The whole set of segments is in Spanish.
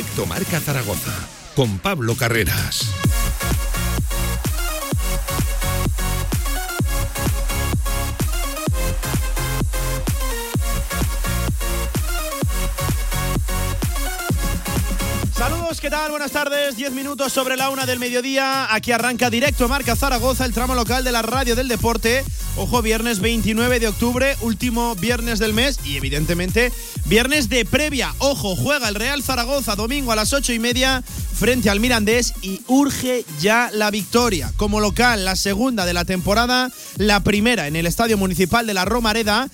Directo Marca Zaragoza con Pablo Carreras. Saludos, ¿qué tal? Buenas tardes. Diez minutos sobre la una del mediodía. Aquí arranca directo Marca Zaragoza, el tramo local de la radio del deporte. Ojo, viernes 29 de octubre, último viernes del mes y evidentemente viernes de previa. Ojo, juega el Real Zaragoza domingo a las ocho y media frente al Mirandés y urge ya la victoria. Como local, la segunda de la temporada, la primera en el Estadio Municipal de la Romareda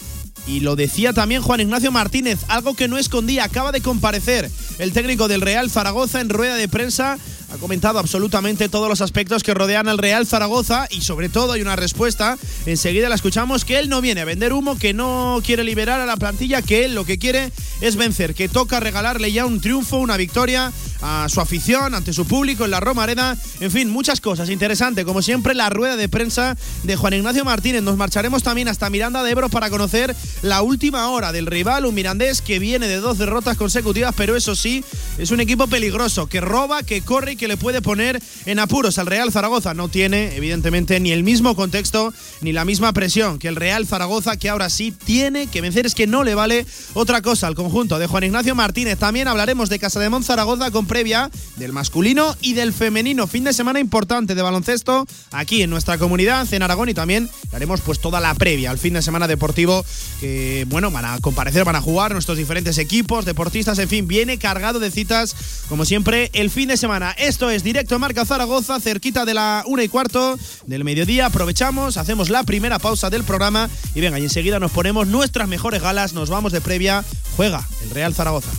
y lo decía también Juan Ignacio Martínez, algo que no escondía, acaba de comparecer el técnico del Real Zaragoza en rueda de prensa. Ha comentado absolutamente todos los aspectos que rodean al Real Zaragoza y sobre todo hay una respuesta, enseguida la escuchamos, que él no viene a vender humo, que no quiere liberar a la plantilla, que él lo que quiere es vencer, que toca regalarle ya un triunfo, una victoria a su afición, ante su público en la Romareda, en fin, muchas cosas. Interesante, como siempre, la rueda de prensa de Juan Ignacio Martínez. Nos marcharemos también hasta Miranda de Ebro para conocer la última hora del rival, un mirandés que viene de dos derrotas consecutivas, pero eso sí, es un equipo peligroso, que roba, que corre y que le puede poner en apuros al Real Zaragoza. No tiene, evidentemente, ni el mismo contexto ni la misma presión que el Real Zaragoza, que ahora sí tiene que vencer. Es que no le vale otra cosa al conjunto de Juan Ignacio Martínez. También hablaremos de Casa de Zaragoza previa del masculino y del femenino. Fin de semana importante de baloncesto aquí en nuestra comunidad, en Aragón, y también haremos pues toda la previa al fin de semana deportivo que, bueno, van a comparecer, van a jugar nuestros diferentes equipos, deportistas, en fin, viene cargado de citas, como siempre, el fin de semana. Esto es Directo Marca Zaragoza, cerquita de la una y cuarto del mediodía. Aprovechamos, hacemos la primera pausa del programa y venga, y enseguida nos ponemos nuestras mejores galas, nos vamos de previa. Juega el Real Zaragoza.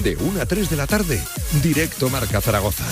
De 1 a 3 de la tarde, Directo Marca Zaragoza.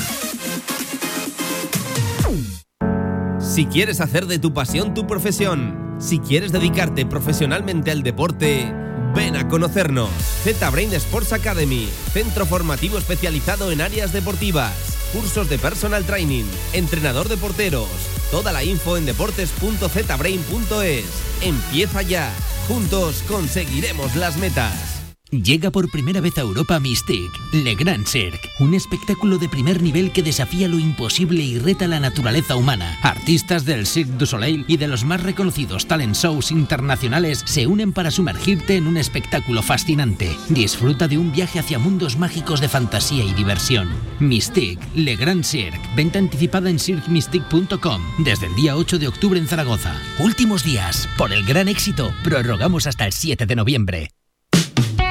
Si quieres hacer de tu pasión tu profesión, si quieres dedicarte profesionalmente al deporte, ven a conocernos. Z-Brain Sports Academy, centro formativo especializado en áreas deportivas, cursos de personal training, entrenador de porteros. Toda la info en deportes.zbrain.es. Empieza ya. Juntos conseguiremos las metas. Llega por primera vez a Europa Mystique, Le Grand Cirque, un espectáculo de primer nivel que desafía lo imposible y reta la naturaleza humana. Artistas del Cirque du Soleil y de los más reconocidos talent shows internacionales se unen para sumergirte en un espectáculo fascinante. Disfruta de un viaje hacia mundos mágicos de fantasía y diversión. Mystique, Le Grand Cirque, venta anticipada en cirquemystique.com desde el día 8 de octubre en Zaragoza. Últimos días, por el gran éxito, prorrogamos hasta el 7 de noviembre.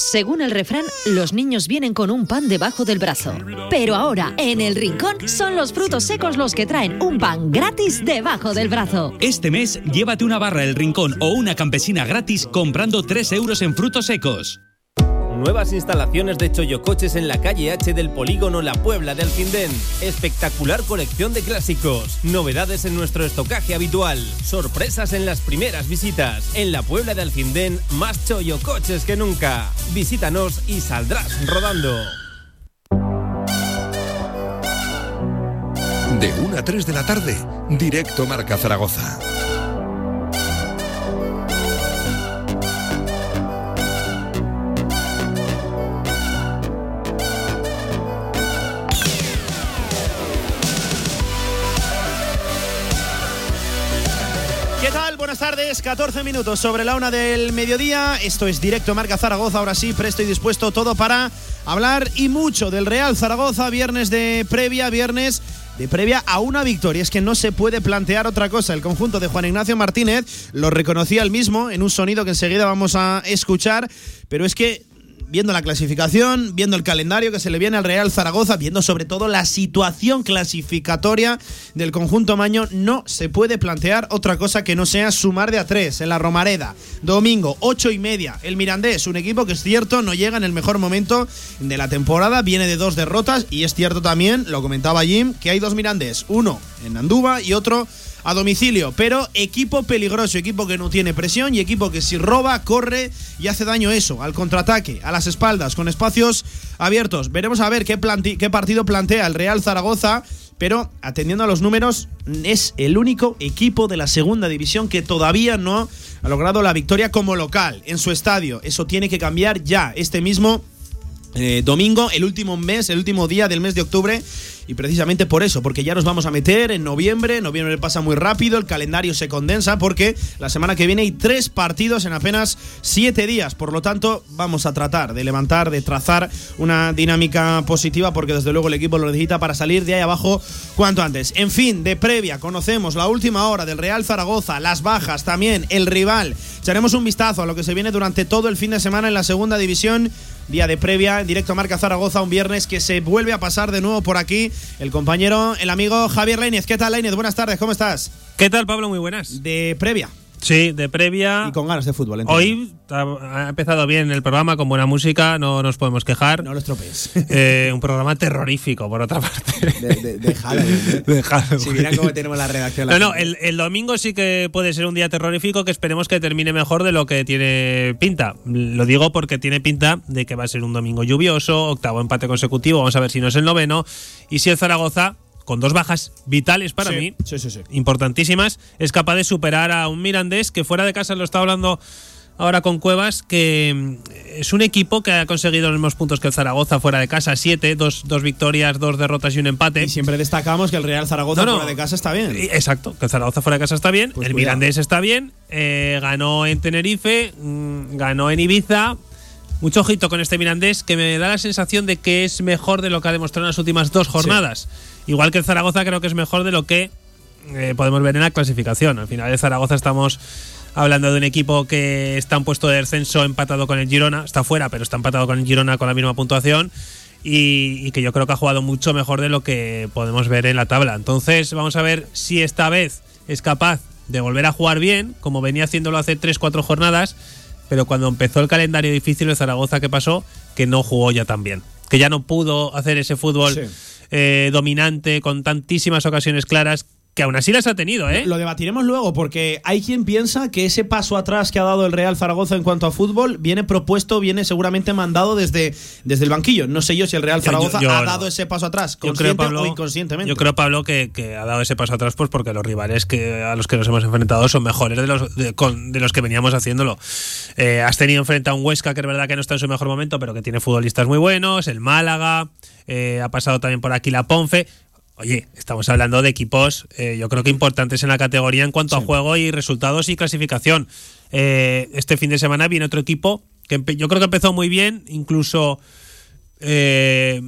Según el refrán, los niños vienen con un pan debajo del brazo. Pero ahora, en el rincón, son los frutos secos los que traen un pan gratis debajo del brazo. Este mes, llévate una barra El Rincón o una campesina gratis comprando 3 euros en frutos secos. Nuevas instalaciones de Choyocoches en la calle H del Polígono La Puebla de Alcindén. Espectacular colección de clásicos. Novedades en nuestro estocaje habitual. Sorpresas en las primeras visitas. En la Puebla de Alcindén, más Choyocoches que nunca. Visítanos y saldrás rodando. De 1 a 3 de la tarde, Directo Marca Zaragoza. Tardes, 14 minutos sobre la una del mediodía. Esto es directo Marca Zaragoza. Ahora sí, presto y dispuesto todo para hablar y mucho del Real Zaragoza. Viernes de previa, viernes de previa a una victoria. Es que no se puede plantear otra cosa. El conjunto de Juan Ignacio Martínez lo reconocía él mismo en un sonido que enseguida vamos a escuchar. Pero es que viendo la clasificación, viendo el calendario que se le viene al Real Zaragoza, viendo sobre todo la situación clasificatoria del conjunto Maño, no se puede plantear otra cosa que no sea sumar de a tres en la Romareda. Domingo, ocho y media. El Mirandés, un equipo que es cierto, no llega en el mejor momento de la temporada, viene de dos derrotas y es cierto también, lo comentaba Jim, que hay dos Mirandés, uno en Andúba y otro a domicilio, pero equipo peligroso, equipo que no tiene presión y equipo que si roba, corre y hace daño eso, al contraataque, a las espaldas, con espacios abiertos. Veremos a ver qué, partido plantea el Real Zaragoza pero atendiendo a los números, es el único equipo de la segunda división que todavía no ha logrado la victoria como local en su estadio. Eso tiene que cambiar ya este mismo eh, domingo, el último mes, el último día del mes de octubre. Y precisamente por eso, porque ya nos vamos a meter en noviembre. Noviembre pasa muy rápido, el calendario se condensa porque la semana que viene hay tres partidos en apenas siete días. Por lo tanto, vamos a tratar de levantar, de trazar una dinámica positiva porque desde luego el equipo lo necesita para salir de ahí abajo cuanto antes. En fin, de previa, conocemos la última hora del Real Zaragoza, las bajas también, el rival. Echaremos un vistazo a lo que se viene durante todo el fin de semana en la segunda división día de previa en directo a Marca Zaragoza, un viernes que se vuelve a pasar de nuevo por aquí el compañero, el amigo Javier Lainez. ¿Qué tal, Lainez? Buenas tardes, ¿cómo estás? ¿Qué tal, Pablo? Muy buenas. De previa. Sí, de previa. Y con ganas de fútbol. Hoy ha empezado bien el programa, con buena música, no nos podemos quejar. No lo estropees. Eh, un programa terrorífico, por otra parte. De, de, Si miran cómo tenemos la redacción. no, no, el, el, domingo sí que puede ser un día terrorífico que esperemos que termine mejor de lo que tiene pinta. Lo digo porque tiene pinta de que va a ser un domingo lluvioso, octavo empate consecutivo, vamos a ver si no es el noveno. Y si el Zaragoza con dos bajas vitales para mí, importantísimas, es capaz de superar a un Mirandés que fuera de casa lo está hablando ahora con Cuevas, que mm, es un equipo que ha conseguido los mismos puntos que el Zaragoza fuera de casa, siete, dos, dos victorias, dos derrotas y un empate. Y siempre destacamos que el Real Zaragoza fuera de casa está bien. Exacto, que el Zaragoza fuera de casa está bien, pues el Mirandés está bien, eh, ganó en Tenerife, mm, ganó en Ibiza, mucho ojito con este Mirandés que me da la sensación de que es mejor de lo que ha demostrado en las últimas dos jornadas. Igual que el Zaragoza creo que es mejor de lo que eh, podemos ver en la clasificación. Al final de Zaragoza estamos hablando de un equipo que está en puesto de descenso empatado con el Girona, está fuera, pero está empatado con el Girona con la misma puntuación. Y, y, que yo creo que ha jugado mucho mejor de lo que podemos ver en la tabla. Entonces, vamos a ver si esta vez es capaz de volver a jugar bien, como venía haciéndolo hace 3-4 jornadas, pero cuando empezó el calendario difícil de Zaragoza, ¿qué pasó? Que no jugó ya tan bien. Que ya no pudo hacer ese fútbol eh, dominante, con tantísimas ocasiones claras que aún así las ha tenido, ¿eh? Lo debatiremos luego, porque hay quien piensa que ese paso atrás que ha dado el Real Zaragoza en cuanto a fútbol viene propuesto, viene seguramente mandado desde, desde el banquillo. No sé yo si el Real Zaragoza ha dado ese paso atrás, consciente o inconscientemente. Yo creo, Pablo, que, ha dado ese paso atrás pues porque los rivales que a los que nos hemos enfrentado son mejores de los, de, los que veníamos haciéndolo. Eh, has tenido enfrente a un Huesca que es verdad que no está en su mejor momento, pero que tiene futbolistas muy buenos, el Málaga, eh, ha pasado también por aquí la Ponfe. Oye, estamos hablando de equipos, eh, yo creo que importantes en la categoría en cuanto a juego y resultados y clasificación. Eh, este fin de semana viene otro equipo que yo creo que empezó muy bien, incluso eh,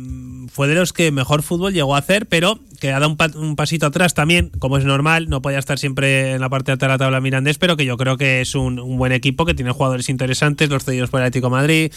fue de los que mejor fútbol llegó a hacer, pero que ha dado un, pasito atrás también, como es normal, no podía estar siempre en la parte alta de la tabla Mirandés, pero que yo creo que es un, buen equipo, que tiene jugadores interesantes, los cedidos por el Atlético Madrid.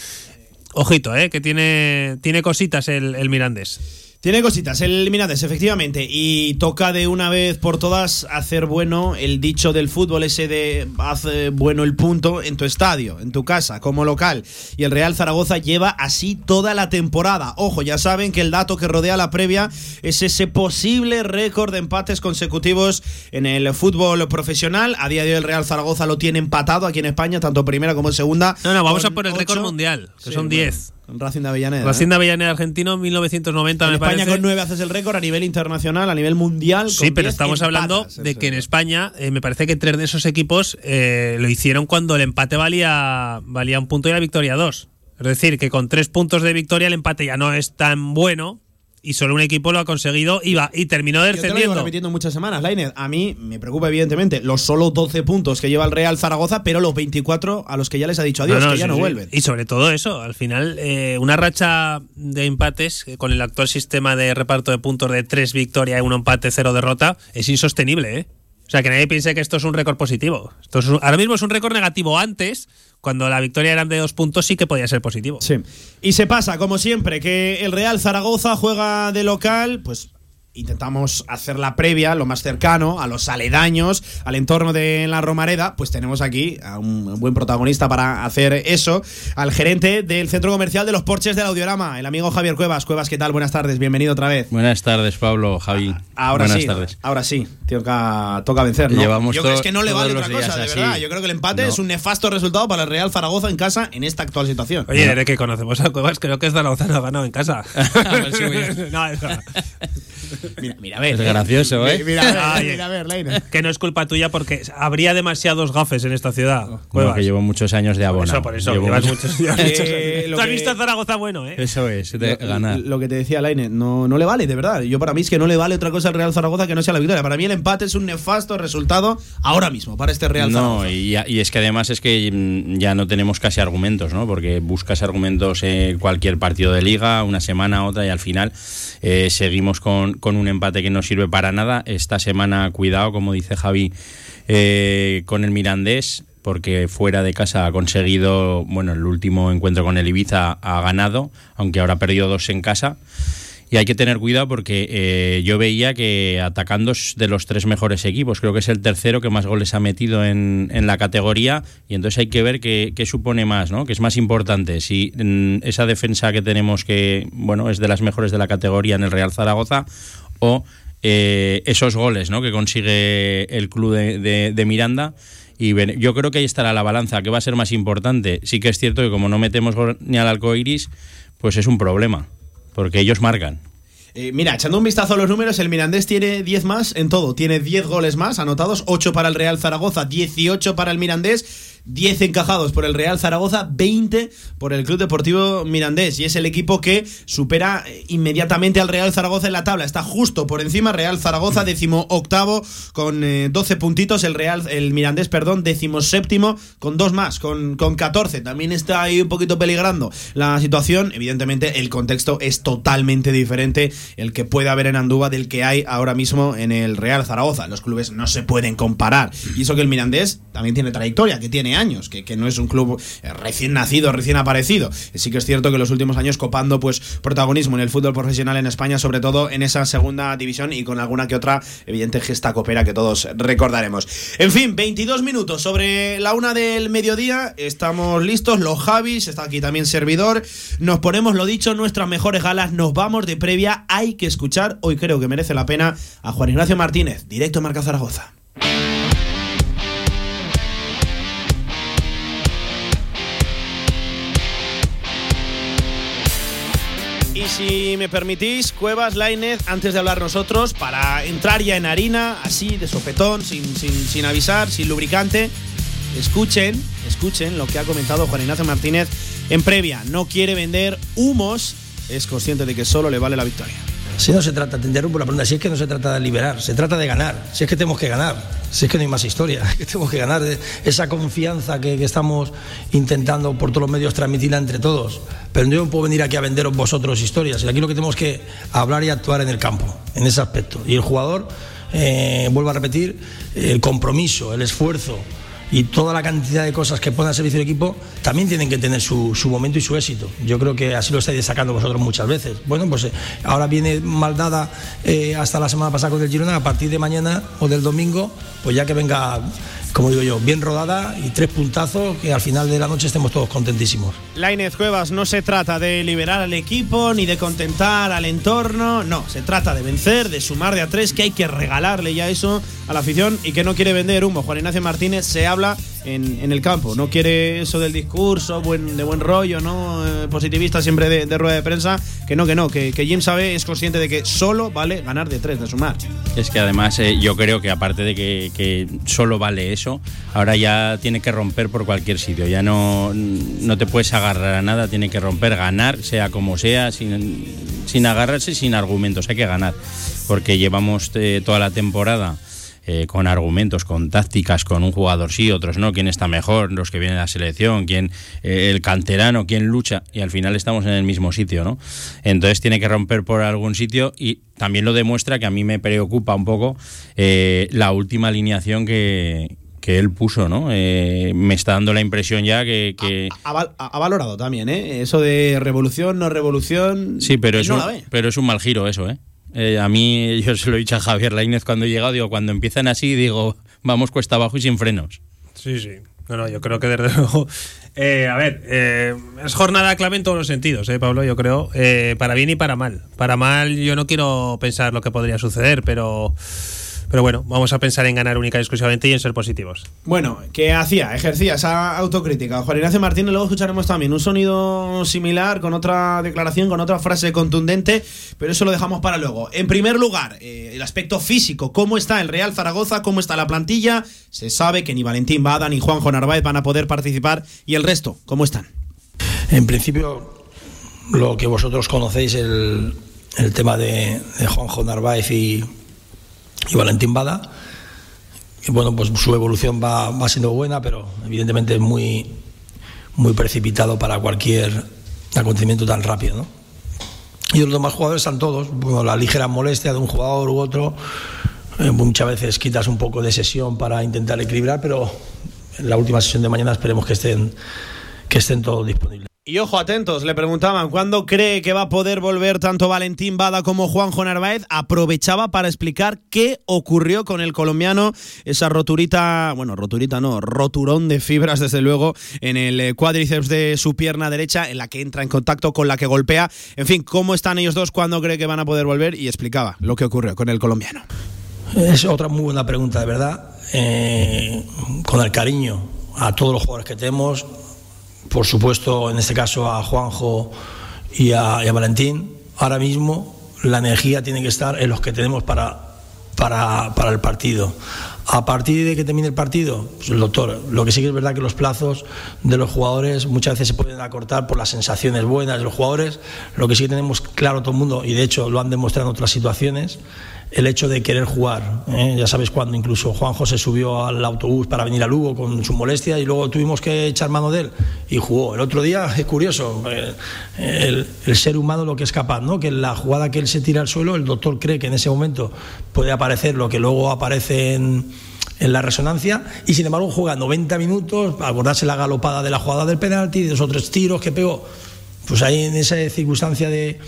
Ojito, eh, que tiene, tiene cositas el, el Mirandés. Tiene cositas, el efectivamente, y toca de una vez por todas hacer bueno el dicho del fútbol ese de hace bueno el punto en tu estadio, en tu casa, como local. Y el Real Zaragoza lleva así toda la temporada. Ojo, ya saben que el dato que rodea la previa es ese posible récord de empates consecutivos en el fútbol profesional. A día de hoy el Real Zaragoza lo tiene empatado aquí en España, tanto primera como segunda. No, no, vamos a por el récord mundial, que son 10. Racing de Avellaneda. Racing de ¿eh? Avellaneda argentino, 1990 en me España con 9 haces el récord a nivel internacional, a nivel mundial. Sí, pero estamos hablando de que en España eh, me parece que tres de esos equipos eh, lo hicieron cuando el empate valía, valía un punto y la victoria dos. Es decir, que con tres puntos de victoria el empate ya no es tan bueno, y solo un equipo lo ha conseguido y, va, y terminó descendiendo. Yo te lo repitiendo muchas semanas, Lainez. A mí me preocupa, evidentemente, los solo 12 puntos que lleva el Real Zaragoza, pero los 24 a los que ya les ha dicho adiós, que ya no vuelven. Y sobre todo eso, al final, eh, una racha de empates eh, con el actual sistema de reparto de puntos de 3 victorias y 1 empate, 0 derrota, es insostenible, ¿eh? O sea, que nadie piense que esto es un récord positivo. Esto ahora mismo es un récord negativo antes, cuando la victoria era de dos puntos sí que podía ser positivo. Sí. Y se pasa, como siempre, que el Real Zaragoza juega de local, pues intentamos hacer la previa lo más cercano a los aledaños, al entorno de la Romareda, pues tenemos aquí a un buen protagonista para hacer eso, al gerente del centro comercial de los Porches del Audiorama, el amigo Javier Cuevas. Cuevas, ¿qué tal? Buenas tardes, bienvenido otra vez. Buenas tardes, Pablo, Javi. Ahora Buenas sí, tardes. ahora sí, toca, toca vencer, ¿no? Llevamos Yo creo es que no le vale otra cosa, de así. verdad. Yo creo que el empate No. es un nefasto resultado para el Real Zaragoza en casa en esta actual situación. Oye, desde que conocemos a Cuevas, creo que Zaragoza no ha ganado en casa. No, eso. Mira, mira, a ver. Es gracioso, ¿eh? Mira, mira, Oye. mira, a ver, Laine. Que no es culpa tuya porque habría demasiados gafes en esta ciudad. Bueno, que llevo muchos años de por abona. eso, por eso. Llevo llevas muchos- Eh, años. Tú has visto a Zaragoza bueno, ¿eh? Eso es, de Lo- ganar. Lo que te decía Laine, no, no le vale, de verdad. Yo para mí es que no le vale otra cosa al Real Zaragoza que no sea la victoria. Para mí el empate es un nefasto resultado ahora mismo para este Real No, Zaragoza. y, y es que además es que mm, ya no tenemos casi argumentos, ¿no? Porque buscas argumentos en cualquier partido de liga, una semana, otra, y al final eh, seguimos con, con un empate que no sirve para nada. Esta semana, cuidado, como dice Javi, eh, con el Mirandés, porque fuera de casa ha conseguido, bueno, el último encuentro con el Ibiza ha ganado, aunque ahora ha perdido dos en casa. Y hay que tener cuidado porque eh, yo veía que atacando de los tres mejores equipos, creo que es el tercero que más goles ha metido en, en la categoría y entonces hay que ver qué, qué supone más, ¿no? que es más importante, si mm, esa defensa que tenemos que bueno es de las mejores de la categoría en el Real Zaragoza o eh, esos goles ¿no? que consigue el club de, Miranda. Y yo creo que ahí estará la balanza, que va a ser más importante. Sí que es cierto que como no metemos ni al arco iris, pues es un problema, porque ellos marcan. Eh, mira, echando un vistazo a los números, el Mirandés tiene 10 más en todo. Tiene 10 goles más anotados, 8 para el Real Zaragoza, 18 para el Mirandés. 10 encajados por el Real Zaragoza, 20 por el Club Deportivo Mirandés. Y es el equipo que supera eh, inmediatamente al Real Zaragoza en la tabla. Está justo por encima. Real Zaragoza, décimo octavo, con eh, 12 puntitos. El Real, el Mirandés, perdón, décimo séptimo, con dos más, con, con 14. También está ahí un poquito peligrando la situación. Evidentemente, el contexto es totalmente diferente el que puede haber en Andúba del que hay ahora mismo en el Real Zaragoza. Los clubes no se pueden comparar. Y eso que el Mirandés también tiene trayectoria, que tiene años, que, que no es un club eh, recién nacido, recién aparecido. Sí que es cierto que en los últimos años copando pues protagonismo en el fútbol profesional en España, sobre todo en esa segunda división y con alguna que otra evidente gesta copera que todos recordaremos. En fin, 22 minutos sobre la una del mediodía, estamos listos, los Javis, está aquí también servidor, nos ponemos lo dicho, nuestras mejores galas, nos vamos de previa, hay que escuchar, hoy creo que merece la pena, a Juan Ignacio Martínez, directo Marca Zaragoza. Si me permitís, Cuevas, Lainez, antes de hablar nosotros, para entrar ya en harina, así, de sopetón, sin, sin, sin avisar, sin lubricante, escuchen, escuchen lo que ha comentado Juan Ignacio Martínez en previa. No quiere vender humos, es consciente de que solo le vale la victoria. Si no se trata, te interrumpo la pregunta, si es que no se trata de liberar, se trata de ganar, si es que tenemos que ganar, si es que no hay más historia, que tenemos que ganar, de- esa confianza que, que estamos intentando por todos los medios transmitirla entre todos. Pero yo no puedo venir aquí a venderos vosotros historias, y aquí lo que tenemos que hablar y actuar en el campo, en ese aspecto. Y el jugador, eh, vuelvo a repetir, el compromiso, el esfuerzo y toda la cantidad de cosas que puedan servicio del equipo también tienen que tener su, su momento y su éxito. Yo creo que así lo estáis destacando vosotros muchas veces. Bueno, pues eh, ahora viene mal dada eh, hasta la semana pasada con el Girona, a partir de mañana o del domingo, pues ya que venga, como digo yo, bien rodada y tres puntazos, que al final de la noche estemos todos contentísimos. Lainez Cuevas, no se trata de liberar al equipo ni de contentar al entorno, no, se trata de vencer, de sumar de a tres, que hay que regalarle ya eso a la afición y que no quiere vender humo. Juan Ignacio Martínez se habla en, en el campo, no quiere eso del discurso buen, de buen rollo, ¿no? Eh, positivista siempre de, rueda de prensa, que no, que no, que, que Jim sabe, es consciente de que solo vale ganar de tres, de sumar. Es que además eh, yo creo que aparte de que, que solo vale eso, ahora ya tiene que romper por cualquier sitio. Ya no, no te puedes agarrar a nada, tiene que romper, ganar, sea como sea, sin, sin agarrarse, sin argumentos. Hay que ganar. Porque llevamos eh, toda la temporada eh, con argumentos, con tácticas, con un jugador sí, otros no, quién está mejor, los que vienen a la selección, quién eh, el canterano, quién lucha, y al final estamos en el mismo sitio, ¿no? Entonces tiene que romper por algún sitio y también lo demuestra que a mí me preocupa un poco eh, la última alineación que, que él puso, ¿no? Eh, me está dando la impresión ya que... que Ha, val- ha valorado también, ¿eh? Eso de revolución, no revolución. sí, pero es, no un, la ve. pero es un mal giro eso, ¿eh? Eh, a mí, yo se lo he dicho a Javier Lainez cuando he llegado, digo, cuando empiezan así, digo, vamos cuesta abajo y sin frenos. Sí, sí. No, no, yo creo que desde luego. Eh, a ver, eh, es jornada clave en todos los sentidos, ¿eh, Pablo? Yo creo. Para bien y para mal. Para mal, yo no quiero pensar lo que podría suceder, pero. Pero bueno, vamos a pensar en ganar única y exclusivamente y en ser positivos. Bueno, que hacía, ejercía esa autocrítica. Juan Ignacio Martínez, luego escucharemos también un sonido similar, con otra declaración, con otra frase contundente, pero eso lo dejamos para luego. En primer lugar, eh, el aspecto físico, cómo está el Real Zaragoza, cómo está la plantilla. Se sabe que ni Valentín Bada ni Juanjo Narváez van a poder participar. ¿Y el resto, cómo están? En principio, lo que vosotros conocéis, el, el tema de, de Juanjo Narváez y y Valentín Bada. Bueno, pues su evolución va, va siendo buena, pero evidentemente muy, muy precipitado para cualquier acontecimiento tan rápido. ¿no? Y los demás jugadores están todos, bueno, la ligera molestia de un jugador u otro, eh, muchas veces quitas un poco de sesión para intentar equilibrar, pero en la última sesión de mañana esperemos que estén, que estén todos disponibles. Y ojo, atentos, le preguntaban cuándo cree que va a poder volver tanto Valentín Bada como Juanjo Narváez. Aprovechaba para explicar qué ocurrió con el colombiano, esa roturita, bueno, roturita no, roturón de fibras, desde luego, en el cuádriceps de su pierna derecha, en la que entra en contacto con la que golpea. En fin, ¿cómo están ellos dos? ¿Cuándo cree que van a poder volver? Y explicaba lo que ocurrió con el colombiano. Es otra muy buena pregunta, de verdad. Eh, con el cariño a todos los jugadores que tenemos, por supuesto, en este caso a Juanjo y a, Valentín, ahora mismo la energía tiene que estar en los que tenemos para, para, para el partido. A partir de que termine el partido, pues el doctor, lo que sí que es verdad que los plazos de los jugadores muchas veces se pueden acortar por las sensaciones buenas de los jugadores, lo que sí que tenemos claro todo el mundo, y de hecho lo han demostrado en otras situaciones, el hecho de querer jugar. ¿eh? Ya sabes cuando incluso Juanjo se subió al autobús para venir a Lugo con su molestia y luego tuvimos que echar mano de él y jugó. El otro día es curioso, eh, el, ser humano lo que es capaz, ¿no? que la jugada que él se tira al suelo, el doctor cree que en ese momento puede aparecer lo que luego aparece en, en la resonancia y sin embargo juega 90 minutos, acordarse la galopada de la jugada del penalti, dos o tres tiros que pegó. Pues ahí en esa circunstancia de,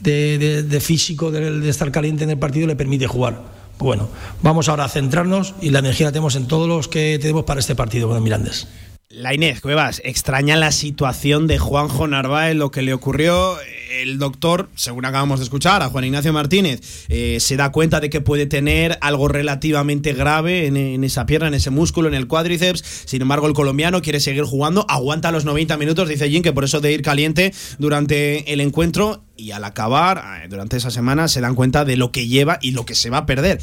de, de, de físico, de, estar caliente en el partido, le permite jugar. Bueno, vamos ahora a centrarnos y la energía la tenemos en todos los que tenemos para este partido el Mirandés. La Inés Cuevas extraña la situación de Juanjo Narváez, lo que le ocurrió. El doctor, según acabamos de escuchar, a Juan Ignacio Martínez, eh, se da cuenta de que puede tener algo relativamente grave en, esa pierna, en ese músculo, en el cuádriceps. Sin embargo, el colombiano quiere seguir jugando, aguanta los 90 minutos, dice Jim, que por eso de ir caliente durante el encuentro y al acabar, eh, durante esa semana, se dan cuenta de lo que lleva y lo que se va a perder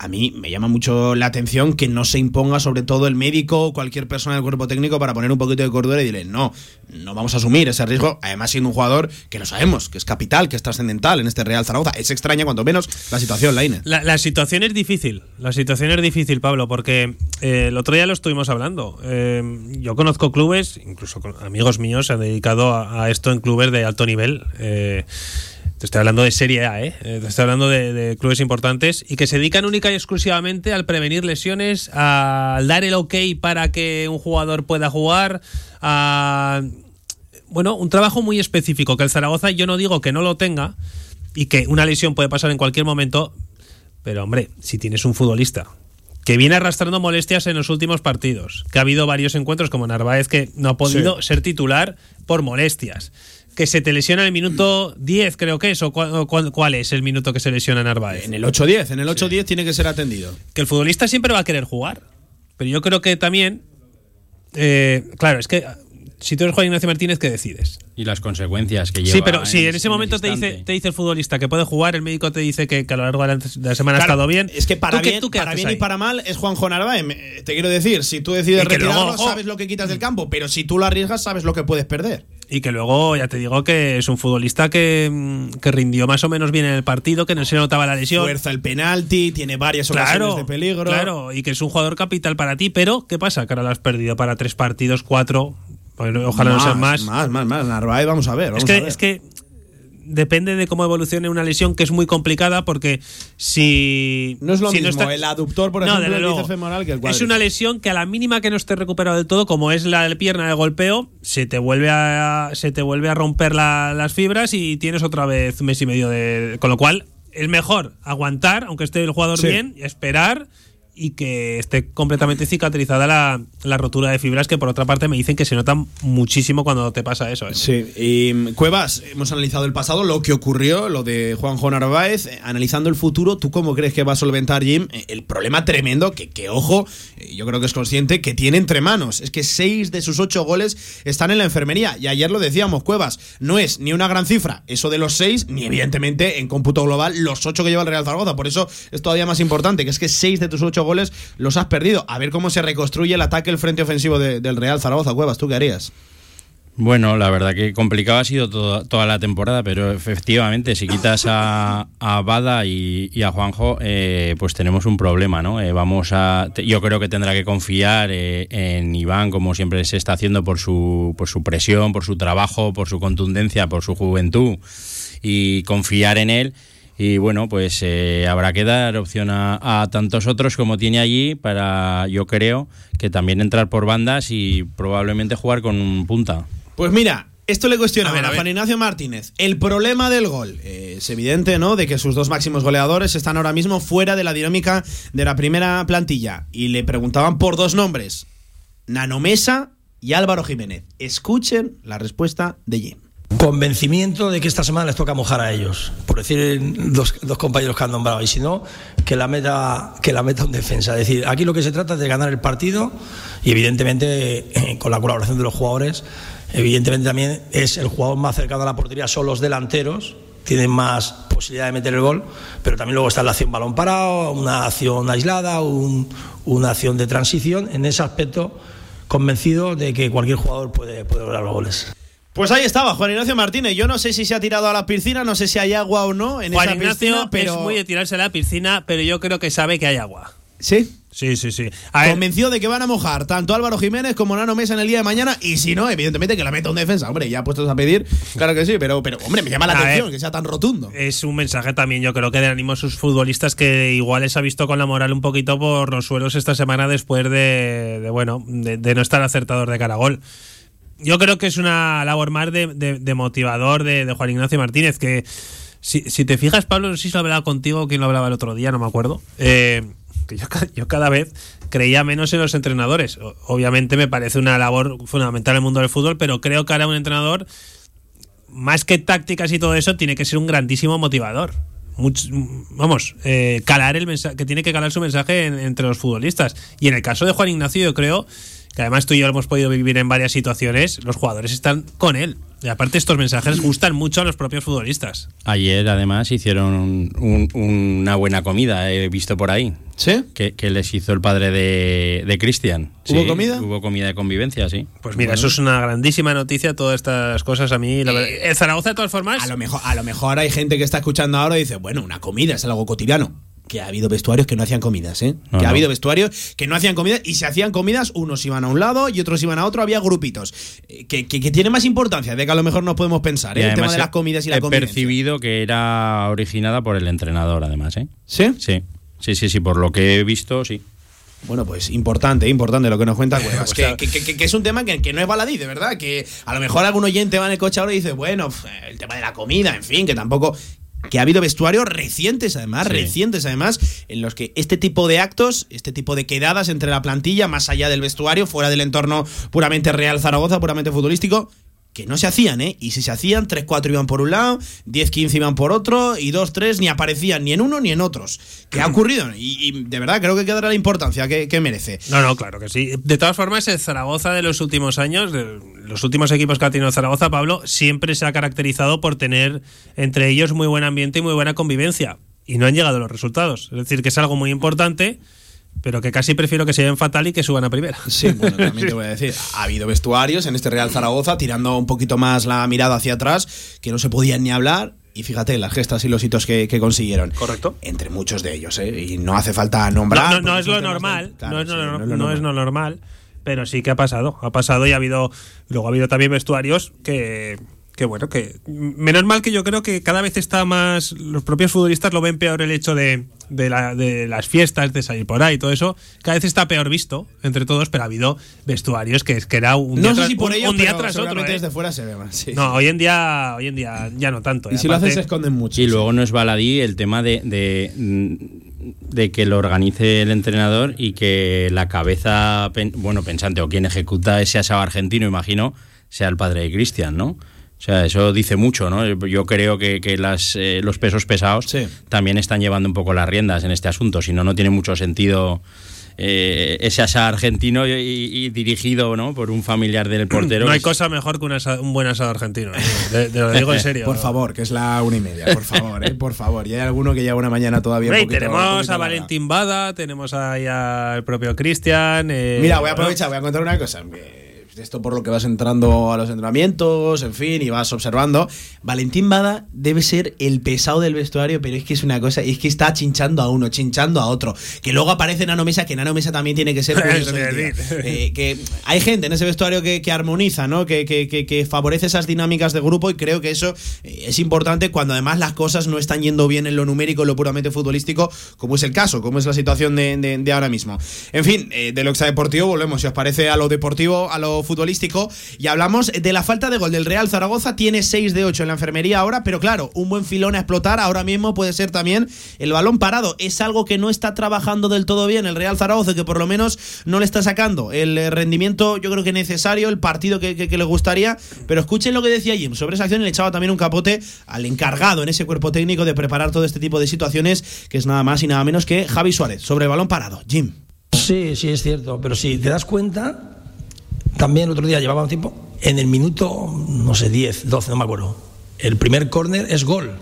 a mí me llama mucho la atención que no se imponga sobre todo el médico o cualquier persona del cuerpo técnico para poner un poquito de cordura y decirle, no, no vamos a asumir ese riesgo, además siendo un jugador que lo sabemos, que es capital, que es trascendental en este Real Zaragoza. Es extraña cuanto menos la situación, Laine. La, situación es difícil, la situación es difícil, Pablo, porque eh, el otro día lo estuvimos hablando. Eh, yo conozco clubes, incluso amigos míos se han dedicado a, a, esto en clubes de alto nivel. Eh, te estoy hablando de Serie A, ¿eh? te estoy hablando de, de, clubes importantes y que se dedican única y exclusivamente al prevenir lesiones, al dar el ok para que un jugador pueda jugar, a. Bueno, un trabajo muy específico que el Zaragoza yo no digo que no lo tenga y que una lesión puede pasar en cualquier momento, pero hombre, si tienes un futbolista que viene arrastrando molestias en los últimos partidos, que ha habido varios encuentros como Narváez que no ha podido sí. ser titular por molestias que se te lesiona en el minuto 10, creo que es, o cuál, cuál es el minuto que se lesiona Narváez. En el 8-10, en el 8-10 sí. tiene que ser atendido. Que el futbolista siempre va a querer jugar, pero yo creo que también, eh, claro, es que si tú eres Juan Ignacio Martínez, ¿qué decides? Y las consecuencias que lleva. Sí, pero si sí, en ese momento te dice, te dice el futbolista que puede jugar, el médico te dice que, que a lo largo de la, semana claro, ha estado bien. Es que para ¿Tú bien, qué, tú para bien y para mal es Juanjo Narváez. Te quiero decir, si tú decides retirarlo, luego, sabes lo que quitas del campo, pero si tú lo arriesgas, sabes lo que puedes perder. Y que luego, ya te digo, que es un futbolista que, que rindió más o menos bien en el partido, que no se notaba la lesión. Fuerza el penalti, tiene varias ocasiones claro, de peligro. Claro, y que es un jugador capital para ti, pero ¿qué pasa? Que ahora lo has perdido para tres partidos, cuatro. Ojalá más, no sean más. Más, más, más. Narváez, vamos a ver. Vamos es, que, a ver. es que depende de cómo evolucione una lesión que es muy complicada porque si no es lo si mismo no está, el aductor por no, ejemplo el luego, femoral que el es una lesión que a la mínima que no esté recuperado del todo como es la pierna de golpeo se te vuelve a se te vuelve a romper la, las fibras y tienes otra vez un mes y medio de con lo cual es mejor aguantar, aunque esté el jugador Sí. bien, y esperar y que esté completamente cicatrizada la, la rotura de fibras, que por otra parte me dicen que se nota muchísimo cuando te pasa eso. ¿eh? Sí, y mm, Cuevas, hemos analizado el pasado, lo que ocurrió, lo de Juanjo Narváez, eh, analizando el futuro, ¿tú cómo crees que va a solventar Jim eh, el problema tremendo que, que, ojo, yo creo que es consciente que tiene entre manos? Es que seis de sus ocho goles están en la enfermería, y ayer lo decíamos, Cuevas, no es ni una gran cifra eso de los seis, ni evidentemente en cómputo global los ocho que lleva el Real Zaragoza, por eso es todavía más importante, que es que seis de tus ocho goles los has perdido. A ver cómo se reconstruye el ataque, el frente ofensivo de- del Real Zaragoza, Cuevas, ¿tú qué harías? Bueno, la verdad que complicado ha sido todo- toda la temporada, pero efectivamente, si quitas a, a Bada y, y a Juanjo, eh, pues tenemos un problema, ¿no? Eh, vamos a, yo creo que tendrá que confiar eh, en Iván, como siempre se está haciendo por su, por su presión, por su trabajo, por su contundencia, por su juventud, y confiar en él. Y bueno, pues eh, habrá que dar opción a, a tantos otros como tiene allí para, yo creo, que también entrar por bandas y probablemente jugar con un punta. Pues mira, esto le cuestiona A ver, a. Juan Ignacio Martínez. El problema del gol. eh, es evidente, ¿no? De que sus dos máximos goleadores están ahora mismo fuera de la dinámica de la primera plantilla. Y le preguntaban por dos nombres: Nanomesa y Álvaro Jiménez. Escuchen la respuesta de Jim. Convencimiento de que esta semana les toca mojar a ellos, por decir dos, dos compañeros que han nombrado, y si no, que la meta que la meta un defensa. Es decir, aquí lo que se trata es de ganar el partido y evidentemente eh, con la colaboración de los jugadores, evidentemente también es el jugador más cercano a la portería, son los delanteros, tienen más posibilidad de meter el gol, pero también luego está la acción balón parado, una acción aislada, un- una acción de transición. En ese aspecto, convencido de que cualquier jugador puede, puede lograr los goles. Pues ahí estaba, Juan Ignacio Martínez. Yo no sé si se ha tirado a la piscina, no sé si hay agua o no en Juan esa Ignacio piscina, pero. es muy de tirarse a la piscina, pero yo creo que sabe que hay agua. ¿Sí? Sí, sí, sí. A ver, Convencido de que van a mojar tanto Álvaro Jiménez como Nano Mesa en el día de mañana. Y si no, evidentemente que la meta un defensa. Hombre, ya puestos a pedir, claro que sí, pero, pero hombre, me llama la A atención ver. que sea tan rotundo. es un mensaje también, yo creo que de ánimo a sus futbolistas que igual les ha visto con la moral un poquito por los suelos esta semana después de, de, bueno, de, de no estar acertador de cara a gol. Yo creo que es una labor más de, motivador de, Juan Ignacio Martínez, que si, te fijas, Pablo, no sé si lo hablaba contigo o lo hablaba el otro día, no me acuerdo. eh, que yo, ca- yo cada vez creía menos en los entrenadores. Obviamente me parece una labor fundamental en el mundo del fútbol, pero creo que ahora un entrenador más que tácticas y todo eso, tiene que ser un grandísimo motivador. Vamos, eh, calar el mensaje, que tiene que calar su mensaje en- entre los futbolistas. Y en el caso de Juan Ignacio, yo creo que además tú y yo lo hemos podido vivir en varias situaciones, los jugadores están con él. Y aparte estos mensajes gustan mucho a los propios futbolistas. Ayer, además, hicieron un- un- una buena comida, he visto por ahí. ¿Sí? Que, que les hizo el padre de, de Cristian. ¿Hubo Sí, comida? Hubo comida de convivencia, sí. Pues mira, eso es una grandísima noticia, todas estas cosas a mí. La Eh, el Zaragoza, de todas formas, A lo mejor, a lo mejor hay gente que está escuchando ahora y dice, bueno, una comida es algo cotidiano. Que ha habido vestuarios que no hacían comidas, ¿eh? No, que ha no. habido vestuarios que no hacían comidas y se hacían comidas, unos iban a un lado y otros iban a otro, había grupitos. Eh, Que, que- que tiene más importancia de que a lo mejor no podemos pensar, ¿eh? El tema de las comidas y la he convivencia. percibido que era originada por el entrenador, además, ¿eh? ¿Sí? Sí, sí, sí, sí, por lo que he visto, sí. Bueno, pues importante, importante lo que nos cuenta Cuevas. Que, que- que- que es un tema que, que no es baladí, de verdad. Que a lo mejor algún oyente va en el coche ahora y dice, bueno, el tema de la comida, en fin, que tampoco. Que ha habido vestuarios recientes, además, Sí. recientes, además, en los que este tipo de actos, este tipo de quedadas entre la plantilla, más allá del vestuario, fuera del entorno puramente Real Zaragoza, puramente futbolístico, que no se hacían, ¿eh? Y si se hacían, 3-4 iban por un lado, 10-15 iban por otro, y 2-3 ni aparecían ni en uno ni en otros. ¿Qué ha ocurrido? Y, y de verdad creo que quedará la importancia que, que merece. No, no, claro que sí. De todas formas, el Zaragoza de los últimos años, los últimos equipos que ha tenido Zaragoza, Pablo, siempre se ha caracterizado por tener entre ellos muy buen ambiente y muy buena convivencia. Y no han llegado los resultados. Es decir, que es algo muy importante, pero que casi prefiero que se lleven fatal y que suban a primera. Sí, bueno, también te voy a decir, ha habido vestuarios en este Real Zaragoza tirando un poquito más la mirada hacia atrás, que no se podían ni hablar. Y fíjate las gestas y los hitos que, que consiguieron. Correcto. Entre muchos de ellos, ¿eh? Y no hace falta nombrar. No, no, no porque es lo de- normal, Claro, no, es sí, lo, no es lo no normal. es lo normal, pero sí que ha pasado. Ha pasado y ha habido. Luego ha habido también vestuarios que, que bueno, que menos mal que yo creo que cada vez está más, los propios futbolistas lo ven peor el hecho de, de, la- de las fiestas, de salir por ahí, todo eso, cada vez está peor visto entre todos, pero ha habido vestuarios que, es que era un día, No sé tras, si por un- ello, un día tras otro. ¿eh? desde fuera se ve más. sí. No, hoy en día, hoy en día ya no tanto. y si lo aparte- haces se esconden mucho. Y luego no es baladí el tema de, de, mm, de que lo organice el entrenador y que la cabeza, pen- bueno, pensante o quien ejecuta ese asado argentino, imagino, sea el padre de Cristian, ¿no? O sea, eso dice mucho, ¿no? Yo creo que, que las, eh, los pesos pesados Sí. también están llevando un poco las riendas en este asunto, si no, no tiene mucho sentido eh, ese asado argentino y, y dirigido ¿no? por un familiar del portero. No hay cosa mejor que un, asa- un buen asado argentino. ¿eh? Te, lo digo en serio. Por favor, que es la una y media, por favor, ¿eh? por favor. Y hay alguno que lleva una mañana todavía. un Hombre, y poquito- un tenemos poquito a. Valentín Bada, tenemos ahí al propio Cristian. eh, Mira, voy a aprovechar, voy a contar una cosa. que Esto por lo que vas entrando a los entrenamientos, en fin, y vas observando. Valentín Bada debe ser el pesado del vestuario, pero es que es una cosa, es que está chinchando a uno, chinchando a otro. Que luego aparece Nano Mesa, que Nano Mesa también tiene que ser. Eh, que hay gente en ese vestuario que, que armoniza, ¿no? Que, que- que- que favorece esas dinámicas de grupo y creo que eso eh, es importante cuando además las cosas no están yendo bien en lo numérico, en lo puramente futbolístico, como es el caso, como es la situación de, de- de ahora mismo. En fin, eh, de lo extradeportivo volvemos, si os parece, a lo deportivo, a lo futbolístico y hablamos de la falta de gol del Real Zaragoza. Tiene 6 de 8 en la enfermería ahora, pero claro, un buen filón a explotar ahora mismo puede ser también el balón parado. Es algo que no está trabajando del todo bien el Real Zaragoza, que por lo menos no le está sacando el eh, rendimiento, yo creo que necesario, el partido que, le gustaría. Pero escuchen lo que decía Jim sobre esa acción y le echaba también un capote al encargado en ese cuerpo técnico de preparar todo este tipo de situaciones, que es nada más y nada menos que Javi Suárez, sobre el balón parado. Jim. Sí, sí, es cierto. Pero si te das cuenta, también el otro día llevaba un tiempo, en el minuto, no sé, 10, 12, no me acuerdo. El primer córner es gol.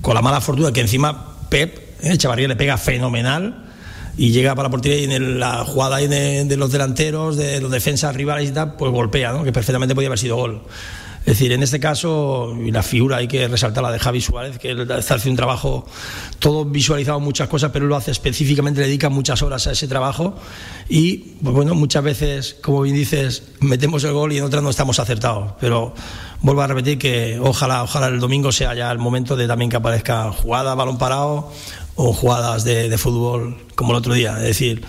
Con la mala fortuna que encima Pep, eh, Chavarría le pega fenomenal y llega para la portería y en el- la jugada de, de los delanteros, de los defensas rivales y tal, pues golpea, ¿no? que perfectamente podía haber sido gol. Es decir, en este caso, y la figura hay que resaltar la de Javi Suárez, que él está haciendo un trabajo, todo visualizado muchas cosas, pero él lo hace específicamente, le dedica muchas horas a ese trabajo. Y, pues bueno, muchas veces, como bien dices, metemos el gol y en otras no estamos acertados. Pero vuelvo a repetir que ojalá, ojalá el domingo sea ya el momento de también que aparezca jugada, balón parado o jugadas de, de fútbol como el otro día. Es decir,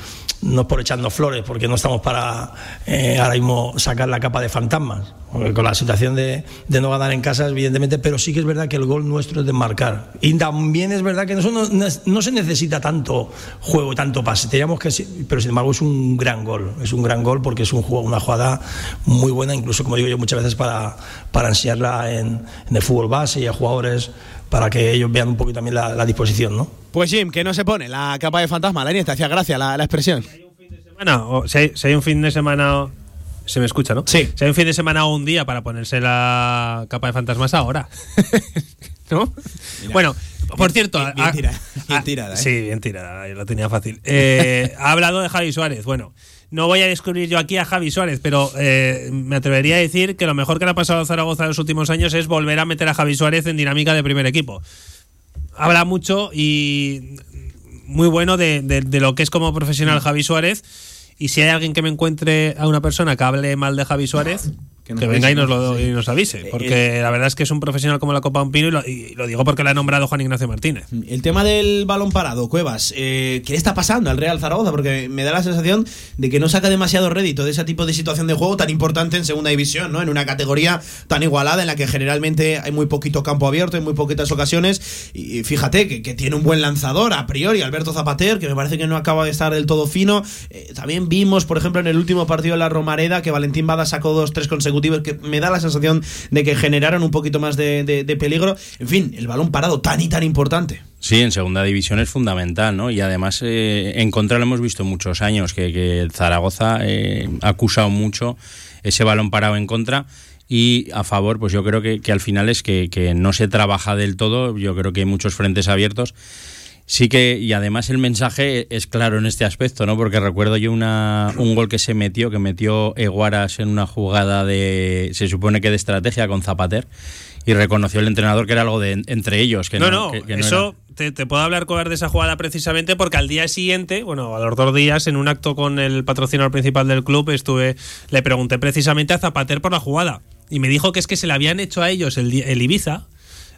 no por echarnos flores, porque no estamos para eh, ahora mismo sacar la capa de fantasmas. Con la situación de, de no ganar en casa, evidentemente, pero sí que es verdad que el gol nuestro es de marcar. Y también es verdad que no, se necesita tanto juego, tanto pase. Que, pero sin embargo es un gran gol. Es un gran gol porque es un juego, una jugada muy buena, incluso como digo yo muchas veces para, para enseñarla en, en el fútbol base y a jugadores para que ellos vean un poquito también la, la disposición, ¿no? Pues Jim, que no se pone la capa de fantasma, la te hacía gracia la, la expresión. semana, o si hay, si hay un fin de semana. Se me escucha, ¿no? Sí. Si hay un fin de semana o un día para ponerse la capa de fantasmas ahora. ¿No? bueno, por cierto. bien- bien ha- tira- bien ha- tirada, ¿eh? Sí, bien tirada, lo tenía fácil. Eh, ha hablado de Javi Suárez. Bueno, no voy a descubrir yo aquí a Javi Suárez, pero eh, me atrevería a decir que lo mejor que le ha pasado a Zaragoza en los últimos años es volver a meter a Javi Suárez en dinámica de primer equipo. Habla mucho y muy bueno de, de- de lo que es como profesional Javi Suárez. Y si hay alguien que me encuentre a una persona que hable mal de Javi Suárez, Que venga y nos, lo. Eh, y nos avise. Porque la verdad es que es un profesional como la Copa Un Pino y lo, y lo digo porque lo ha nombrado Juan Ignacio Martínez. El tema del balón parado, Cuevas, eh, ¿qué le está pasando al Real Zaragoza? Porque me da la sensación de que no saca demasiado rédito de ese tipo de situación de juego tan importante en segunda división, ¿no? En una categoría tan igualada en la que generalmente hay muy poquito campo abierto, en muy poquitas ocasiones. Y fíjate que, que tiene un buen lanzador a priori, Alberto Zapater, que me parece que no acaba de estar del todo fino. Eh, también vimos, por ejemplo, en el último partido de la Romareda, que Valentín Bada sacó dos, tres consecutivos, que me da la sensación de que generaron un poquito más de, de- peligro. En fin, el balón parado tan y tan importante. Sí, en segunda división es fundamental, ¿no? Y además eh, en contra lo hemos visto muchos años, que, Zaragoza eh, ha acusado mucho ese balón parado en contra. Y a favor, pues yo creo que, que al final es que no se trabaja del todo, yo creo que hay muchos frentes abiertos. Sí que, y además el mensaje es claro en este aspecto, ¿no? Porque recuerdo yo una, un gol que se metió, que metió Eguaras en una jugada de, se supone que de estrategia con Zapater, y reconoció el entrenador que era algo de entre ellos. Que no, no, no, que- que no eso te, te puedo hablar cobar de esa jugada precisamente porque al día siguiente, bueno, a los dos días, en un acto con el patrocinador principal del club, estuve, le pregunté precisamente a Zapater por la jugada. y me dijo que es que se le habían hecho a ellos el, el Ibiza,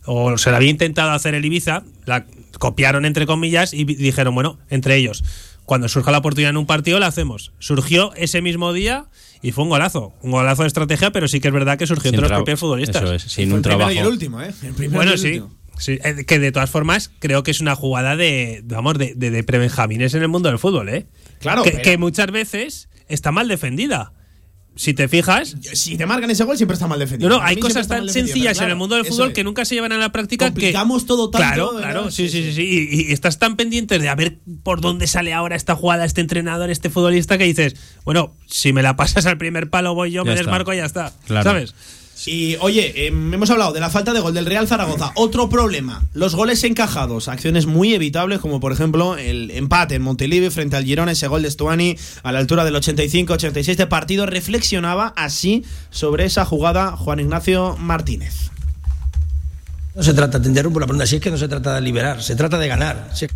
o se le había intentado hacer el Ibiza, la copiaron entre comillas y dijeron, bueno, entre ellos, cuando surja la oportunidad en un partido la hacemos. Surgió ese mismo día y fue un golazo, un golazo de estrategia, pero sí que es verdad que surgió Sin entre los propios futbolistas. eso es, sin Fue un el primero trabajo. y el último, ¿eh? El primero y Bueno, el sí. último. sí, eh, que de todas formas creo que es una jugada de, vamos, de, de, de prebenjamines en el mundo del fútbol, ¿eh? Claro, que, pero- que muchas veces está mal defendida. Si te fijas, Si te marcan ese gol, siempre está mal defendido. no, no, hay cosas tan sencillas en el mundo del fútbol es. que nunca se llevan a la práctica Complicamos que todo tanto, Claro, ¿verdad? claro, sí, Sí, sí, sí, sí. sí. Y, y estás tan pendiente de a ver por dónde sale ahora esta jugada, este entrenador, este futbolista que dices, bueno, si me la pasas al primer palo voy yo, Ya me está. desmarco y ya está. Claro. ¿Sabes? Y oye, eh, hemos hablado de la falta de gol del Real Zaragoza. Otro problema, los goles encajados, acciones muy evitables, como por ejemplo el empate en Montelivi frente al Girona, ese gol de Stuani a la altura del 85-86 de partido. Reflexionaba así sobre esa jugada Juan Ignacio Martínez. No se trata, te interrumpo la pregunta, si es que no se trata de liberar, se trata de ganar. Si-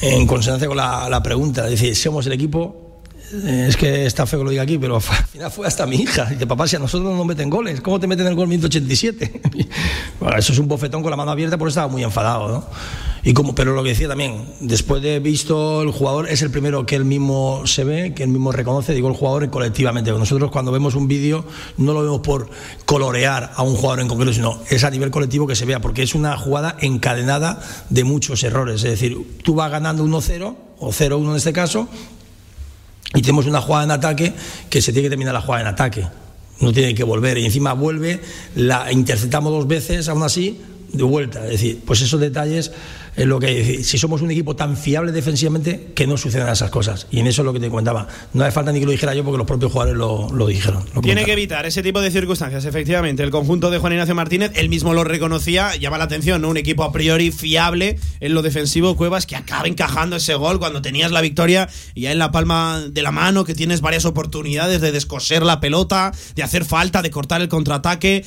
En consonancia con la, la pregunta, es decir, somos el equipo, es que está feo que lo diga aquí, pero al final fue hasta mi hija. Dice, papá, si a nosotros no nos meten goles, ¿cómo te meten el gol 187? bueno, eso es un bofetón con la mano abierta, porque estaba muy enfadado, ¿no? Y como, pero lo que decía también, después de visto el jugador, es el primero que él mismo se ve, que él mismo reconoce, digo el jugador colectivamente. Nosotros cuando vemos un vídeo no lo vemos por colorear a un jugador en concreto, sino es a nivel colectivo que se vea, porque es una jugada encadenada de muchos errores. Es decir, tú vas ganando 1-0 o 0-1 en este caso, y tenemos una jugada en ataque que se tiene que terminar la jugada en ataque. No tiene que volver. Y encima vuelve, la interceptamos dos veces, aún así, de vuelta. Es decir, pues esos detalles es lo que hay. Es decir, si somos un equipo tan fiable defensivamente, que no sucedan esas cosas. Y en eso es lo que te comentaba. No hace falta ni que lo dijera yo porque los propios jugadores lo, lo dijeron. lo Tiene que evitar ese tipo de circunstancias, efectivamente. El conjunto de Juan Ignacio Martínez, él mismo lo reconocía, llama la atención, ¿no? Un equipo a priori fiable en lo defensivo, Cuevas, que acaba encajando ese gol cuando tenías la victoria y ya en la palma de la mano, que tienes varias oportunidades de descoser la pelota, de hacer falta, de cortar el contraataque.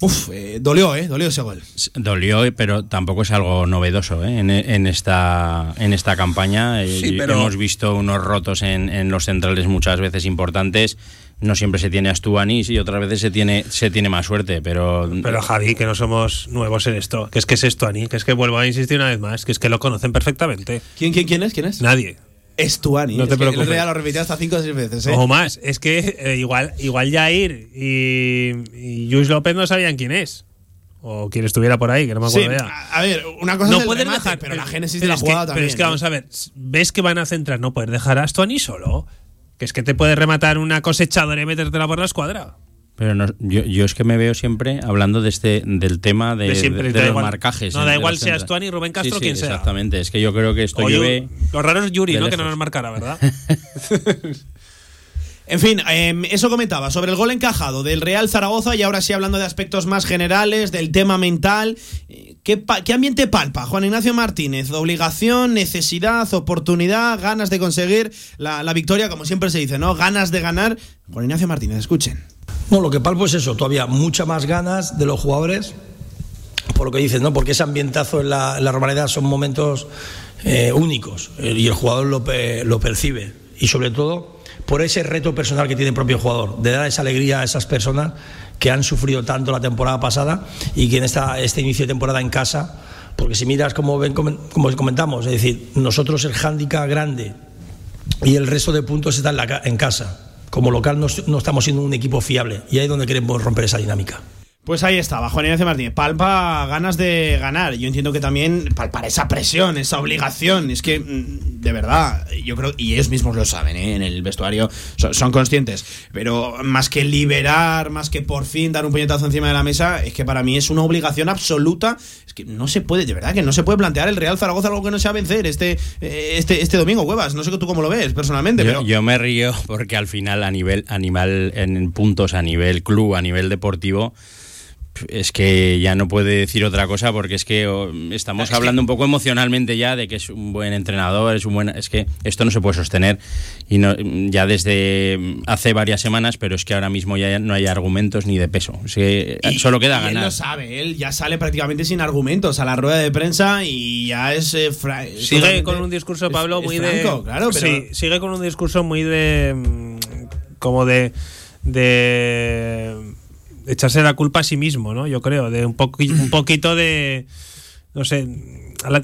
Uf, eh, dolió, ¿eh? Dolió ese gol. Dolió, pero tampoco es algo novedoso ¿eh? en, en esta, en esta campaña. Eh, Sí, pero- Hemos visto unos rotos en, en los centrales muchas veces importantes. No siempre se tiene a Stuanis y otras veces se tiene, se tiene más suerte, pero, Pero Javi, que no somos nuevos en esto, que es que es esto, Ani, que es que vuelvo a insistir una vez más, que es que lo conocen perfectamente. ¿Quién, quién, quién es? ¿Quién es? Nadie. Estuani. No Es te el preocupes. otro día lo repetí hasta cinco o seis veces, ¿eh? O más, es que eh, igual, igual Jair y, y Luis López no sabían quién es. O quien estuviera por ahí, que no me Sí, acuerdo ya. a a ver, una cosa no es el puedes remate, dejar, pero la génesis pero de la que- jugada Pero también. es que ¿eh? vamos a ver, ves que van a centrar, no puedes dejar a Stuani solo. Que es que te puede rematar una cosechadora y metértela por la escuadra. Pero no- yo, yo es que me veo siempre hablando de este del tema de, De siempre, de- da de los igual. marcajes. No, da igual los sea centra- Stuani, Rubén Castro, Sí, sí, quien sea. Exactamente, es que yo creo que esto O Yu- llueve. lo raro es Yuri, ¿no? Que no nos marcara, ¿verdad? En fin, em, eso comentaba sobre el gol encajado del Real Zaragoza y ahora sí hablando de aspectos más generales, del tema mental. ¿Qué, ambiente palpa Juan Ignacio Martínez? ¿Obligación, necesidad, oportunidad, ganas de conseguir la, la victoria, como siempre se dice, ¿no? Ganas de ganar. Juan Ignacio Martínez, escuchen. No, lo que palpo es eso, todavía muchas más ganas de los jugadores, por lo que dices, ¿no? Porque ese ambientazo en la, en son momentos eh, únicos eh, y el jugador lo, lo percibe. Y sobre todo por ese reto personal que tiene el propio jugador, de dar esa alegría a esas personas que han sufrido tanto la temporada pasada y que en este inicio de temporada en casa, porque si miras como, ven, como comentamos, es decir, nosotros el hándicap grande y el resto de puntos está en, la en casa. Como local no, estamos siendo un equipo fiable y ahí es donde queremos romper esa dinámica. Pues ahí estaba, Juan Ignacio Martínez. Palpa ganas de ganar. Yo entiendo que también palpar esa presión, esa obligación. Es que, mm, de verdad, yo creo, y ellos mismos lo saben, ¿eh? en el vestuario son, son conscientes. Pero más que liberar, más que por fin dar un puñetazo encima de la mesa, es que para mí es una obligación absoluta. Es que no se puede, de verdad, que no se puede plantear el Real Zaragoza algo que no sea vencer este, eh, este, este domingo, huevas. No sé tú cómo lo ves personalmente, Yo, pero. yo me río porque al final a nivel animal en puntos a nivel club a nivel deportivo es que ya no puede decir otra cosa porque es que oh, estamos hablando un poco emocionalmente ya de que es un buen entrenador, es un buen es que esto no se puede sostener y no, ya desde hace varias semanas, pero es que ahora mismo ya no hay argumentos ni de peso. Es que Y- solo queda y Él ganar. lo sabe, él ya sale prácticamente sin argumentos a la rueda de prensa y ya es. eh, Sigue con un discurso, Pablo, es muy franco, de. Claro, pero. Sí, sigue con un discurso muy de. mm, como de. de. Echarse la culpa a sí mismo, ¿no? Yo creo, de un, un poquito de, no sé,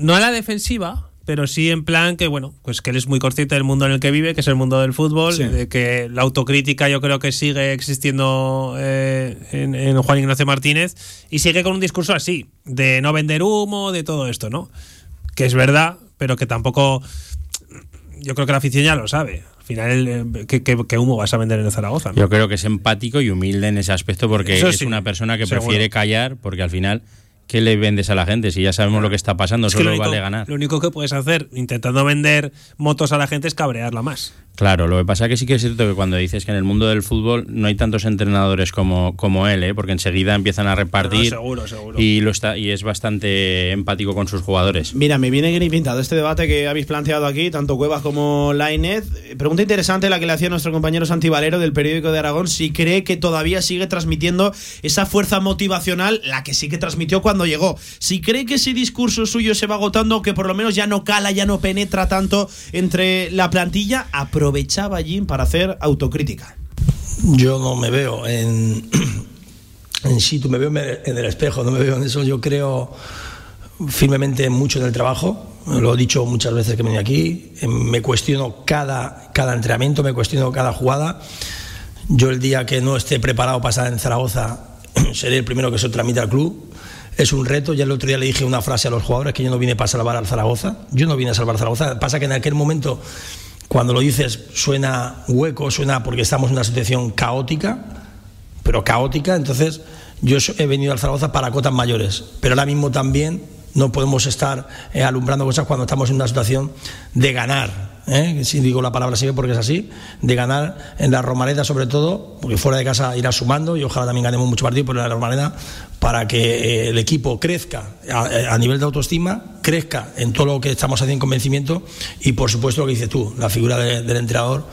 no a la defensiva, pero sí en plan que, bueno, pues que él es muy consciente del mundo en el que vive, que es el mundo del fútbol, de que la autocrítica yo creo que sigue existiendo eh, en, Juan Ignacio Martínez y sigue con un discurso así, de no vender humo, de todo esto, ¿no? Que es verdad, pero que tampoco, yo creo que la afición ya lo sabe. Al final, eh, ¿qué, humo vas a vender en Zaragoza? Yo creo que es empático y humilde en ese aspecto porque es una persona que prefiere callar porque al final ¿qué le vendes a la gente? Si ya sabemos lo que está pasando, solo vale ganar. Lo único que puedes hacer intentando vender motos a la gente es cabrearla más. Claro, lo que pasa es que sí que es cierto que cuando dices que en el mundo del fútbol no hay tantos entrenadores como, como él, ¿eh? porque enseguida empiezan a repartir seguro, seguro. Y, lo está, y es bastante empático con sus jugadores. Mira, me viene bien pintado este debate que habéis planteado aquí, tanto Cuevas como Lainez. Pregunta interesante la que le hacía nuestro compañero Santi Valero del periódico de Aragón, si cree que todavía sigue transmitiendo esa fuerza motivacional, la que sí que transmitió cuando llegó. Si cree que ese discurso suyo se va agotando, que por lo menos ya no cala, ya no penetra tanto entre la plantilla, aprovechaba Jim para hacer autocrítica. Yo no me veo en, en tú me veo en el espejo, no me veo en eso. Yo creo firmemente mucho en el trabajo. Lo he dicho muchas veces que venía aquí. Me cuestiono cada, cada entrenamiento, me cuestiono cada jugada. Yo el día que no esté preparado para estar en Zaragoza, seré el primero que se tramite al club. Es un reto. Ya el otro día le dije una frase a los jugadores que yo no vine para salvar al Zaragoza. Yo no vine a salvar al Zaragoza. Pasa que en aquel momento cuando lo dices suena hueco, suena porque estamos en una situación caótica, pero caótica, entonces yo he venido al Zaragoza para cotas mayores, pero ahora mismo también no podemos estar eh, alumbrando cosas cuando estamos en una situación de ganar. ¿Eh? si digo la palabra sigue porque es así, de ganar en la Romareda sobre todo, porque fuera de casa irá sumando y ojalá también ganemos mucho partido, en la Romareda para que eh, el equipo crezca a, nivel de autoestima, crezca en todo lo que estamos haciendo en convencimiento y por supuesto lo que dices tú, la figura del entrenador,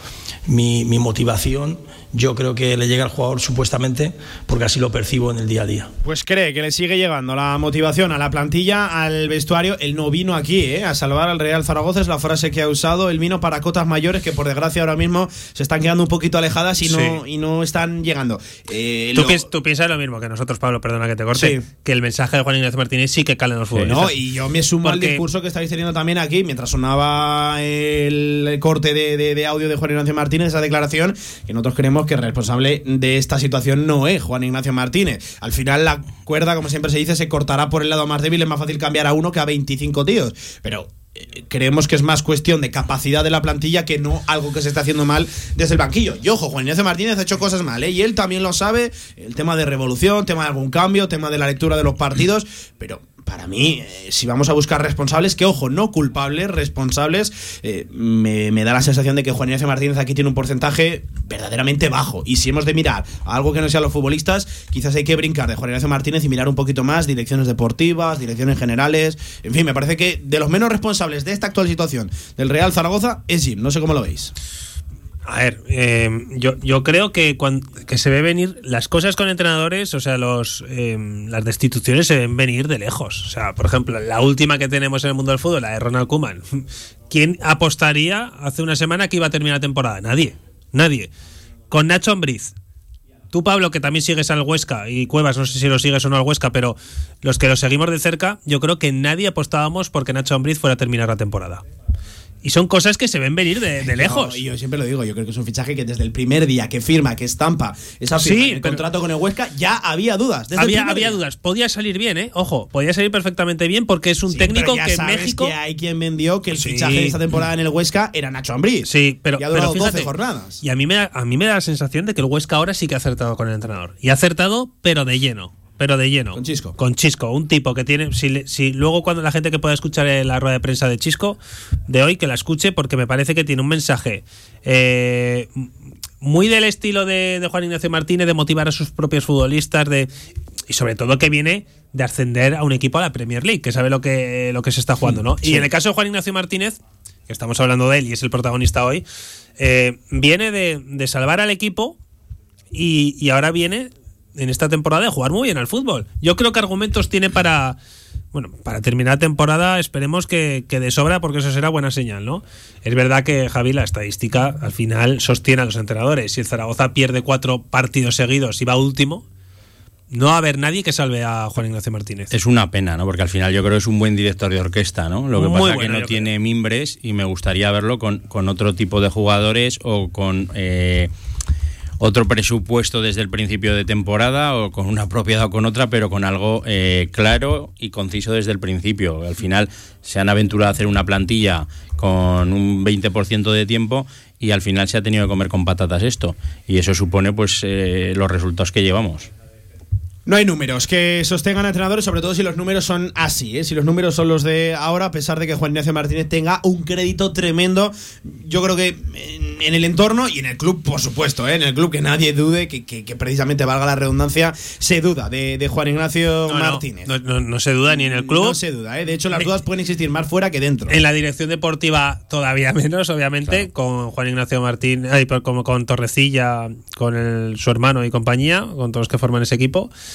mi motivación yo creo que le llega al jugador supuestamente porque así lo percibo en el día a día. Pues cree que le sigue llegando la motivación a la plantilla, al vestuario. Él no vino aquí ¿eh? a salvar al Real Zaragoza, es la frase que ha usado. Él vino para cotas mayores que por desgracia ahora mismo se están quedando un poquito alejadas y no, y no están llegando. Eh, ¿Tú, piensas lo mismo que nosotros, Pablo, perdona que te corte, que el mensaje de Juan Ignacio Martínez sí que cala en los futbolistas. No, y yo me sumo al discurso que estáis teniendo también aquí, mientras sonaba el corte de, de audio de Juan Ignacio Martínez, esa declaración, que nosotros que es responsable de esta situación no es Juan Ignacio Martínez. Al final la cuerda, como siempre se dice, se cortará por el lado más débil. Es más fácil cambiar a uno que a 25 tíos. Pero eh, creemos que es más cuestión de capacidad de la plantilla que no algo que se está haciendo mal desde el banquillo. Y ojo, Juan Ignacio Martínez ha hecho cosas mal, ¿eh? y él también lo sabe, el tema de revolución, tema de algún cambio, tema de la lectura de los partidos, pero para mí, eh, si vamos a buscar responsables, que ojo, no culpables, responsables, eh, me, da la sensación de que Juan Ignacio Martínez aquí tiene un porcentaje verdaderamente bajo. Y si hemos de mirar a algo que no sea los futbolistas, quizás hay que brincar de Juan Ignacio Martínez y mirar un poquito más direcciones deportivas, direcciones generales. En fin, me parece que de los menos responsables de esta actual situación del Real Zaragoza es Jim. No sé cómo lo veis. A ver, eh, yo, creo que, cuando, que se ve venir las cosas con entrenadores, o sea, los, eh, las destituciones se ven venir de lejos. O sea, por ejemplo, la última que tenemos en el mundo del fútbol, la de Ronald Koeman. ¿Quién apostaría hace una semana que iba a terminar la temporada? Nadie. Nadie. Con Nacho Ambriz. Tú, Pablo, que también sigues al Huesca, y Cuevas, no sé si lo sigues o no al Huesca, pero los que lo seguimos de cerca, yo creo que nadie apostábamos porque Nacho Ambriz fuera a terminar la temporada. Y son cosas que se ven venir de, lejos. y yo siempre lo digo, yo creo que es un fichaje que desde el primer día que firma, que estampa esa firma, el contrato con el Huesca, ya había dudas. había, había dudas. Podía salir bien, ¿eh? Ojo, podía salir perfectamente bien porque es un técnico que en México. Que hay quien vendió que el fichaje de esta temporada en el Huesca era Nacho Ambriz. Sí, pero, y ha pero 12 jornadas. Y a mí, me da, a mí me da la sensación de que el Huesca ahora sí que ha acertado con el entrenador. Y ha acertado, pero de lleno pero de lleno. Con Chisco. Con Chisco, un tipo que tiene. Si, si luego, cuando la gente que pueda escuchar la rueda de prensa de Chisco de hoy, que la escuche, porque me parece que tiene un mensaje eh, muy del estilo de, Juan Ignacio Martínez, de motivar a sus propios futbolistas, de y sobre todo que viene de ascender a un equipo a la Premier League, que sabe lo que, lo que se está jugando, ¿no? Y en el caso de Juan Ignacio Martínez, que estamos hablando de él y es el protagonista hoy, eh, viene de, de salvar al equipo y, y, ahora viene en esta temporada de jugar muy bien al fútbol. Yo creo que argumentos tiene para, bueno, para terminar la temporada esperemos que, que, de sobra porque eso será buena señal, ¿no? Es verdad que Javi, la estadística al final sostiene a los entrenadores. Si el Zaragoza pierde cuatro partidos seguidos y va último, no va a haber nadie que salve a Juan Ignacio Martínez. Es una pena, ¿no? Porque al final yo creo que es un buen director de orquesta, ¿no? Lo que Muy pasa es que no tiene mimbres y me gustaría verlo con, con otro tipo de jugadores o con eh, otro presupuesto desde el principio de temporada o con una propiedad o con otra, pero con algo eh, claro y conciso desde el principio. Al final se han aventurado a hacer una plantilla con un 20% de tiempo y al final se ha tenido que comer con patatas esto. Y eso supone pues eh, los resultados que llevamos. No hay números que sostengan a entrenadores, sobre todo si los números son así, ¿eh? si los números son los de ahora, a pesar de que Juan Ignacio Martínez tenga un crédito tremendo. Yo creo que en, en el entorno y en el club, por supuesto, ¿eh? en el club que nadie dude, que, que- que precisamente valga la redundancia, se duda de, de Juan Ignacio No, Martínez. No, no- no se duda ni en el club. No se duda, ¿eh? de hecho las dudas pueden existir más fuera que dentro. En la dirección deportiva todavía menos, obviamente, con Juan Ignacio Martín, ay, por- como con Torrecilla, con el- su hermano y compañía, con todos los que forman ese equipo.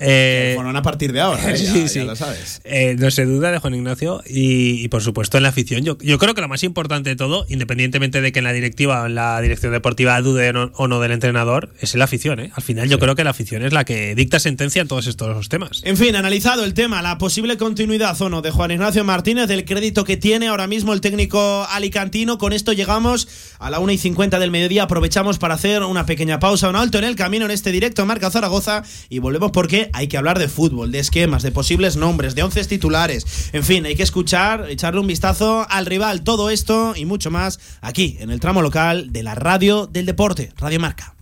Eh, Bueno, a partir de ahora, ¿eh? sí, ya, sí. ya lo sabes. Eh, no se duda de Juan Ignacio y, y, por supuesto en la afición. Yo, yo creo que lo más importante de todo, independientemente de que en la directiva o en la dirección deportiva dude o no, o no del entrenador, es la afición. ¿eh? Al final yo creo que la afición es la que dicta sentencia en todos estos temas. En fin, analizado el tema, la posible continuidad o no de Juan Ignacio Martínez, del crédito que tiene ahora mismo el técnico alicantino. Con esto llegamos a la 1 y 50 del mediodía. Aprovechamos para hacer una pequeña pausa, un alto en el camino en este directo Marca Zaragoza y volvemos porque hay que hablar de fútbol, de esquemas, de posibles nombres, de once titulares. En fin, hay que escuchar, echarle un vistazo al rival, todo esto y mucho más aquí en el tramo local de la radio del deporte, Radio Marca.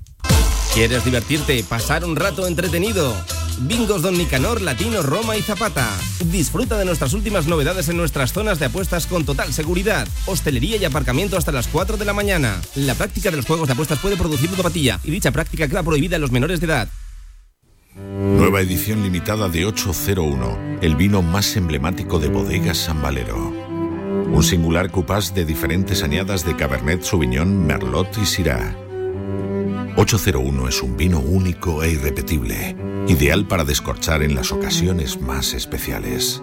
¿Quieres divertirte, pasar un rato entretenido? Bingos Don Nicanor, Latino, Roma y Zapata. Disfruta de nuestras últimas novedades en nuestras zonas de apuestas con total seguridad. Hostelería y aparcamiento hasta las 4 de la mañana. La práctica de los juegos de apuestas puede producir ludopatía y dicha práctica queda prohibida en los menores de edad. Nueva edición limitada de 801, el vino más emblemático de Bodegas San Valero. Un singular cupás de diferentes añadas de Cabernet Sauvignon, Merlot y Syrah. 801 es un vino único e irrepetible, ideal para descorchar en las ocasiones más especiales.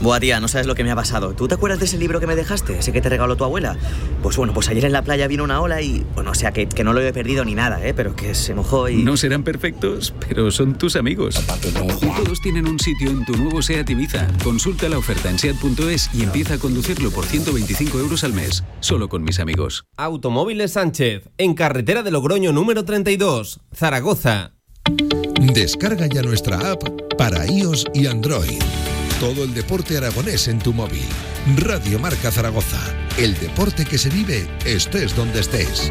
Buah, tía, no sabes lo que me ha pasado. ¿Tú te acuerdas de ese libro que me dejaste? Ese que te regaló tu abuela. Pues bueno, pues ayer en la playa vino una ola y. Bueno, o sea, que, que no lo he perdido ni nada, ¿eh? Pero que se mojó y. No serán perfectos, pero son tus amigos. Todos tienen un sitio en tu nuevo SEAT Ibiza. Consulta la oferta en SEAT.es y empieza a conducirlo por 125 euros al mes. Solo con mis amigos. Automóviles Sánchez, en carretera de Logroño número 32, Zaragoza. Descarga ya nuestra app para iOS y Android. Todo el deporte aragonés en tu móvil. Radio Marca Zaragoza. El deporte que se vive estés donde estés.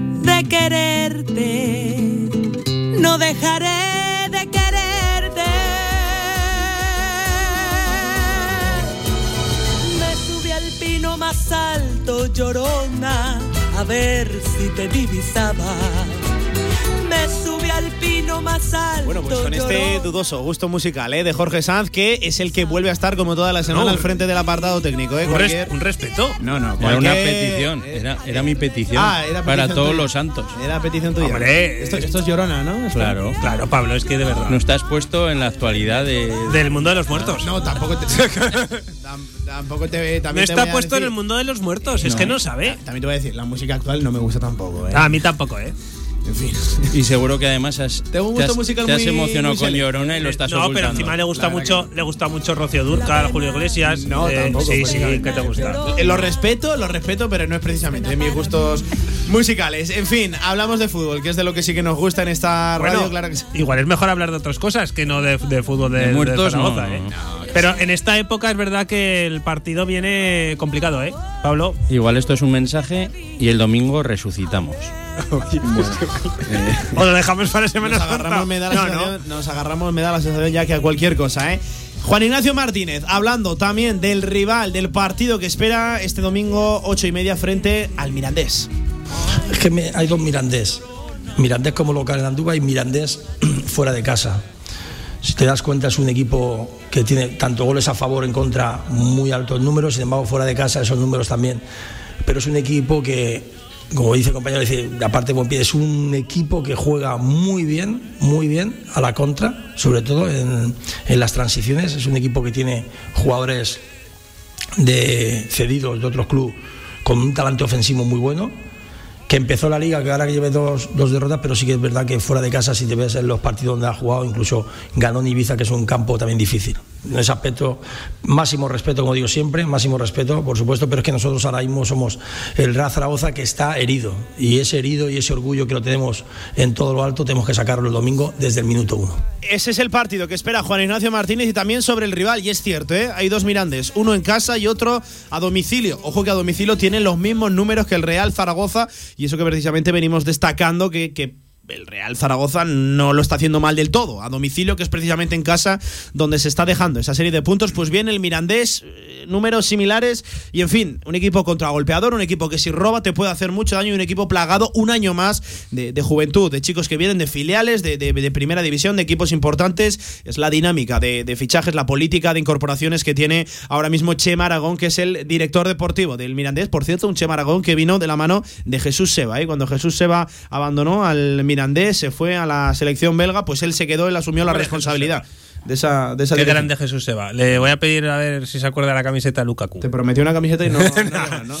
de quererte, no dejaré de quererte. Me subí al pino más alto, llorona, a ver si te divisaba. Me subí al pino más alto. Bueno, pues con este dudoso gusto musical ¿eh? de Jorge Sanz, que es el que vuelve a estar como toda la semana No, al frente del apartado técnico. ¿eh? Un, res- Cualquier- un respeto. No, no, era Cualquier- una petición. Era, era mi petición. Ah, era para todos los santos. Era petición tuya. Hombre, esto, esto es llorona, ¿no? Esto- Claro. Claro, Pablo, es que de verdad. No estás puesto en la actualidad de. Del mundo de los muertos. No, tampoco te. tam- tampoco te. No También te está voy a puesto en el mundo de los muertos, es No. que no sabe. También te voy a decir, la música actual no me gusta tampoco. ¿eh? A mí tampoco, ¿eh? En fin. Y seguro que además has, Tengo un te gusto has- musical te has muy- emocionado muy con selecto. Llorona y lo estás No, pero encima le gusta mucho, le gusta mucho Rocío Durcal, Julio Iglesias. No, eh, tampoco, Sí, sí, que te gusta. Eh, Lo respeto, lo respeto, pero no es precisamente de mis gustos musicales. En fin, hablamos de fútbol, que es de lo que sí que nos gusta en esta radio, Bueno, claro que sí. igual es mejor hablar de otras cosas que no de, de fútbol de, De de muertos, Zaragoza, no, ¿eh? no. Pero en esta época es verdad que el partido viene complicado, ¿eh? Pablo. Igual esto es un mensaje y el domingo resucitamos. O lo dejamos para Semana Nos Santa. agarramos, me da la No, sensación, nos agarramos, me da la sensación ya que a cualquier cosa, ¿eh? Juan Ignacio Martínez, hablando también del rival, del partido que espera este domingo, ocho y media, frente al Mirandés. Es que me- hay dos Mirandés. Mirandés como local en Andúba y Mirandés fuera de casa. Si te das cuenta es un equipo que tiene tanto goles a favor en contra muy altos números, sin embargo fuera de casa esos números también. Pero es un equipo que, como dice el compañero, dice, aparte buen pie, es un equipo que juega muy bien, muy bien a la contra, sobre todo en, en las transiciones. Es un equipo que tiene jugadores de cedidos de otros clubes con un talante ofensivo muy bueno que empezó la liga, que ahora que lleve dos, dos derrotas, pero sí que es verdad que fuera de casa, si te ves en los partidos donde ha jugado, incluso ganó en Ibiza, que es un campo también difícil. En ese aspecto, máximo respeto, como digo siempre, máximo respeto, por supuesto, pero es que nosotros ahora mismo somos el Real Zaragoza que está herido. Y ese herido y ese orgullo que lo tenemos en todo lo alto, tenemos que sacarlo el domingo desde el minuto uno. Ese es el partido que espera Juan Ignacio Martínez y también sobre el rival. Y es cierto, ¿eh? hay dos Mirandes, uno en casa y otro a domicilio. Ojo que a domicilio tienen los mismos números que el Real Zaragoza y eso que precisamente venimos destacando que, que el Real Zaragoza no lo está haciendo mal del todo. A domicilio, que es precisamente en casa donde se está dejando esa serie de puntos, pues bien el Mirandés, eh, números similares y en fin, un equipo contragolpeador, un equipo que si roba te puede hacer mucho daño y un equipo plagado un año más de, juventud, de chicos que vienen de filiales, de, primera división, de equipos importantes. Es la dinámica de, de fichajes, la política de incorporaciones que tiene ahora mismo Chema Aragón, que es el director deportivo del Mirandés. Por cierto, un Chema Aragón que vino de la mano de Jesús Seba. ¿eh? Cuando Jesús Seba abandonó al Mirandés, se fue a la selección belga, pues él se quedó, él asumió la responsabilidad de esa, de esa Qué dirección. grande Jesús se va. Le voy a pedir a ver si se acuerda de la camiseta de Lukaku. Te prometió una camiseta y no. no, no, ¿no?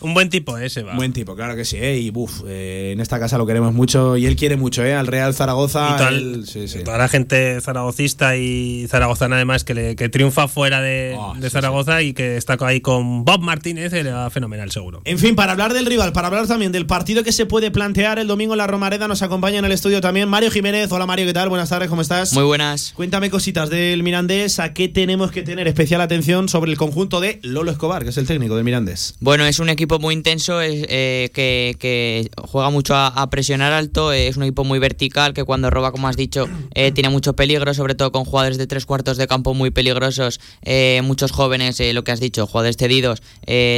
Un buen tipo ese va. Buen tipo, claro que sí, ¿eh? y buf, eh, en esta casa lo queremos mucho y él quiere mucho, ¿eh? Al Real Zaragoza. Y toda, él- sí, sí. toda la gente zaragocista y zaragozana además que, le- que triunfa fuera de, Oh, de Zaragoza y que está ahí con Bob Martínez y le va fenomenal seguro. En fin, para hablar del rival, para hablar también del partido que se puede plantear el domingo en la Romareda, nos acompaña en el estudio también Mario Jiménez. Hola Mario, ¿qué tal? Buenas tardes, ¿cómo estás? Muy buenas. Cuéntame cositas del Mirandés, a qué tenemos que tener especial atención sobre el conjunto de Lolo Escobar, que es el técnico del Mirandés. Bueno, es un equipo muy intenso, es, eh, que, juega mucho a, presionar alto, es un equipo muy vertical que cuando roba, como has dicho, eh, tiene mucho peligro, sobre todo con jugadores de tres cuartos de campo muy peligrosos, eh, muchos jóvenes, lo que has dicho, jugadores cedidos,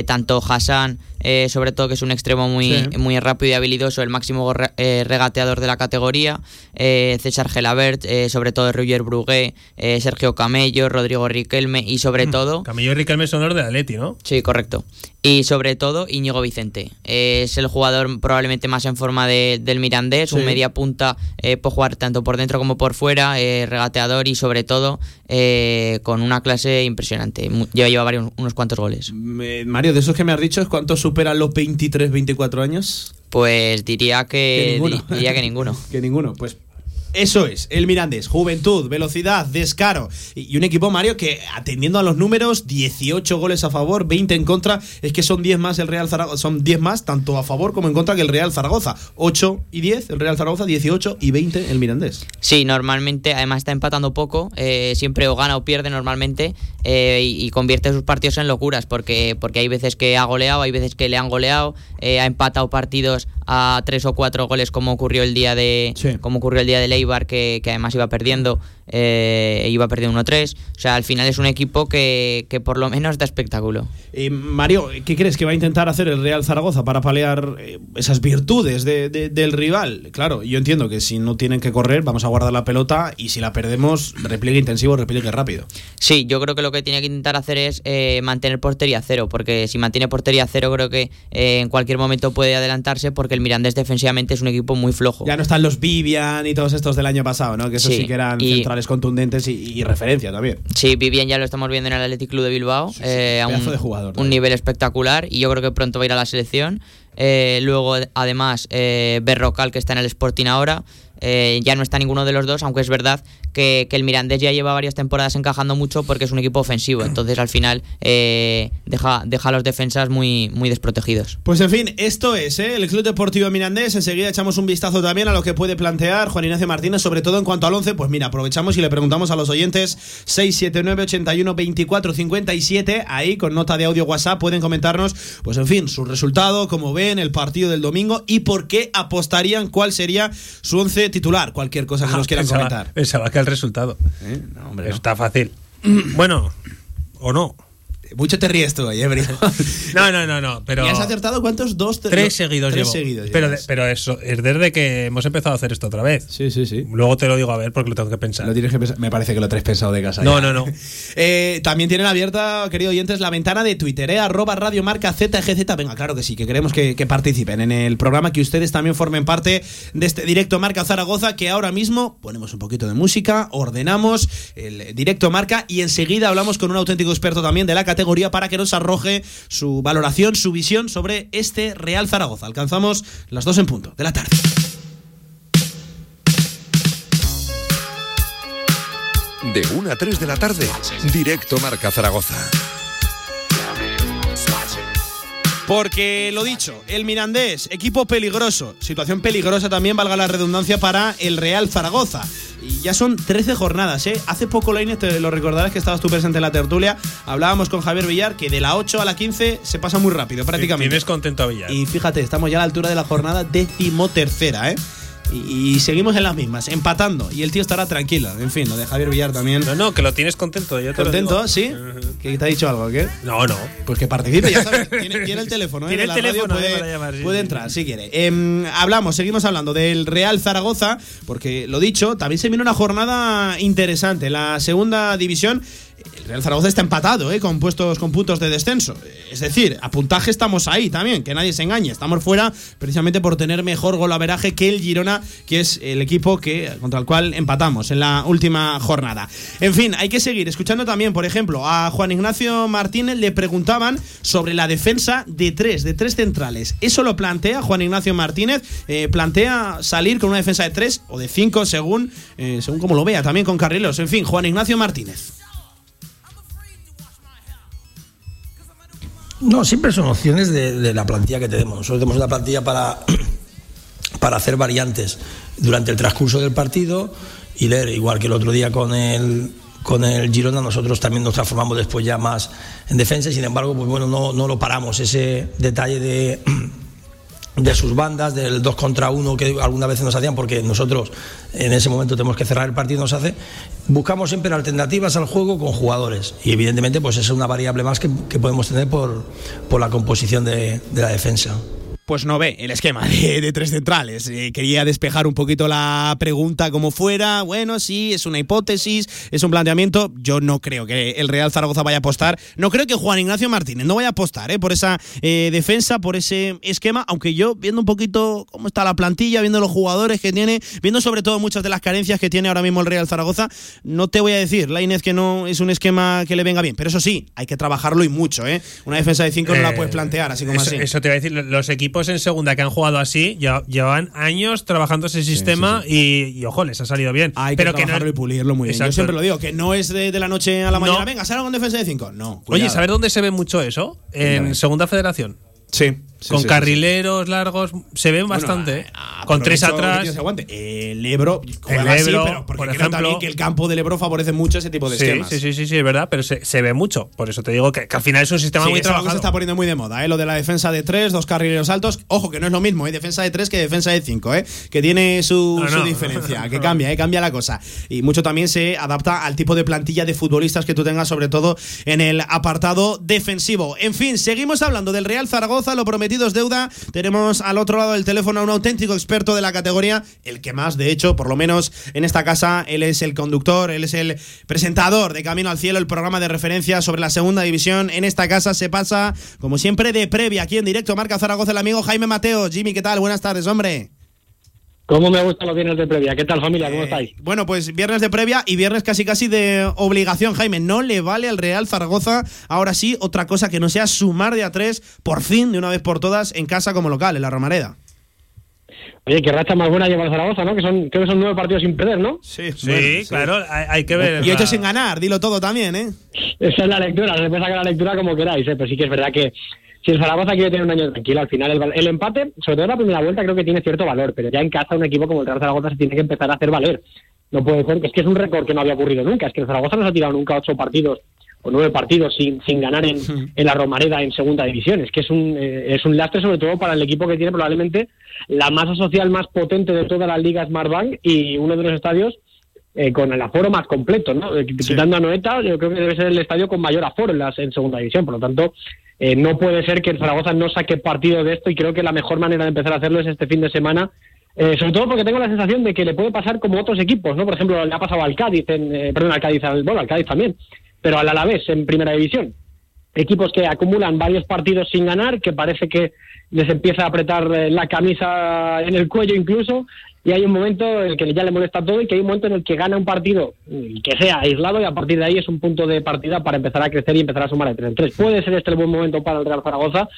tanto Hassan, eh, sobre todo que es un extremo muy, Sí. muy rápido y habilidoso, el máximo re- eh, regateador de la categoría, eh, César Gelabert, eh, sobre todo Roger Brugué, eh, Sergio Camello, Rodrigo Riquelme y sobre todo... Camello y Riquelme son los de Atleti, ¿no? Sí, correcto. Y sobre todo Íñigo Vicente. Eh, es el jugador probablemente más en forma de- del Mirandés, Sí. un media punta, eh, puede jugar tanto por dentro como por fuera, eh, regateador y sobre todo eh, con una clase impresionante. Mu- Lleva, lleva varios, unos cuantos goles. Mario, de esos que me has dicho, ¿cuántos superan los 23, 24 años? Pues diría que, Que ninguno. di- diría que ninguno. que ninguno, pues. Eso es, el Mirandés, juventud, velocidad, descaro y un equipo Mario que atendiendo a los números, 18 goles a favor, 20 en contra, es que son 10 más el Real Zaragoza, son 10 más tanto a favor como en contra que el Real Zaragoza, 8 y 10 el Real Zaragoza, 18 y 20 el Mirandés. Sí, normalmente, además está empatando poco, eh, siempre o gana o pierde normalmente eh, y, y convierte sus partidos en locuras porque, porque hay veces que ha goleado, hay veces que le han goleado, eh, ha empatado partidos a tres o cuatro goles como ocurrió el día de Sí. como ocurrió el día de Leibar que, que además iba perdiendo eh, iba perdiendo 1-3 o sea al final es un equipo que, que por lo menos da espectáculo Eh, Mario, ¿qué crees que va a intentar hacer el Real Zaragoza para paliar eh, esas virtudes de- de- del rival? Claro, yo entiendo que si no tienen que correr, vamos a guardar la pelota y si la perdemos, repliegue intensivo, repliegue rápido. Sí, yo creo que lo que tiene que intentar hacer es eh, mantener portería cero, porque si mantiene portería cero creo que en cualquier momento puede adelantarse porque el Mirandés defensivamente es un equipo muy flojo. Ya no están los Vivian y todos estos del año pasado, ¿no? Que esos sí, Sí, que eran y- centrales contundentes y, y referencia también. Sí, Vivian ya lo estamos viendo en el Athletic Club de Bilbao, eh, a un, de jugador un también. nivel espectacular y yo creo que pronto va a ir a la selección. Eh, luego, además, eh, Berrocal, que está en el Sporting ahora. Eh, ya no está ninguno de los dos, aunque es verdad que, el Mirandés ya lleva varias temporadas encajando mucho porque es un equipo ofensivo. Entonces, al final, eh, deja, deja a los defensas muy, muy desprotegidos. Pues en fin, esto es ¿eh? el Club Deportivo Mirandés. Enseguida echamos un vistazo también a lo que puede plantear Juan Ignacio Martínez, sobre todo en cuanto al 11. Pues mira, aprovechamos y le preguntamos a los oyentes 679 81 24 57. Ahí con nota de audio WhatsApp pueden comentarnos, pues en fin, su resultado, cómo ven el partido del domingo y por qué apostarían, cuál sería su 11 titular. Cualquier cosa que Ah, nos quieran pensaba- comentar. Pensaba que el resultado. ¿Eh? No, hombre, Eso no. está fácil. bueno, o no. Mucho te ríes tú, Bri. No, no, no, no. Pero ¿Y has acertado cuántos? Dos, tre- tres no, seguidos tres llevo. seguidos pero, de- pero eso es desde que hemos empezado a hacer esto otra vez. Sí, sí, sí. Luego te lo digo a ver porque lo tengo que pensar. Lo tienes que pensar- Me parece que lo traes pensado de casa. No, ya. no, no. Eh, también tienen abierta, querido oyentes, la ventana de Twitter, ¿eh? arroba Radio Marca ZGZ. Venga, claro que sí, que queremos que, que participen en el programa, que ustedes también formen parte de este directo Marca Zaragoza, que ahora mismo ponemos un poquito de música, ordenamos el directo Marca y enseguida hablamos con un auténtico experto también de la categoría para que nos arroje su valoración, su visión sobre este Real Zaragoza. Alcanzamos las dos en punto de la tarde. De 1 a 3 de la tarde, directo Marca Zaragoza. Porque lo dicho, el Mirandés, equipo peligroso, situación peligrosa también, valga la redundancia, para el Real Zaragoza. Y ya son 13 jornadas, ¿eh? Hace poco, Lainez, te lo recordarás que estabas tú presente en la tertulia. Hablábamos con Javier Villar que de la 8 a la 15 se pasa muy rápido, prácticamente. Tienes contento a Villar. Y fíjate, estamos ya a la altura de la jornada decimotercera, ¿eh? Y, y seguimos en las mismas, empatando. Y el tío estará tranquilo. En fin, lo de Javier Villar también. No, no, que lo tienes contento. Yo te lo ¿Contento? digo. ¿Sí? ¿Que te ha dicho algo? ¿Qué? No, no. Pues que participe, ya sabes. Tiene, tiene el teléfono, ¿eh? Tiene el la teléfono, puede, eh, para llamar, sí, puede sí, entrar si quiere. Em, hablamos, seguimos hablando del Real Zaragoza, porque lo dicho, también se viene una jornada interesante. La segunda división. El Real Zaragoza está empatado, ¿eh? con con puntos de descenso. Es decir, a puntaje estamos ahí también, que nadie se engañe. Estamos fuera precisamente por tener mejor golaveraje que el Girona, que es el equipo que, contra el cual empatamos en la última jornada. En fin, hay que seguir escuchando también, por ejemplo, a Juan Ignacio Martínez le preguntaban sobre la defensa de tres, de tres centrales. ¿Eso lo plantea Juan Ignacio Martínez? Eh, ¿Plantea salir con una defensa de tres o de cinco, según, eh, según como lo vea, también con Carrilos? En fin, Juan Ignacio Martínez. No, siempre son opciones de, de la plantilla que tenemos. Nosotros tenemos una plantilla para, para hacer variantes durante el transcurso del partido y leer, igual que el otro día con el, con el Girona, nosotros también nos transformamos después ya más en defensa sin embargo, pues bueno, no, no lo paramos. Ese detalle de, de sus bandas, del 2 contra 1 que algunas veces nos hacían, porque nosotros en ese momento tenemos que cerrar el partido, nos hace. Buscamos siempre alternativas al juego con jugadores y evidentemente pues es una variable más que, que podemos tener por, por la composición de, de la defensa. Pues no ve el esquema de, de tres centrales. Eh, quería despejar un poquito la pregunta como fuera. Bueno, sí, es una hipótesis, es un planteamiento. Yo no creo que el Real Zaragoza vaya a apostar. No creo que Juan Ignacio Martínez no vaya a apostar eh, por esa eh, defensa, por ese esquema. Aunque yo, viendo un poquito cómo está la plantilla, viendo los jugadores que tiene, viendo sobre todo muchas de las carencias que tiene ahora mismo el Real Zaragoza, no te voy a decir, la Inés, que no es un esquema que le venga bien. Pero eso sí, hay que trabajarlo y mucho. ¿eh? Una defensa de cinco no la Eh, puedes plantear así como eso, así. eso te iba a decir, los equipos en segunda que han jugado así llevan años trabajando ese sistema Y, y, ojo, les ha salido bien. Hay pero que que no y pulirlo muy bien. Yo siempre lo digo, que no es de, de la noche a la mañana. No. Venga, salga con defensa de 5. No. Oye. ¿sabes dónde se ve mucho eso? En. Segunda Federación. Sí. Sí, Con sí, sí, carrileros largos, se ven Bueno, bastante. ¿eh? sí. Con tres atrás. El Ebro, El así, Ebro, pero porque por creo ejemplo. también que el campo del Ebro favorece mucho ese tipo de Sí, esquemas. sí, sí, sí, sí, es verdad, pero se, se ve mucho. Por eso te digo que, que al final es un sistema Sí, muy trabajado. se está poniendo muy de moda, ¿eh? lo de la defensa de tres, dos carrileros altos. Ojo, que no es lo mismo, ¿eh? defensa de tres que defensa de cinco, ¿eh? que tiene su, No, su no. diferencia, que cambia, ¿eh? cambia la cosa. Y mucho también se adapta al tipo de plantilla de futbolistas que tú tengas, sobre todo en el apartado defensivo. En fin, seguimos hablando del Real Zaragoza, lo prometido deuda. Tenemos al otro lado del teléfono a un auténtico experto de la categoría, el que más, de hecho, por lo menos en esta casa, él es el conductor, él es el presentador de Camino al Cielo, el programa de referencia sobre la segunda división. En esta casa se pasa, como siempre, de previa aquí en directo. Marca Zaragoza, el amigo Jaime Mateo. Jimmy, ¿qué tal? Buenas tardes, hombre. ¿Cómo me gustan los viernes de previa? ¿Qué tal familia? ¿Cómo estáis? Bueno, pues viernes de previa y viernes casi casi de obligación, Jaime. No le vale al Real Zaragoza ahora sí otra cosa que no sea sumar de a tres, por fin, de una vez por todas, en casa como local, en la Romareda. Oye, qué racha más buena lleva el Zaragoza, ¿no? Que son, creo que son nueve partidos sin perder, ¿no? Sí, Sí, claro, hay, hay que ver. Y ocho sin ganar, dilo todo también, ¿eh? Esa es la lectura, se puede sacar la lectura como queráis, ¿eh? pero sí que es verdad que si el Zaragoza quiere tener un año tranquilo, al final el, el empate, sobre todo en la primera vuelta, creo que tiene cierto valor, pero ya en casa un equipo como el Real Zaragoza se tiene que empezar a hacer valer. No puede ser, es que es un récord que no había ocurrido nunca, es que el Zaragoza no se ha tirado nunca ocho partidos o nueve partidos sin, sin ganar en, en la Romareda en segunda división. Es que es un, eh, es un lastre sobre todo para el equipo que tiene probablemente la masa social más potente de toda la liga Smartbank y uno de los estadios eh, con el aforo más completo, ¿no? Eh, Quitando a Noeta, yo creo que debe ser el estadio con mayor aforo en, las, en segunda división. Por lo tanto, eh, no puede ser que el Zaragoza no saque partido de esto y creo que la mejor manera de empezar a hacerlo es este fin de semana. eh, sobre todo porque tengo la sensación de que le puede pasar como otros equipos, ¿no? Por ejemplo, le ha pasado al Cádiz, en, eh, perdón, al Cádiz, al, bueno, al Cádiz también, pero al Alavés en primera división equipos que acumulan varios partidos sin ganar, que parece que les empieza a apretar eh, la camisa en el cuello incluso, y hay un momento en el que ya le molesta todo y que hay un momento en el que gana un partido y que sea aislado y a partir de ahí es un punto de partida para empezar a crecer y empezar a sumar de tres en tres. Puede ser este el buen momento para el Real Zaragoza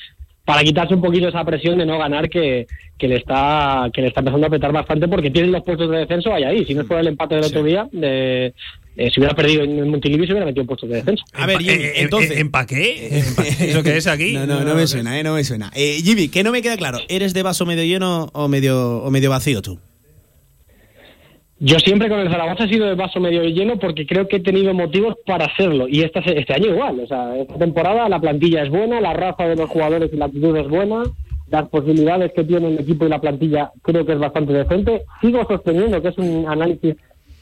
para quitarse un poquito esa presión de no ganar que, que le está que le está empezando a apretar bastante porque tienen los puestos de descenso ahí ahí. Si no es por el empate del otro día, de, eh, si hubiera perdido en Montilivi se hubiera metido en puestos de descenso. A ver, Jimmy, entonces. ¿Empa qué? ¿Eso qué es aquí? No, no, no me suena, ¿eh? No me suena. Eh, Jimmy, que no me queda claro. ¿Eres de vaso medio lleno o medio, o medio vacío tú? Yo siempre con el Zaragoza he sido de vaso medio lleno porque creo que he tenido motivos para hacerlo. Y este, este año igual. O sea, esta temporada la plantilla es buena, la raza de los jugadores y la actitud es buena, las posibilidades que tiene el equipo y la plantilla creo que es bastante decente. Sigo sosteniendo que es un análisis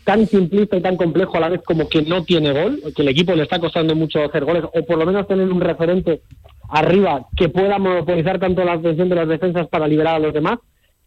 tan simplista y tan complejo a la vez como que no tiene gol, que el equipo le está costando mucho hacer goles, o por lo menos tener un referente arriba que pueda monopolizar tanto la atención de las defensas para liberar a los demás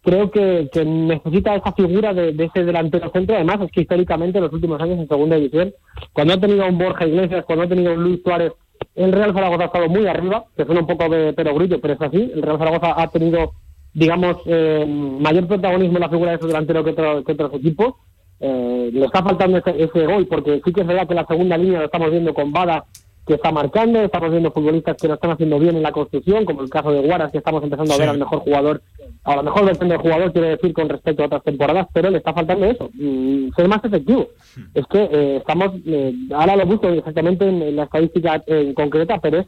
creo que, que necesita esa figura de, de ese delantero centro. Además, es que históricamente en los últimos años en segunda división, cuando ha tenido a un Borja Iglesias, cuando ha tenido a un Luis Suárez, el Real Zaragoza ha estado muy arriba, que suena un poco de perogrullo, pero es así. El Real Zaragoza ha tenido, digamos, eh, mayor protagonismo en la figura de su delantero que, otro- que otros equipos. Eh, le está faltando ese, ese gol, porque sí que es verdad que la segunda línea lo estamos viendo con Bada, que está marcando, estamos viendo futbolistas que lo están haciendo bien en la construcción, como el caso de Guaras, que estamos empezando a ver al mejor jugador, a la mejor versión del jugador, quiero decir, con respecto a otras temporadas, pero le está faltando eso, mm, ser más efectivo. Es que eh, estamos, eh, ahora lo busco exactamente en, en la estadística en concreta, pero es,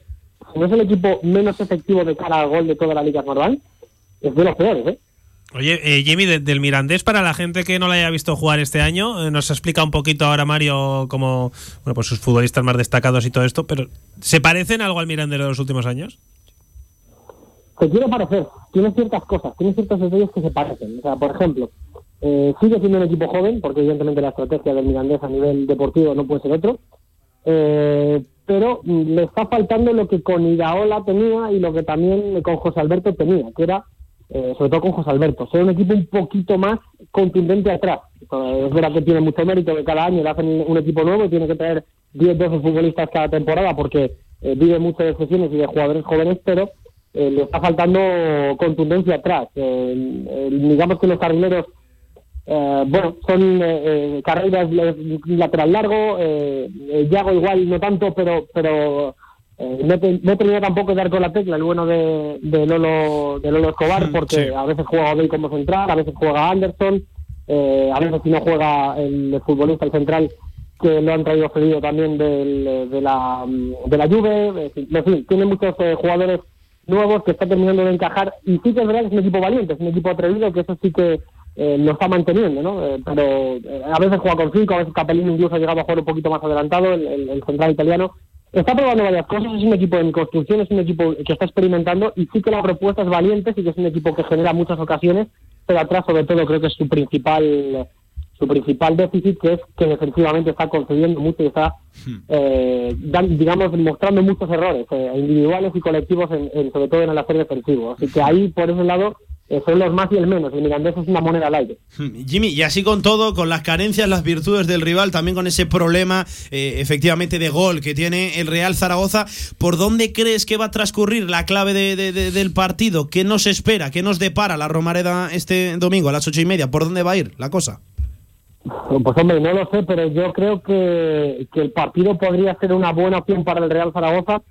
si no es el equipo menos efectivo de cara al gol de toda la Liga Normal, es de los peores, ¿eh? Oye, eh, Jimmy, de- del Mirandés, para la gente que no la haya visto jugar este año, eh, nos explica un poquito ahora Mario como bueno, pues sus futbolistas más destacados y todo esto, pero ¿se parecen algo al Mirandés de los últimos años? Se quiere parecer, tiene ciertas cosas, tiene ciertos detalles que se parecen. O sea, por ejemplo, eh, sigue siendo un equipo joven, porque evidentemente la estrategia del Mirandés a nivel deportivo no puede ser otro, eh, pero mm, le está faltando lo que con Iraola tenía y lo que también con José Alberto tenía, que era, eh, sobre todo con José Alberto, ser un equipo un poquito más contundente atrás. Es verdad que tiene mucho mérito que cada año le hacen un equipo nuevo y tiene que traer 10, 12 futbolistas cada temporada porque eh, vive mucho de sesiones y de jugadores jóvenes, pero eh, le está faltando contundencia atrás. Eh, digamos que los carrileros, eh, bueno, son eh, carreras lateral largo, Yago igual no tanto, pero pero eh, no, te- no tenía tampoco que dar con la tecla el bueno de, de Lolo de Lolo Escobar, porque a veces juega Odey como central, a veces juega Anderson, eh, a veces si no juega el futbolista, el central, que lo han traído cedido también del- de la de la Juve, en fin, tiene muchos eh, jugadores nuevos que está terminando de encajar y sí que es verdad que es un equipo valiente, es un equipo atrevido que eso sí que eh, lo está manteniendo, ¿no? Eh, pero eh, a veces juega con cinco, a veces Capellini incluso ha llegado a jugar un poquito más adelantado, el, el- el central italiano. Está probando varias cosas, es un equipo en construcción, es un equipo que está experimentando y sí que la propuesta es valiente, sí que es un equipo que genera muchas ocasiones, pero atrás sobre todo creo que es su principal su principal déficit, que es que defensivamente está concediendo mucho y está, eh, dan- digamos, mostrando muchos errores eh, individuales y colectivos, en, en- sobre todo en el hacer defensivo. Así que ahí, por ese lado, eh, son los más y el menos. El Mirandés es una moneda al aire. Jimmy, y así con todo, con las carencias, las virtudes del rival, también con ese problema eh, efectivamente de gol que tiene el Real Zaragoza, ¿por dónde crees que va a transcurrir la clave de- de- de- del partido? ¿Qué nos espera? ¿Qué nos depara la Romareda este domingo a las ocho y media? ¿Por dónde va a ir la cosa? Pues hombre, no lo sé, pero yo creo que, que el partido podría ser una buena opción para el Real Zaragoza.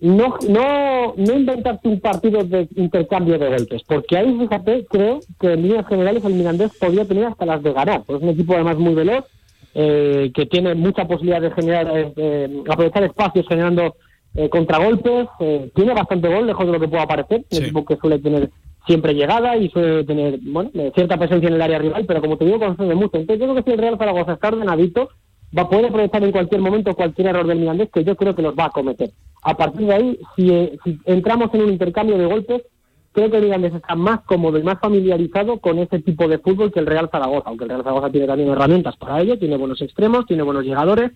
No, no, no inventarse un partido de intercambio de golpes, porque ahí, fíjate, creo que en líneas generales el Mirandés podría tener hasta las de ganar. Es un equipo además muy veloz, eh, que tiene mucha posibilidad de generar, eh, eh, aprovechar espacios generando eh, contragolpes, eh, tiene bastante gol, lejos de lo que pueda parecer, un equipo que suele tener siempre llegada y suele tener bueno cierta presencia en el área rival, pero como te digo, concede mucho. Entonces yo creo que si el Real Zaragoza está ordenadito, va a poder aprovechar en cualquier momento cualquier error del Mirandés, que yo creo que los va a cometer. A partir de ahí, si, eh, si entramos en un intercambio de golpes, creo que el Mirandés está más cómodo y más familiarizado con ese tipo de fútbol que el Real Zaragoza, aunque el Real Zaragoza tiene también herramientas para ello, tiene buenos extremos, tiene buenos llegadores,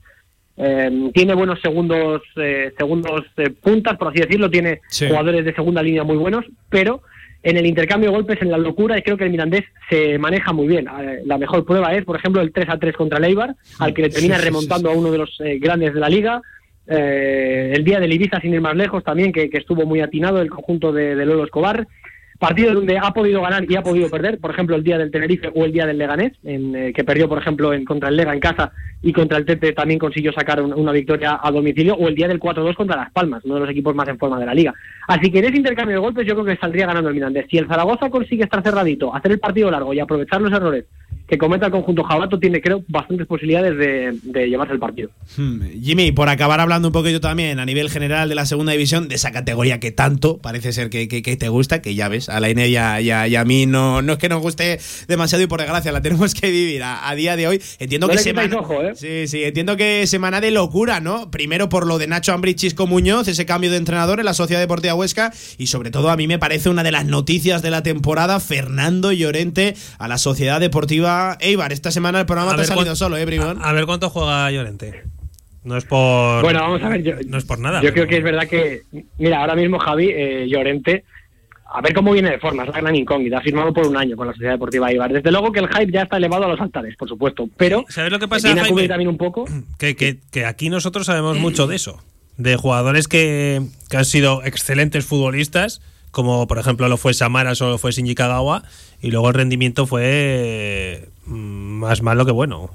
eh, tiene buenos segundos eh, segundos eh, puntas, por así decirlo, tiene Sí. jugadores de segunda línea muy buenos, pero en el intercambio de golpes, en la locura, y creo que el Mirandés se maneja muy bien. Eh, la mejor prueba es, por ejemplo, el 3 a 3 contra el Eibar, al que le termina Sí, sí, sí, remontando a uno de los eh, grandes de la liga. Eh, el día del Ibiza, sin ir más lejos, también, que, que estuvo muy atinado el conjunto de, de Lolo Escobar. Partidos donde ha podido ganar y ha podido perder, por ejemplo, el día del Tenerife o el día del Leganés, en, eh, que perdió, por ejemplo, en, contra el Lega en casa y contra el Tete también consiguió sacar un- una victoria a domicilio, o el día del 4-2 contra Las Palmas, uno de los equipos más en forma de la liga. Así que en ese intercambio de golpes yo creo que saldría ganando el Mirandés. Si el Zaragoza consigue estar cerradito, hacer el partido largo y aprovechar los errores que cometa el conjunto jabato, tiene, creo, bastantes posibilidades de, de llevarse el partido. Hmm, Jimmy, por acabar hablando un poquito también a nivel general de la segunda división, de esa categoría que tanto parece ser que, que- que te gusta, que ya ves, a la INE y a, y a- y a mí no, no es que nos guste demasiado y por desgracia la tenemos que vivir a, a día de hoy. Entiendo No que semana, ojo, ¿eh? Sí, sí, entiendo que semana de locura, ¿no? Primero por lo de Nacho Ambrí Chisco Muñoz, ese cambio de entrenador en la Sociedad Deportiva Huesca y sobre todo a mí me parece una de las noticias de la temporada, Fernando Llorente a la Sociedad Deportiva Eibar. Esta semana el programa A te ha salido solo, ¿eh, Bribón? A ver cuánto juega Llorente. No es por. Bueno, vamos a ver, yo- no es por nada. Yo pero- creo que es verdad que, mira, ahora mismo Javi eh, Llorente, a ver cómo viene de forma, es la gran incógnita, ha firmado por un año con la Sociedad Deportiva Ibar. Desde luego que el hype ya está elevado a los altares, por supuesto, pero ¿Sabes lo que pasa, Jaime? también un poco. que, que- que aquí nosotros sabemos mucho de eso. De jugadores que, que han sido excelentes futbolistas, como por ejemplo lo fue Samaras o lo fue Shinji Kagawa, y luego el rendimiento fue mm, más malo que bueno.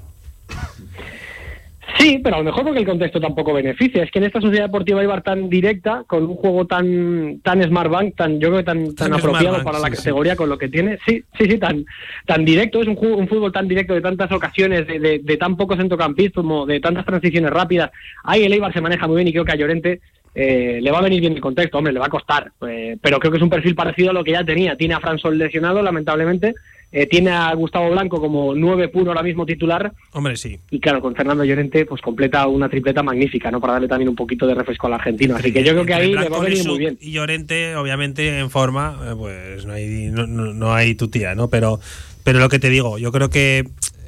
Sí, pero a lo mejor porque el contexto tampoco beneficia. Es que en esta sociedad deportiva Ibar tan directa, con un juego tan tan smart bank, tan yo creo que tan, tan Tan apropiado para la sí, sí. categoría con lo que tiene, sí, sí, sí, tan tan directo, es un, juego- un fútbol tan directo de tantas ocasiones, de, de, de tan pocos centrocampistas, como de tantas transiciones rápidas. Ahí el Eibar se maneja muy bien y creo que a Llorente eh, le va a venir bien el contexto, hombre, le va a costar, eh, pero creo que es un perfil parecido a lo que ya tenía. Tiene a Fran Sol lesionado, lamentablemente, eh, tiene a Gustavo Blanco como nueve puro ahora mismo titular, Hombre, sí. y claro, con Fernando Llorente pues completa una tripleta magnífica, ¿no? Para darle también un poquito de refresco al argentino. Así que yo creo que ahí le va a venir muy bien. Y Llorente, obviamente, en forma, eh, pues no hay, no, no- no hay tu tía, ¿no? Pero, pero lo que te digo, yo creo que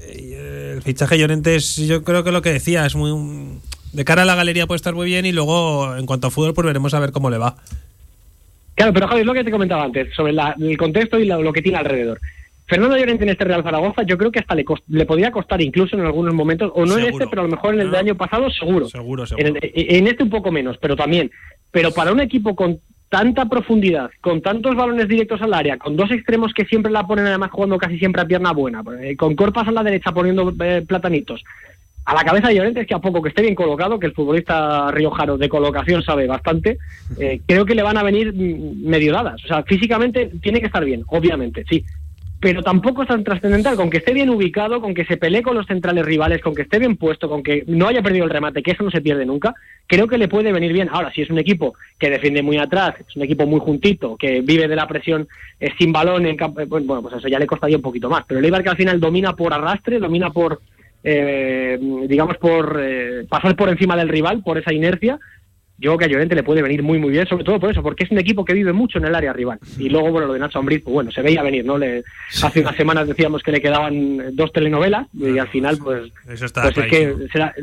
eh, el fichaje Llorente es, yo creo que lo que decía, es muy. de cara a la galería puede estar muy bien y luego, en cuanto a fútbol, pues veremos a ver cómo le va. Claro, pero Javi, es lo que te comentaba antes, sobre la- el contexto y lo, lo que tiene alrededor. Fernando Llorente en este Real Zaragoza, yo creo que hasta le, cos- le podría costar incluso en algunos momentos, o no en este, pero a lo mejor en el del año pasado, seguro. Seguro, En, seguro. el- en este un poco menos, pero también. Pero para un equipo con tanta profundidad, con tantos balones directos al área, con dos extremos que siempre la ponen además jugando casi siempre a pierna buena, eh, con Corpas a la derecha poniendo eh, platanitos, a la cabeza de Llorente es que a poco que esté bien colocado, que el futbolista riojano de colocación sabe bastante, eh, creo que le van a venir mm, medio dadas. O sea, físicamente tiene que estar bien, obviamente, sí. Pero tampoco es tan trascendental, con que esté bien ubicado, con que se pelee con los centrales rivales, con que esté bien puesto, con que no haya perdido el remate, que eso no se pierde nunca, creo que le puede venir bien. Ahora, si es un equipo que defiende muy atrás, es un equipo muy juntito, que vive de la presión eh, sin balón, en campo, eh, bueno, pues eso ya le costaría un poquito más. Pero el Eibar que al final domina por arrastre, domina por, eh, digamos, por eh, pasar por encima del rival, por esa inercia, yo creo que a Llorente le puede venir muy muy bien, sobre todo por eso, porque es un equipo que vive mucho en el área rival. Y luego, bueno, lo de Nacho Ambriz, pues bueno, se veía venir, ¿no? Le, hace unas semanas decíamos que le quedaban dos telenovelas y al final, pues, Eso está pues es que será,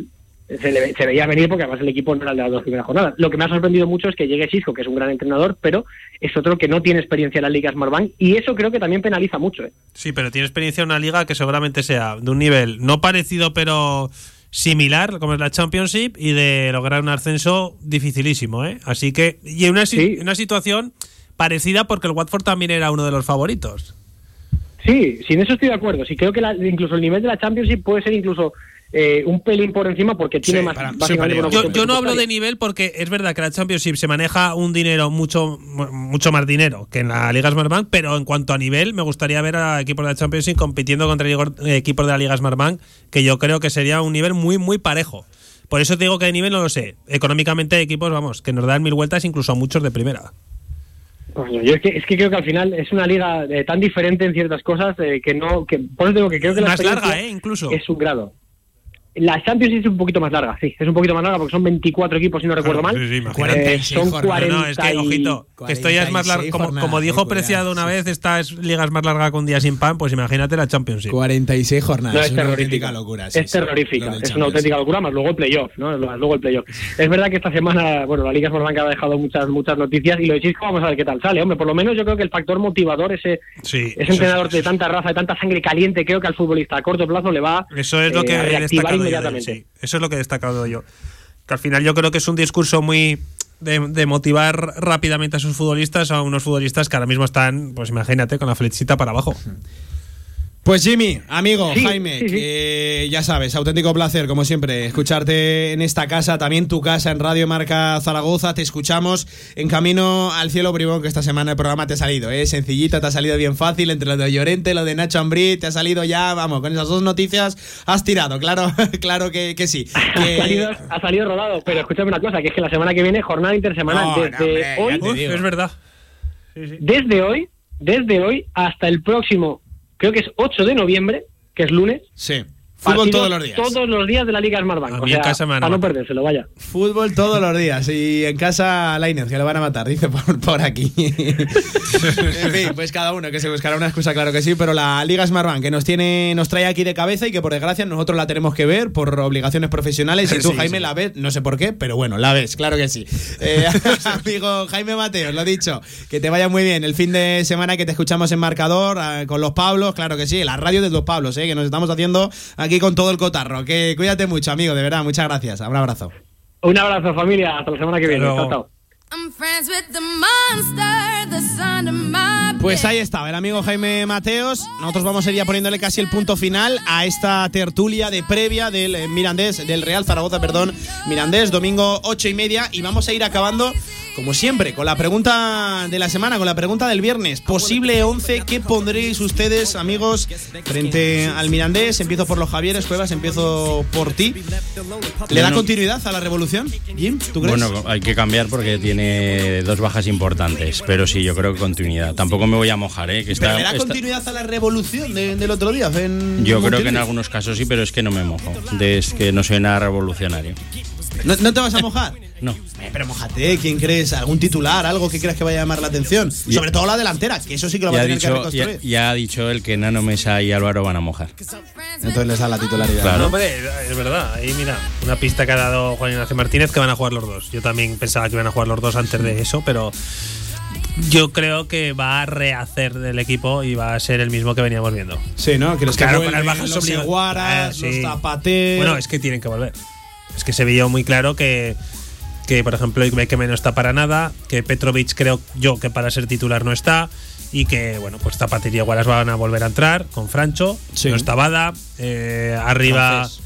se, le- se veía venir porque además el equipo no era el de las dos primeras jornadas. Lo que me ha sorprendido mucho es que llegue Cisco, que es un gran entrenador, pero es otro que no tiene experiencia en la Liga Smartbank y eso creo que también penaliza mucho. ¿eh? Sí, pero tiene experiencia en una liga que seguramente sea de un nivel no parecido, pero similar, como es la Championship, y de lograr un ascenso dificilísimo, ¿eh? Así que, y en una, si- una situación parecida porque el Watford también era uno de los favoritos. Sí, sin eso estoy de acuerdo. Sí, creo que la- incluso el nivel de la Championship puede ser incluso eh, un pelín por encima porque tiene más. una Yo, no hablo de nivel porque es verdad que la Championship se maneja un dinero mucho mucho más dinero que en la Liga Smartbank, pero en cuanto a nivel me gustaría ver a equipos de la Championship compitiendo contra eh, equipos de la Liga Smartbank, que yo creo que sería un nivel muy muy parejo. Por eso te digo que de nivel no lo sé. Económicamente hay equipos, vamos, que nos dan mil vueltas incluso a muchos de primera. Yo es que, es que creo que al final es una liga eh, tan diferente en ciertas cosas eh, que no. Que, por eso digo que creo que la Más larga, ¿eh? Incluso. Es un grado. La Champions es un poquito más larga, sí, es un poquito más larga porque son 24 equipos, si no recuerdo mal. Sí, sí, imagínate. Eh, son 40 No, no, es que, ojito, que esto ya es más largo. Como, como dijo Preciado una vez, esta es liga es más larga que un día sin pan, pues imagínate la Championship. 46 jornadas. No, es es una terrorífica. auténtica locura. sí, es terrorífica, es una Champions. auténtica locura, más luego el playoff, ¿no? Luego el playoff. Es verdad que esta semana, bueno, la Liga Smartbank ha dejado muchas muchas noticias y lo de Chisco vamos a ver qué tal sale. Hombre, por lo menos yo creo que el factor motivador, ese, Sí, ese entrenador de tanta raza, de tanta sangre caliente, creo que al futbolista a corto plazo le va Eso es lo eh, que a reactivar destacado yo de él, inmediatamente. sí. Eso es lo que he destacado yo. Que al final yo creo que es un discurso muy de, de motivar rápidamente a sus futbolistas, a unos futbolistas que ahora mismo están, pues imagínate, con la flechita para abajo. Pues Jimmy, amigo, Sí, Jaime, sí, sí. que ya sabes, auténtico placer, como siempre, escucharte en esta casa, también tu casa en Radio Marca Zaragoza, te escuchamos en camino al cielo, primero que esta semana el programa te ha salido, ¿eh? sencillita, te ha salido bien fácil, entre lo de Llorente, lo de Nacho Ambrí, te ha salido ya, vamos, con esas dos noticias has tirado, claro, claro que, que sí. Que- Ha salido, ha salido rodado, pero escúchame una cosa, que es que la semana que viene, jornada intersemanal, No, no, desde hombre, hoy, es verdad. desde hoy, desde hoy hasta el próximo, creo que es 8 de noviembre, que es lunes. Sí. Fútbol todos los días. Todos los días de la Liga Smartbank. A O mí en sea, casa me van a para no perdérselo, vaya. Fútbol todos los días y en casa Lainez, que lo van a matar, dice por, por aquí. en fin, pues cada uno que se buscará una excusa, claro que sí, pero la Liga Smartbank que nos tiene, nos trae aquí de cabeza y que por desgracia nosotros la tenemos que ver por obligaciones profesionales y tú, Sí, Jaime, sí. la ves, no sé por qué, pero bueno, la ves, claro que sí. Eh, amigo Jaime Mateos, lo dicho, que te vaya muy bien el fin de semana que te escuchamos en marcador eh, con los Pablos, claro que sí, la radio de los Pablos, eh, que nos estamos haciendo aquí con todo el cotarro. Que cuídate mucho, amigo, de verdad, muchas gracias. Un abrazo. Un abrazo, familia. Hasta la semana que viene. Chao, chao. I'm friends with the monster that's under my Pues ahí estaba el amigo Jaime Mateos. Nosotros vamos a ir ya poniéndole casi el punto final a esta tertulia de previa del eh, Mirandés, del Real Zaragoza, perdón, Mirandés, domingo ocho y media. Y vamos a ir acabando, como siempre, con la pregunta de la semana, con la pregunta del viernes. Posible 11, ¿qué pondréis ustedes, amigos, frente al Mirandés? Empiezo por los Javieres, Cuevas, empiezo por ti. ¿Le da continuidad a la revolución, Jim? ¿Tú crees? Bueno, hay que cambiar porque tiene dos bajas importantes, pero sí, yo creo que continuidad. Tampoco me voy a mojar, ¿eh? Que ¿Pero está, le da está- continuidad a la revolución de- del otro día? en yo creo que en algunos casos sí, pero es que no me mojo. De- es que no soy nada revolucionario. ¿No, no te vas a mojar? No. Eh, pero mojate, ¿quién crees? ¿Algún titular? ¿Algo que creas que vaya a llamar la atención? Ya- Sobre todo la delantera, que eso sí que lo va a ha, tener que dicho, reconstruir. ya, ya ha dicho él que Nano Mesa y Álvaro van a mojar. Entonces les da la titularidad. Claro. ¿no? Hombre, es verdad. Ahí mira, una pista que ha dado Juan Ignacio Martínez que van a jugar los dos. Yo también pensaba que iban a jugar los dos antes de eso, pero yo creo que va a rehacer del equipo y va a ser el mismo que veníamos viendo. Sí, ¿no? Que los que claro, vuelven, con las bajas los Seguaras, Eh, sí. los Zapater... Bueno, es que tienen que volver. Es que se veía muy claro que, que por ejemplo, Ikbeke no está para nada, que Petrovic creo yo que para ser titular no está y que, bueno, pues Zapater y Aguaras van a volver a entrar con Francho, Sí. no está Bada, eh, arriba... Francés.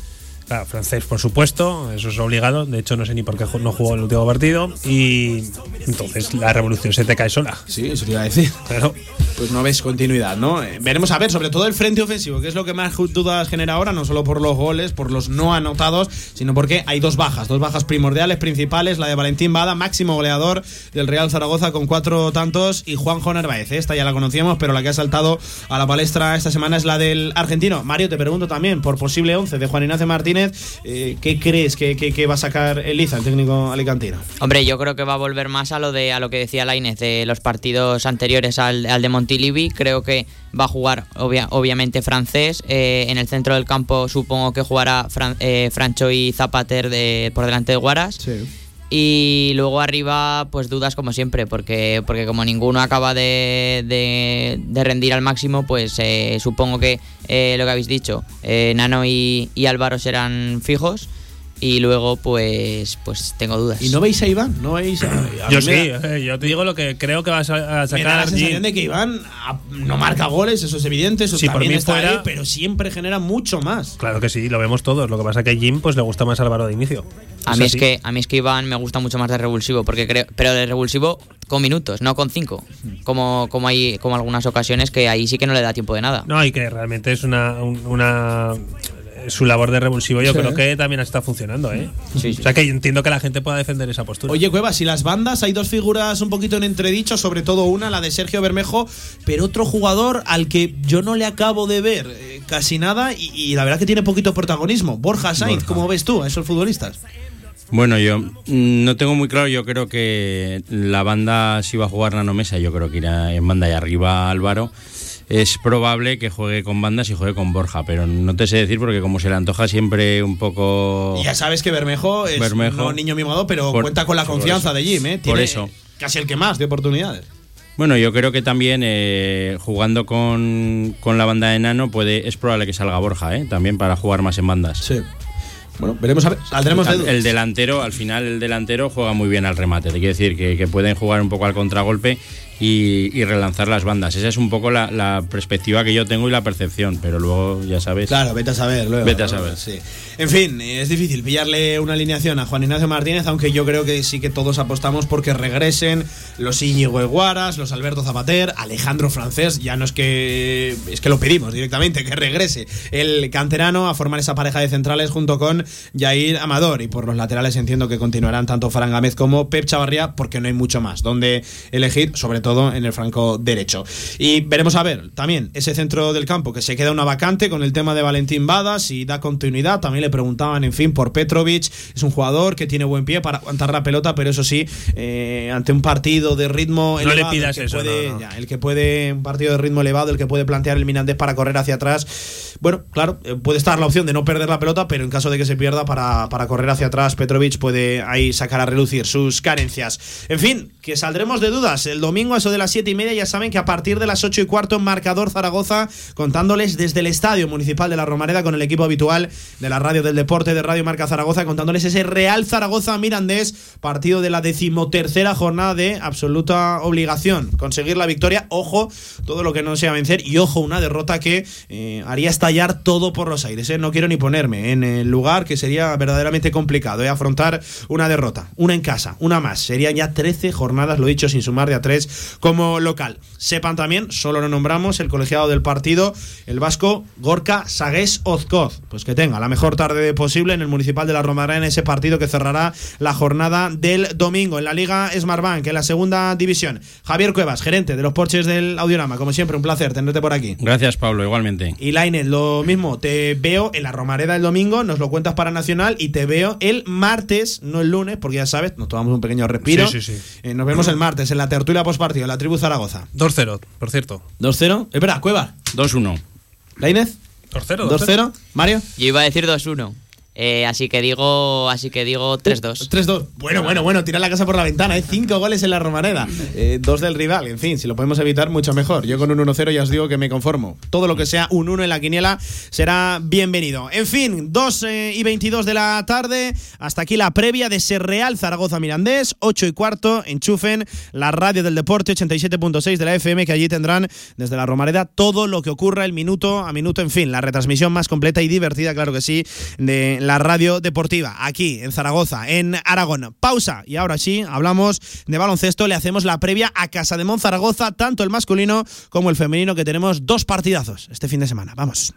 Claro, francés, por supuesto, eso es obligado. De hecho, no sé ni por qué no jugó el último partido. Y entonces la revolución se te cae sola. Sí, eso te iba a decir. Claro. Pues no ves continuidad, ¿no? Eh, veremos a ver, sobre todo el frente ofensivo, que es lo que más dudas genera ahora, no solo por los goles, por los no anotados, sino porque hay dos bajas, dos bajas primordiales, principales, la de Valentín Bada, máximo goleador del Real Zaragoza con cuatro tantos, y Juanjo Narváez. Esta ya la conocíamos, pero la que ha saltado a la palestra esta semana es la del argentino. Mario, te pregunto también, por posible 11 de Juan Ignacio Martínez, eh, ¿qué crees que, que- que va a sacar Eliza, el técnico alicantino? Hombre, yo creo que va a volver más a lo de a lo que decía Lainez de los partidos anteriores al, al de Montilivi. Creo que va a jugar obvia- obviamente francés. Eh, en el centro del campo supongo que jugará Fran- eh, Francho y Zapater de, por delante de Guaras. Y luego arriba, pues dudas como siempre, porque, porque como ninguno acaba de, de- rendir al máximo, pues eh, supongo que eh, lo que habéis dicho, eh, Nano y, y Álvaro serán fijos. Y luego, pues, pues tengo dudas. ¿Y no veis a Iván? ¿No veis a, a Yo sí, da- eh, yo te digo lo que creo que vas a, a Me da la sacar. sensación de que Iván ah, no marca goles, eso es evidente, eso Sí, por también mí está fuera- ahí, pero siempre genera mucho más. Claro que sí, lo vemos todos. Lo que pasa es que a Jim pues, le gusta más Álvaro de inicio. A mí es así. que a mí es que Iván me gusta mucho más de revulsivo, porque creo, pero de revulsivo con minutos, no con cinco, como como hay como algunas ocasiones que ahí sí que no le da tiempo de nada. No, y que realmente es una. un- una su labor de revulsivo yo Sí. creo que también está funcionando, ¿eh? O sea que entiendo que la gente pueda defender esa postura. Oye, Cuevas, y las bandas, hay dos figuras un poquito en entredicho, sobre todo una, la de Sergio Bermejo, pero otro jugador al que yo no le acabo de ver eh, casi nada y, y la verdad que tiene poquito protagonismo. Borja Sainz, ¿cómo ves tú a esos futbolistas? Bueno, yo mm, no tengo muy claro, yo creo que la banda si va a jugar Nano Mesa, yo creo que irá en banda y arriba Álvaro. Es probable que juegue con bandas y juegue con Borja, pero no te sé decir porque como se le antoja siempre un poco... Ya sabes que Bermejo es Bermejo. no niño mimado, pero Por- cuenta con la por confianza de Jim, ¿eh? Por Tiene eso. Casi el que más de oportunidades. Bueno, yo creo que también eh, jugando con, con la banda de Nano puede, es probable que salga Borja, ¿eh? También para jugar más en bandas. Sí. Bueno, veremos a ver. Saldremos de el, delantero, al final el delantero juega muy bien al remate. Te quiero decir que, que pueden jugar un poco al contragolpe y, y relanzar las bandas. Esa es un poco la, la perspectiva que yo tengo y la percepción, pero luego ya sabes. Claro, vete a saber luego. Vete a saber. Sí. En fin, es difícil pillarle una alineación a Juan Ignacio Martínez, aunque yo creo que sí que todos apostamos porque regresen los Íñigo Eguaras, los Alberto Zapater, Alejandro Francés, ya no es que es que lo pedimos directamente, que regrese el canterano a formar esa pareja de centrales junto con Jair Amador y por los laterales entiendo que continuarán tanto Fran Gámez como Pep Chavarría porque no hay mucho más donde elegir, sobre todo en el franco derecho. Y veremos a ver también ese centro del campo que se queda una vacante con el tema de Valentín Badas y da continuidad. También le preguntaban, en fin, por Petrovic. Es un jugador que tiene buen pie para aguantar la pelota, pero eso sí, eh, ante un partido de ritmo No le elevado, pidas el eso, puede- no, no. ya, el que puede, un partido de ritmo elevado, el que puede plantear el Mirandés para correr hacia atrás. Bueno, claro, eh, puede estar la opción de no perder la pelota, pero en caso de que se pierda para, para correr hacia atrás, Petrovic puede ahí sacar a relucir sus carencias. En fin, que saldremos de dudas. El domingo, eso de las siete y media, ya saben que a partir de las ocho y cuarto, marcador Zaragoza, contándoles desde el Estadio Municipal de la Romareda con el equipo habitual de la Radio del Deporte de Radio Marca Zaragoza, contándoles ese Real Zaragoza Mirandés, partido de la decimotercera jornada de absoluta obligación. Conseguir la victoria, ojo, todo lo que no sea vencer, y ojo, una derrota que eh, haría estallar todo por los aires. ¿eh? No quiero ni ponerme en el lugar que sería verdaderamente complicado ¿eh? afrontar una derrota, una en casa, una más. Serían ya 13 jornadas, lo dicho, sin sumar de a 3 como local. Sepan también, solo lo nombramos, el colegiado del partido, el vasco Gorka Sagués Ozcoz. Pues que tenga la mejor tarde posible en el Municipal de la Romareda en ese partido que cerrará la jornada del domingo en la Liga Smartbank, en la segunda división. Javier Cuevas, gerente de los Porches del Audiorama, como siempre, un placer tenerte por aquí. Gracias, Pablo, igualmente. Y Lainez, lo mismo, te veo en la Romareda el domingo, nos lo cuentas para Nacional y te veo el martes, no el lunes, porque ya sabes, nos tomamos un pequeño respiro. Sí, sí, sí. Eh, nos vemos el martes en la tertulia postpartido, la tribu Zaragoza. 2-0, por cierto. 2-0, es verdad, Cueva. 2-1. Lainez. 2-0. 2-0. Mario. Yo iba a decir 2-1. Eh, así que digo, así que digo 3-2. 3-2. Bueno, bueno, bueno, tira la casa por la ventana, ¿eh? Cinco goles en la Romareda. Eh, dos del rival, en fin, si lo podemos evitar, mucho mejor. Yo con un 1-0 ya os digo que me conformo. Todo lo que sea un 1 en la quiniela será bienvenido. En fin, 2 eh, y 22 de la tarde. Hasta aquí la previa de ese Real Zaragoza Mirandés. 8 y cuarto, enchufen la radio del deporte 87.6 de la FM, que allí tendrán desde la Romareda todo lo que ocurra el minuto a minuto. En fin, la retransmisión más completa y divertida, claro que sí, de la radio deportiva, aquí en Zaragoza, en Aragón. Pausa y ahora sí, hablamos de baloncesto, le hacemos la previa a Casa de Mon Zaragoza, tanto el masculino como el femenino, que tenemos dos partidazos este fin de semana. Vamos.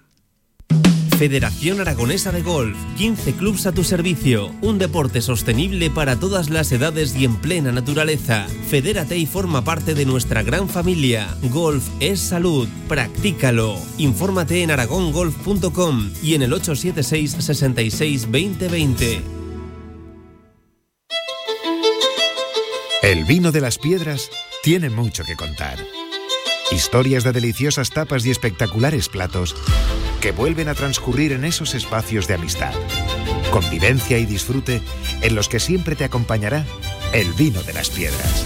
Federación Aragonesa de Golf, 15 clubs a tu servicio, un deporte sostenible para todas las edades y en plena naturaleza. Fedérate y forma parte de nuestra gran familia. Golf es salud, practícalo. Infórmate en aragongolf.com y en el 876 66 2020. El vino de las piedras tiene mucho que contar. Historias de deliciosas tapas y espectaculares platos que vuelven a transcurrir en esos espacios de amistad, convivencia y disfrute en los que siempre te acompañará el vino de las piedras.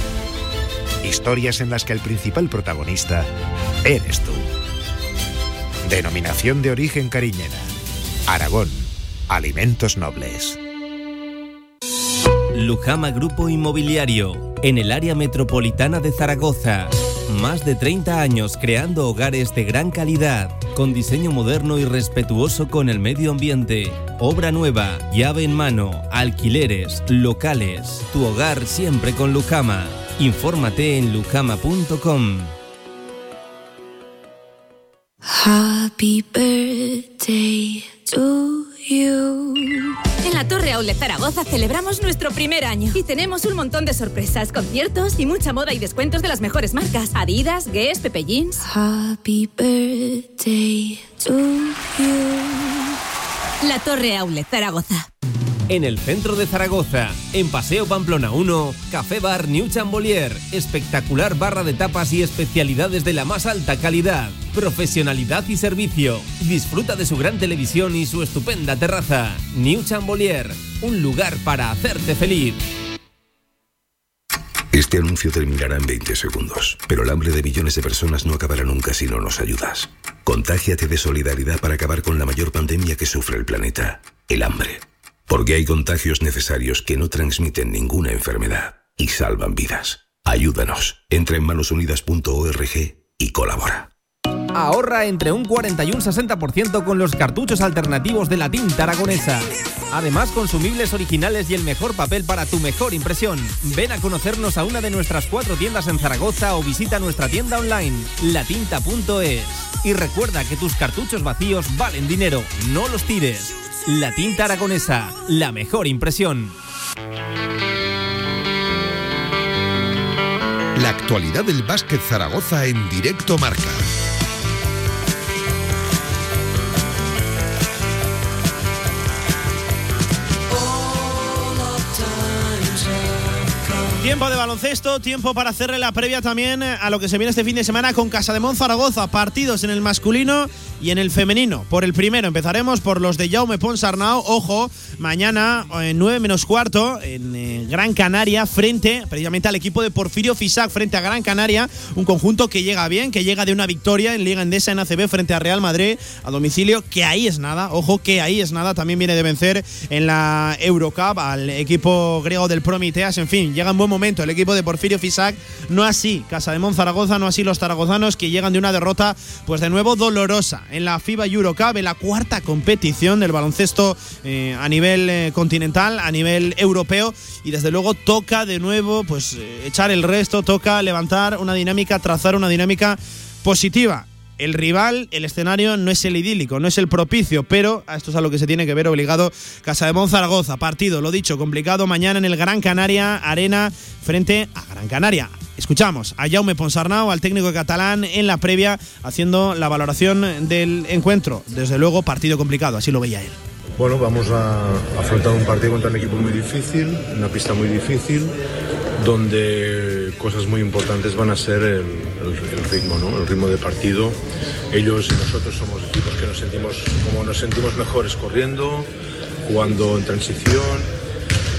Historias en las que el principal protagonista eres tú. Denominación de origen cariñena. Aragón. Alimentos nobles. Lujama Grupo Inmobiliario, en el área metropolitana de Zaragoza. Más de 30 años creando hogares de gran calidad, con diseño moderno y respetuoso con el medio ambiente. Obra nueva, llave en mano, alquileres, locales. Tu hogar siempre con Lujama. Infórmate en lujama.com. Happy birthday to you. En la Torre Outlet Zaragoza celebramos nuestro primer año y tenemos un montón de sorpresas, conciertos y mucha moda y descuentos de las mejores marcas: Adidas, Guess, Pepe Jeans. Happy birthday to you. La Torre Outlet Zaragoza. En el centro de Zaragoza, en Paseo Pamplona 1, Café Bar New Chambolier, espectacular barra de tapas y especialidades de la más alta calidad, profesionalidad y servicio. Disfruta de su gran televisión y su estupenda terraza. New Chambolier, un lugar para hacerte feliz. Este anuncio terminará en 20 segundos, pero el hambre de millones de personas no acabará nunca si no nos ayudas. Contágiate de solidaridad para acabar con la mayor pandemia que sufre el planeta, el hambre. Porque hay contagios necesarios que no transmiten ninguna enfermedad y salvan vidas. Ayúdanos. Entra en manosunidas.org y colabora. Ahorra entre un 40 y un 60% con los cartuchos alternativos de la tinta aragonesa. Además, consumibles originales y el mejor papel para tu mejor impresión. Ven a conocernos a una de nuestras cuatro tiendas en Zaragoza o visita nuestra tienda online, latinta.es. Y recuerda que tus cartuchos vacíos valen dinero, no los tires. La tinta aragonesa, la mejor impresión. La actualidad del básquet Zaragoza en directo marca. Tiempo de baloncesto, tiempo para hacerle la previa también a lo que se viene este fin de semana con Casa de Zaragoza. Partidos en el masculino y en el femenino. Por el primero empezaremos por los de Jaume Ponsarnau. Ojo, mañana en 9 menos cuarto en eh, Gran Canaria, frente precisamente al equipo de Porfirio Fisac, frente a Gran Canaria. Un conjunto que llega bien, que llega de una victoria en Liga Endesa en ACB frente a Real Madrid a domicilio, que ahí es nada. Ojo, que ahí es nada. También viene de vencer en la Eurocup al equipo griego del Promiteas. En fin, llega en buen momento el equipo de Porfirio Fisac. No así Casa de Zaragoza, no así los zaragozanos que llegan de una derrota, pues de nuevo dolorosa en la FIBA Eurocup, en la cuarta competición del baloncesto eh, a nivel eh, continental, a nivel europeo. Y desde luego toca de nuevo pues eh, echar el resto, toca levantar una dinámica, trazar una dinámica positiva el rival, el escenario no es el idílico, no es el propicio, pero a esto es a lo que se tiene que ver obligado Casa de Zaragoza. Partido, lo dicho, complicado mañana en el Gran Canaria Arena frente a Gran Canaria. Escuchamos a Jaume Ponsarnau, al técnico catalán, en la previa, haciendo la valoración del encuentro. Desde luego, partido complicado, así lo veía él. Bueno, vamos a afrontar un partido contra un equipo muy difícil, una pista muy difícil, donde cosas muy importantes van a ser el, ritmo, ¿no? El ritmo de partido. Ellos y nosotros somos equipos que nos sentimos como nos sentimos mejores corriendo, jugando en transición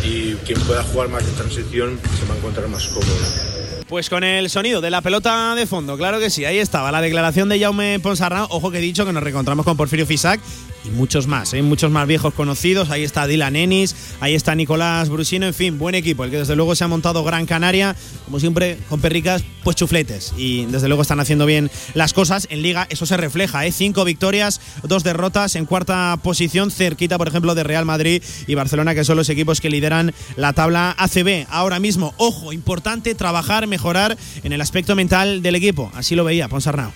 y quien pueda jugar más en transición se va a encontrar más cómodo. Pues con el sonido de la pelota de fondo, claro que sí, ahí estaba la declaración de Jaume Ponsarnau. Ojo que he dicho que nos reencontramos con Porfirio Fisac y muchos más, ¿eh? muchos más viejos conocidos. Ahí está Dylan Ennis, ahí está Nicolás Brusino, en fin, buen equipo, el que desde luego se ha montado Gran Canaria, como siempre, con perricas, pues chufletes. Y desde luego están haciendo bien las cosas. En Liga eso se refleja, ¿eh? cinco victorias, dos derrotas en cuarta posición, cerquita, por ejemplo, de Real Madrid y Barcelona, que son los equipos que lideran la tabla ACB. Ahora mismo, ojo, importante trabajar, mejorar en el aspecto mental del equipo. Así lo veía Ponsarnau.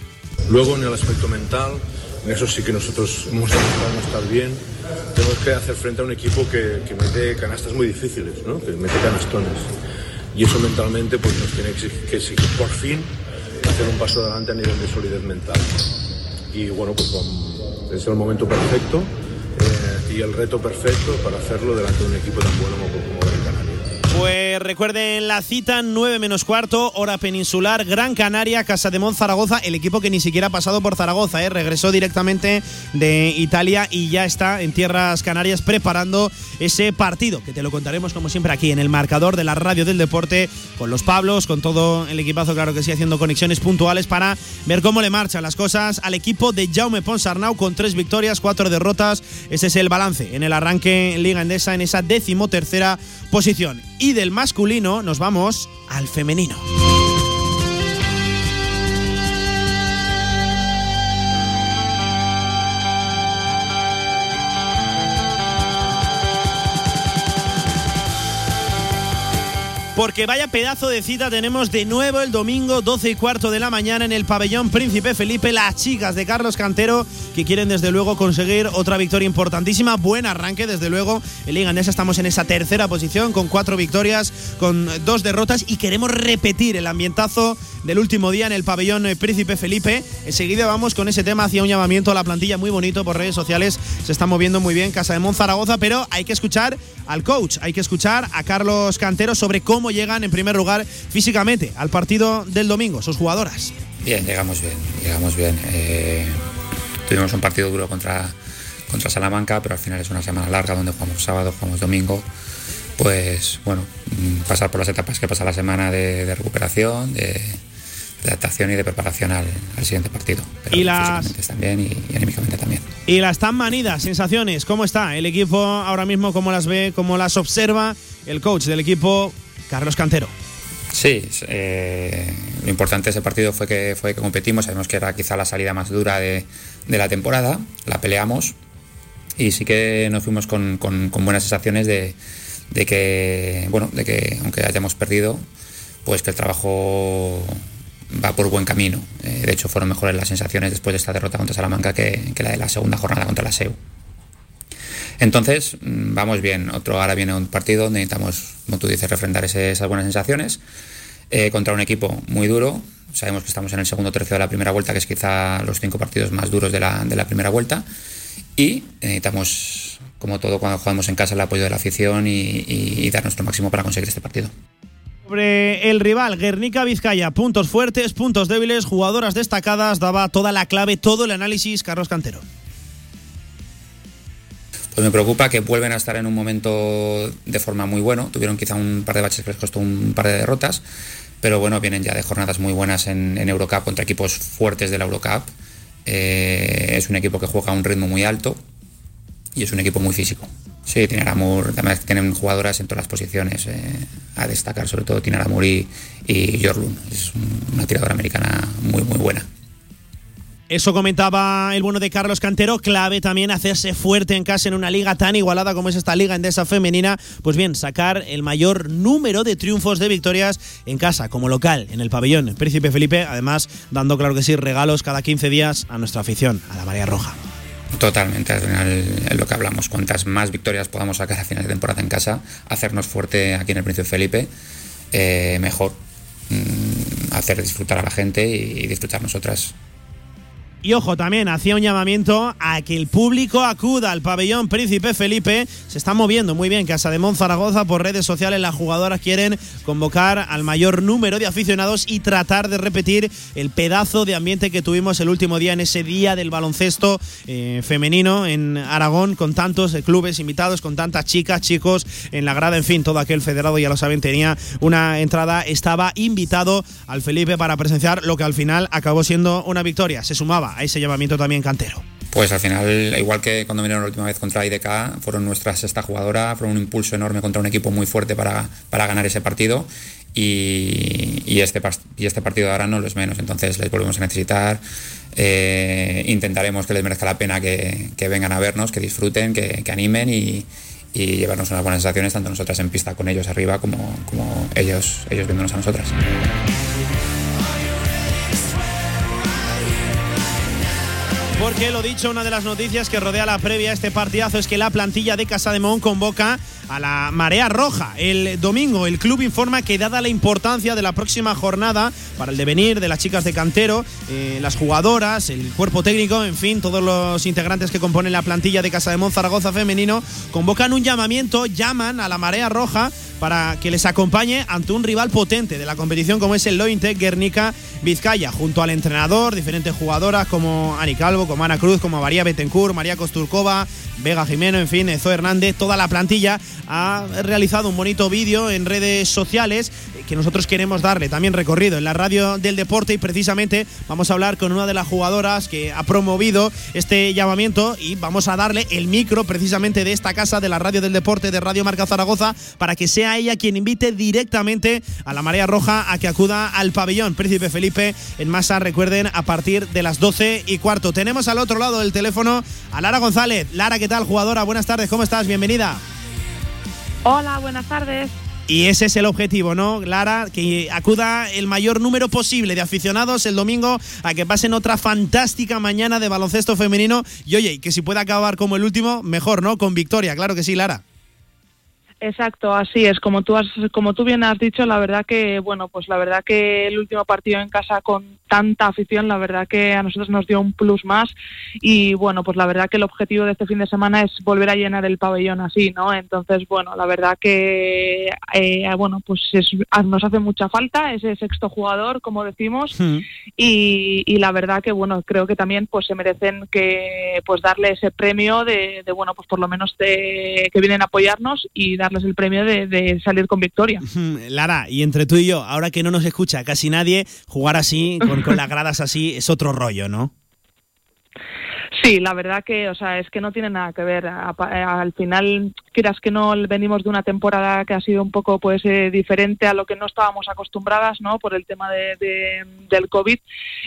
Luego en el aspecto mental, en eso sí que nosotros hemos demostrado estar bien. Tenemos que hacer frente a un equipo que, que mete canastas muy difíciles, ¿no? que mete canastones. Y eso mentalmente pues, nos tiene que exigir, por fin hacer un paso adelante a nivel de solidez mental. Y bueno, pues es el momento perfecto eh, y el reto perfecto para hacerlo delante de un equipo tan bueno como, como. Pues recuerden la cita, 9 menos cuarto, hora peninsular, Gran Canaria, Casa de Mon, Zaragoza, el equipo que ni siquiera ha pasado por Zaragoza, ¿eh? regresó directamente de Italia y ya está en tierras canarias preparando ese partido, que te lo contaremos como siempre aquí en el marcador de la radio del deporte, con los Pablos, con todo el equipazo, claro que sí, haciendo conexiones puntuales para ver cómo le marchan las cosas al equipo de Jaume Ponsarnau con tres victorias, cuatro derrotas. Ese es el balance en el arranque en Liga Endesa en esa decimotercera posición. Y del masculino nos vamos al femenino. Porque vaya pedazo de cita tenemos de nuevo el domingo 12 y cuarto de la mañana en el pabellón Príncipe Felipe, las chicas de Carlos Cantero que quieren desde luego conseguir otra victoria importantísima, buen arranque desde luego, en Liga Andesa estamos en esa tercera posición con cuatro victorias, con dos derrotas y queremos repetir el ambientazo del último día en el pabellón Príncipe Felipe. Enseguida vamos con ese tema hacia un llamamiento a la plantilla muy bonito por redes sociales, se está moviendo muy bien Casa de Monzaragoza, pero hay que escuchar al coach, hay que escuchar a Carlos Cantero sobre cómo llegan en primer lugar físicamente al partido del domingo, sus jugadoras. Bien, llegamos bien, llegamos bien. Eh, tuvimos un partido duro contra, contra Salamanca, pero al final es una semana larga donde jugamos sábado, jugamos domingo. Pues bueno, mm, pasar por las etapas que pasa la semana de, de recuperación, de, de adaptación y de preparación al, al siguiente partido. Pero Y las- también y, y anímicamente también. Y las tan manidas, sensaciones, ¿cómo está el equipo ahora mismo? ¿Cómo las ve? ¿Cómo las observa el coach del equipo, Carlos Cantero? Sí, eh, lo importante de ese partido fue que, fue que competimos, sabemos que era quizá la salida más dura de, de la temporada, la peleamos y sí que nos fuimos con, con- con buenas sensaciones de, de que, bueno, de que aunque hayamos perdido, pues que el trabajo va por buen camino. Eh, de hecho, fueron mejores las sensaciones después de esta derrota contra Salamanca que, que la de la segunda jornada contra la SEU. Entonces, mm, vamos bien. Otro ahora viene un partido donde necesitamos, como tú dices, refrendar esas buenas sensaciones eh, contra un equipo muy duro. Sabemos que estamos en el segundo tercio de la primera vuelta, que es quizá los cinco partidos más duros de la, primera vuelta. Y necesitamos, como todo, cuando jugamos en casa, el apoyo de la afición y, y- y dar nuestro máximo para conseguir este partido. Sobre el rival, Guernica Vizcaya, puntos fuertes, puntos débiles, jugadoras destacadas, daba toda la clave, todo el análisis Carlos Cantero. Pues me preocupa que vuelven a estar en un momento de forma muy bueno. Tuvieron quizá un par de baches que les costó un par de derrotas, pero bueno, vienen ya de jornadas muy buenas en, Eurocup contra equipos fuertes de la Eurocup. Eh, es un equipo que juega a un ritmo muy alto y es un equipo muy físico. Sí, tiene Aramur, además tienen jugadoras en todas las posiciones. eh, a destacar sobre todo tiene Aramur y, y Jorlund. Es un- una tiradora americana muy, muy buena. Eso comentaba el bueno de Carlos Cantero, clave también hacerse fuerte en casa en una liga tan igualada como es esta liga endesa femenina. Pues bien, sacar el mayor número de triunfos de victorias en casa, como local, en el pabellón Príncipe Felipe, además dando, claro que sí, regalos cada 15 días a nuestra afición, a la María Roja. Totalmente, al final es lo que hablamos. Cuantas más victorias podamos sacar a final de temporada en casa, hacernos fuerte aquí en el Príncipe Felipe, eh, mejor. Mm, hacer disfrutar a la gente y disfrutar nosotras. Y ojo, también hacía un llamamiento a que el público acuda al pabellón Príncipe Felipe. Se está moviendo muy bien Casa de Zaragoza por redes sociales. Las jugadoras quieren convocar al mayor número de aficionados y tratar de repetir el pedazo de ambiente que tuvimos el último día en ese día del baloncesto eh, femenino en Aragón, con tantos clubes invitados, con tantas chicas, chicos en la grada. En fin, todo aquel federado, ya lo saben, tenía una entrada. Estaba invitado al Felipe para presenciar lo que al final acabó siendo una victoria. Se sumaba a ese llamamiento también Cantero. Pues al final, igual que cuando vinieron la última vez contra IDK, fueron nuestra sexta jugadora, fueron un impulso enorme contra un equipo muy fuerte para, para ganar ese partido. Y, este, y este partido de ahora no lo es menos, entonces les volvemos a necesitar. Eh, intentaremos que les merezca la pena que, vengan a vernos, que disfruten, que, que animen y, y llevarnos unas buenas sensaciones, tanto nosotras en pista con ellos arriba como, como ellos, ellos viéndonos a nosotras. Porque lo dicho, una de las noticias que rodea la previa a este partidazo es que la plantilla de Casa de Mon convoca a la marea roja. El domingo el club informa que dada la importancia de la próxima jornada para el devenir de las chicas de cantero, eh, las jugadoras, el cuerpo técnico, en fin, todos los integrantes que componen la plantilla de Casa de Mon Zaragoza femenino, convocan un llamamiento, llaman a la marea roja para que les acompañe ante un rival potente de la competición como es el Lointec Guernica Vizcaya, junto al entrenador, diferentes jugadoras como Ani Calvo, como Ana Cruz, como María Betancourt, María Costurcova, Vega Jimeno, en fin, Zoe Hernández, toda la plantilla ha realizado un bonito vídeo en redes sociales que nosotros queremos darle también recorrido en la radio del deporte y precisamente vamos a hablar con una de las jugadoras que ha promovido este llamamiento y vamos a darle el micro precisamente de esta casa de la radio del deporte de Radio Marca Zaragoza para que sea ella quien invite directamente a la Marea Roja a que acuda al pabellón Príncipe Felipe en masa, recuerden, a partir de las 12 y cuarto. Tenemos al otro lado del teléfono a Lara González. Lara, ¿qué tal, jugadora? Buenas tardes, ¿cómo estás? Bienvenida. Hola, buenas tardes. Y ese es el objetivo, ¿no, Lara? Que acuda el mayor número posible de aficionados el domingo a que pasen otra fantástica mañana de baloncesto femenino. Y oye, que si puede acabar como el último, mejor, ¿no? Con victoria, claro que sí, Lara. Exacto, así es. Como tú has, como tú bien has dicho, la verdad que bueno, pues la verdad que el último partido en casa con tanta afición, la verdad que a nosotros nos dio un plus más y bueno, pues la verdad que el objetivo de este fin de semana es volver a llenar el pabellón así, ¿no? Entonces, bueno, la verdad que eh, bueno, pues nos hace mucha falta ese sexto jugador, como decimos, Hmm. y, y la verdad que bueno, creo que también pues se merecen que pues darle ese premio de, de, bueno, pues por lo menos de, que vienen a apoyarnos y el premio de, salir con victoria. Lara, y entre tú y yo, ahora que no nos escucha casi nadie, jugar así, con las gradas así, es otro rollo, ¿no? Sí, la verdad que, o sea, es que no tiene nada que ver. A- a- Al final, quieras que no, venimos de una temporada que ha sido un poco, pues, eh, diferente a lo que no estábamos acostumbradas, ¿no? Por el tema de, de- del COVID.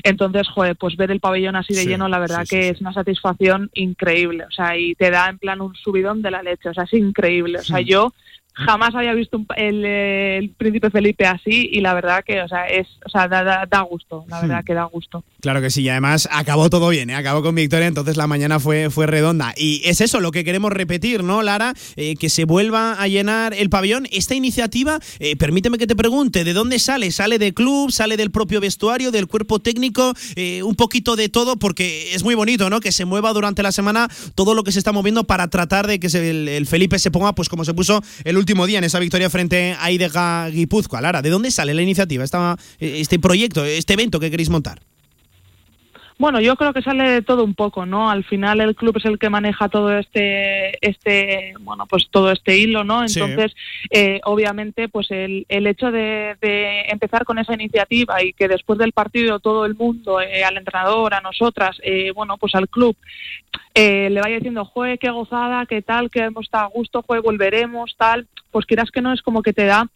Entonces, joder, pues ver el pabellón así de Sí, lleno, la verdad sí, sí, que es una satisfacción increíble. O sea, y te da en plan un subidón de la leche. O sea, es increíble. O sea, Sí. yo jamás había visto un- el, eh, el príncipe Felipe así y la verdad que, o sea, es, o sea, da, da- da gusto. La verdad Hmm. que da gusto. Claro que sí, y además acabó todo bien, ¿eh? acabó con victoria, entonces la mañana fue, fue redonda. Y es eso lo que queremos repetir, ¿no, Lara? Eh, que se vuelva a llenar el pabellón. Esta iniciativa, eh, permíteme que te pregunte, ¿de dónde sale? ¿Sale del club? ¿Sale del propio vestuario? ¿Del cuerpo técnico? Un poquito de todo, porque es muy bonito, ¿no? Que se mueva durante la semana todo lo que se está moviendo para tratar de que se- el, el Felipe se ponga, pues como se puso el último día en esa victoria frente a Aidega Guipúzcoa. Lara, ¿de dónde sale la iniciativa, esta, este proyecto, este evento que queréis montar? Bueno, yo creo que sale de todo un poco, ¿no? Al final el club es el que maneja todo este, este, bueno, pues todo este hilo, ¿no? Sí. Entonces, eh, obviamente, pues el, el hecho de, de empezar con esa iniciativa y que después del partido todo el mundo, eh, al entrenador, a nosotras, eh, bueno, pues al club, eh, le vaya diciendo, jue, qué gozada, qué tal, que hemos estado a gusto, jue, volveremos, tal, pues quieras que no es como que te da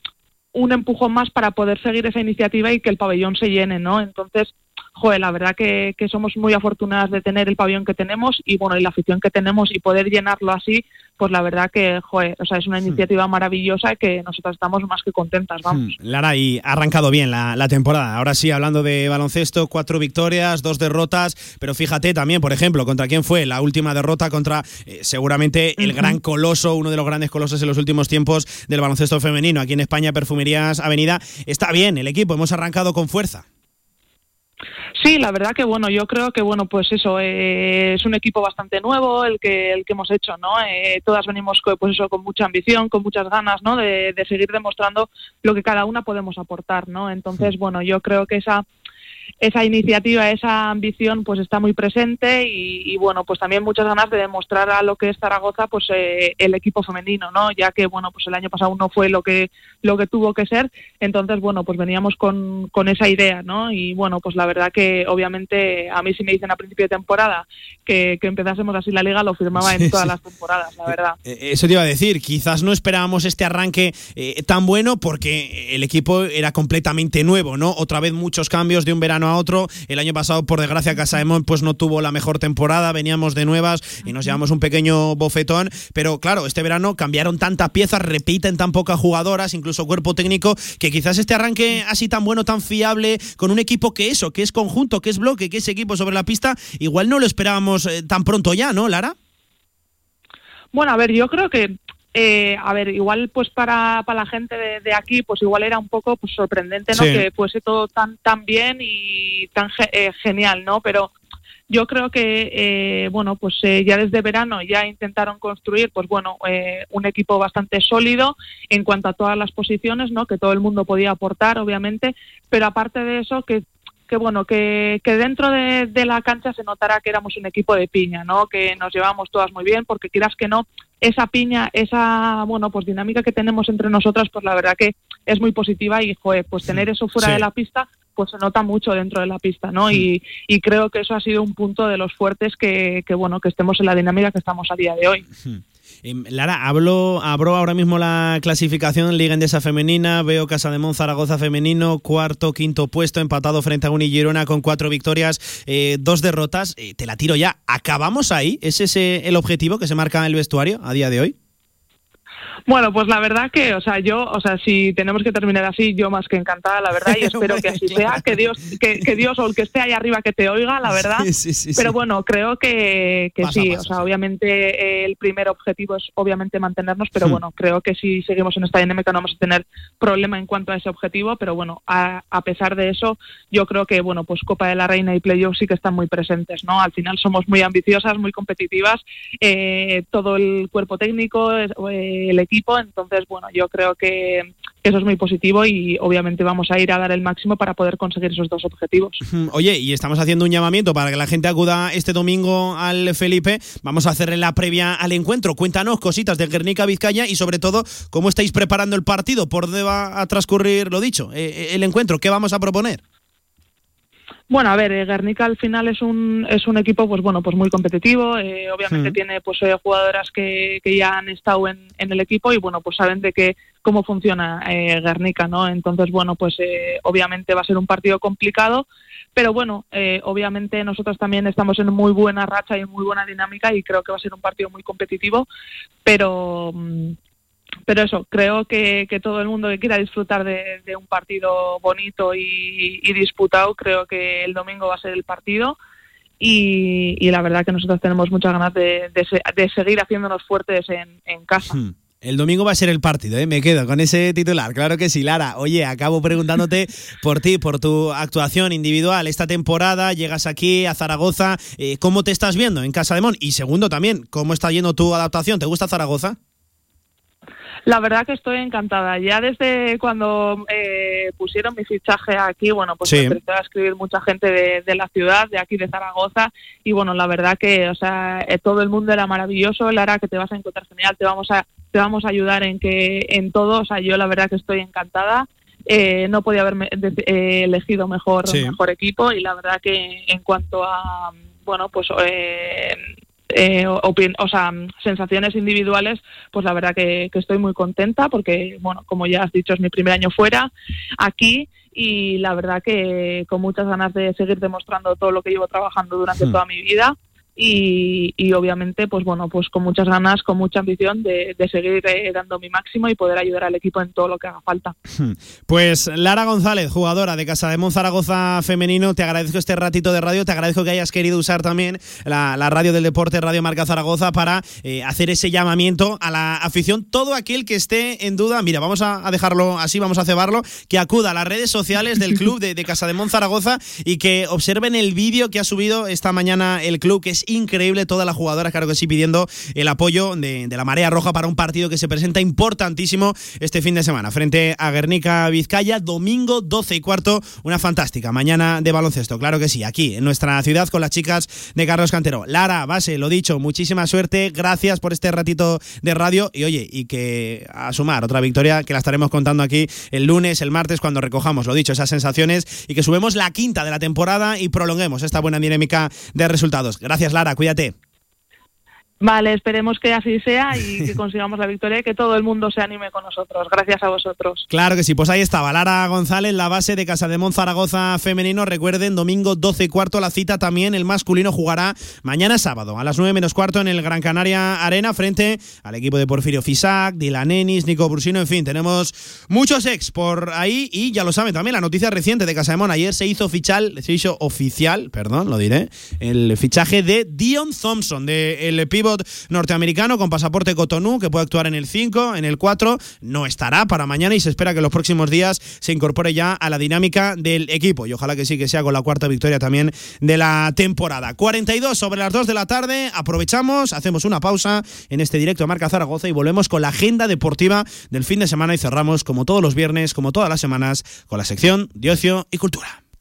un empujón más para poder seguir esa iniciativa y que el pabellón se llene, ¿no? Entonces, joder, la verdad que, que somos muy afortunadas de tener el pabellón que tenemos y bueno, y la afición que tenemos y poder llenarlo así, pues la verdad que, joder, o sea, es una iniciativa maravillosa que nosotras estamos más que contentas, vamos. Hmm, Lara, y ha arrancado bien la, la temporada. Ahora sí, hablando de baloncesto, cuatro victorias, dos derrotas, pero fíjate también, por ejemplo, contra quién fue la última derrota contra eh, seguramente el gran coloso, uno de los grandes colosos en los últimos tiempos del baloncesto femenino. Aquí en España, Perfumerías Avenida. Está bien el equipo, hemos arrancado con fuerza. Sí, la verdad que bueno, yo creo que bueno, pues eso eh, es un equipo bastante nuevo el que el que hemos hecho, ¿no? Eh, todas venimos pues eso con mucha ambición, con muchas ganas, ¿no? De, de seguir demostrando lo que cada una podemos aportar, ¿no? Entonces, bueno, yo creo que esa esa iniciativa, esa ambición, pues está muy presente y, y, bueno, pues también muchas ganas de demostrar a lo que es Zaragoza, pues eh, el equipo femenino, ¿no? Ya que bueno, pues el año pasado no fue lo que lo que tuvo que ser, entonces bueno, pues veníamos con, con esa idea, ¿no? Y bueno, pues la verdad que obviamente a mí si me dicen a principio de temporada que, que empezásemos así la liga, lo firmaba en Sí, todas sí. las temporadas, la verdad. Eh, Eso te iba a decir, quizás no esperábamos este arranque eh, tan bueno porque el equipo era completamente nuevo, ¿no? Otra vez muchos cambios de un verano a otro. El año pasado, por desgracia, Casa de Mon, pues no tuvo la mejor temporada, veníamos de nuevas y nos llevamos un pequeño bofetón. Pero claro, este verano cambiaron tantas piezas, repiten tan pocas jugadoras, incluso cuerpo técnico, que quizás este arranque así tan bueno, tan fiable, con un equipo que eso, que es conjunto, que es bloque, que es equipo sobre la pista, igual no lo esperábamos eh, tan pronto ya, ¿no, Lara? Bueno, a ver, yo creo que eh, a ver, igual pues para, para la gente de, de aquí, pues igual era un poco pues, sorprendente, ¿no? Sí. Que fuese todo tan, tan bien y tan ge- eh, genial, ¿no? Pero yo creo que, eh, bueno, pues eh, ya desde verano ya intentaron construir, pues bueno, eh, un equipo bastante sólido en cuanto a todas las posiciones, ¿no? Que todo el mundo podía aportar, obviamente, pero aparte de eso, que que bueno, que, que dentro de, de la cancha se notara que éramos un equipo de piña, ¿no? Que nos llevamos todas muy bien, porque quieras que no, esa piña, esa, bueno, pues dinámica que tenemos entre nosotras, pues la verdad que es muy positiva y, joder, pues tener eso fuera Sí. de la pista, pues se nota mucho dentro de la pista, ¿no? Y, y creo que eso ha sido un punto de los fuertes que, que, bueno, que estemos en la dinámica que estamos a día de hoy. Em, Lara, hablo, abro ahora mismo la clasificación Liga Endesa Femenina. Veo Casa de Zaragoza Femenino, cuarto, quinto puesto, empatado frente a Uni Girona con cuatro victorias, eh, dos derrotas. Eh, te la tiro ya. ¿Acabamos ahí? ¿Es ese el objetivo que se marca en el vestuario a día de hoy? Bueno, pues la verdad que, o sea, yo, o sea, si tenemos que terminar así, yo más que encantada, la verdad, y espero que así sea, que Dios, que, que Dios o el que esté ahí arriba que te oiga, la verdad. Sí, sí, sí, Pero bueno, creo que, que sí, o sea, obviamente eh, el primer objetivo es obviamente mantenernos, pero Hmm. bueno, creo que si seguimos en esta dinámica no vamos a tener problema en cuanto a ese objetivo, pero bueno, a, a pesar de eso, yo creo que, bueno, pues Copa de la Reina y Playoff sí que están muy presentes, ¿no? Al final somos muy ambiciosas, muy competitivas, eh, todo el cuerpo técnico, eh, el equipo, entonces, bueno, yo creo que eso es muy positivo y obviamente vamos a ir a dar el máximo para poder conseguir esos dos objetivos. Oye, y estamos haciendo un llamamiento para que la gente acuda este domingo al Felipe. Vamos a hacerle la previa al encuentro. Cuéntanos cositas de Guernica Vizcaya y sobre todo cómo estáis preparando el partido, por dónde va a transcurrir lo dicho, eh, el encuentro, qué vamos a proponer. Bueno, a ver, eh, Guernica al final es un, es un equipo pues bueno pues muy competitivo. eh, obviamente Mm. tiene pues eh, jugadoras que, que ya han estado en, en el equipo y bueno pues saben de que cómo funciona eh, Guernica, ¿no? Entonces bueno pues eh, obviamente va a ser un partido complicado, pero bueno eh, obviamente nosotros también estamos en muy buena racha y en muy buena dinámica y creo que va a ser un partido muy competitivo, pero mm, pero eso, creo que, que todo el mundo que quiera disfrutar de, de un partido bonito y, y disputado, creo que el domingo va a ser el partido. Y, y la verdad que nosotros tenemos muchas ganas de, de se- de seguir haciéndonos fuertes en, en casa. Hmm. El domingo va a ser el partido, ¿eh? me quedo con ese titular. Claro que sí, Lara. Oye, acabo preguntándote por ti, por tu actuación individual esta temporada. Llegas aquí a Zaragoza. eh, ¿Cómo te estás viendo en Casa de Mon? Y segundo también, ¿cómo está yendo tu adaptación? ¿Te gusta Zaragoza? La verdad que estoy encantada. Ya desde cuando eh, pusieron mi fichaje aquí, bueno, pues Sí. me empezó a escribir mucha gente de, de la ciudad, de aquí de Zaragoza, y bueno, la verdad que, o sea, eh, todo el mundo era maravilloso. Lara, que te vas a encontrar genial, te vamos a, te vamos a ayudar en que, en todo. O sea, yo la verdad que estoy encantada. Eh, no podía haberme de- eh, elegido mejor, Sí. mejor equipo y la verdad que en cuanto a, bueno, pues eh, eh, o sea, sensaciones individuales, pues la verdad que, que estoy muy contenta porque, bueno, como ya has dicho, es mi primer año fuera aquí y la verdad que con muchas ganas de seguir demostrando todo lo que llevo trabajando durante Hmm. toda mi vida y, obviamente, pues bueno, pues con muchas ganas, con mucha ambición de, seguir eh, dando mi máximo y poder ayudar al equipo en todo lo que haga falta. Pues Lara González, jugadora de Casa de Zaragoza femenino, te agradezco este ratito de radio, te agradezco que hayas querido usar también la, radio del deporte, Radio Marca Zaragoza, para eh, hacer ese llamamiento a la afición. Todo aquel que esté en duda, mira, vamos a, dejarlo así, vamos a cebarlo, que acuda a las redes sociales del club de, de Casa de Zaragoza y que observen el vídeo que ha subido esta mañana el club, que es increíble, todas las jugadoras, claro que sí, pidiendo el apoyo de, la Marea Roja para un partido que se presenta importantísimo este fin de semana, frente a Guernica Vizcaya, domingo 12 y cuarto, una fantástica mañana de baloncesto, claro que sí, aquí en nuestra ciudad con las chicas de Carlos Cantero. Lara, base, lo dicho, muchísima suerte, gracias por este ratito de radio y oye, y que a sumar otra victoria que la estaremos contando aquí el lunes, el martes, cuando recojamos, lo dicho, esas sensaciones y que subemos la quinta de la temporada y prolonguemos esta buena dinámica de resultados. Gracias, Lara, cuídate. Vale, esperemos que así sea y que consigamos la victoria y que todo el mundo se anime con nosotros. Gracias a vosotros. Claro que sí, pues ahí estaba Lara González, la base de Casa de Zaragoza femenino. Recuerden, domingo 12 y cuarto la cita también. El masculino jugará mañana sábado a las 9 menos cuarto en el Gran Canaria Arena frente al equipo de Porfirio Fisac, Dylan Ennis, Nico Brusino. En fin, tenemos muchos ex por ahí y ya lo saben también la noticia reciente de Casa de Mon. Ayer se hizo oficial, se hizo oficial, perdón, lo diré, el fichaje de Dion Thompson, de el pivo norteamericano con pasaporte Cotonou, que puede actuar en el 5, en el 4, no estará para mañana y se espera que en los próximos días se incorpore ya a la dinámica del equipo. Y ojalá que sí, que sea con la cuarta victoria también de la temporada. 42 sobre las 2 de la tarde, aprovechamos, hacemos una pausa en este directo de Marca Zaragoza y volvemos con la agenda deportiva del fin de semana y cerramos como todos los viernes, como todas las semanas, con la sección de ocio y cultura.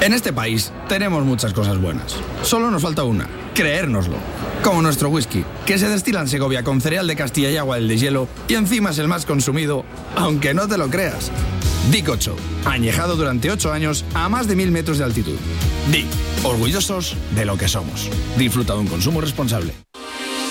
En este país tenemos muchas cosas buenas. Solo nos falta una, creérnoslo. Como nuestro whisky, que se destila en Segovia con cereal de Castilla y agua del deshielo y encima es el más consumido, aunque no te lo creas. Dick 8, añejado durante 8 años a más de 1000 metros de altitud. Dick, orgullosos de lo que somos. Disfruta de un consumo responsable.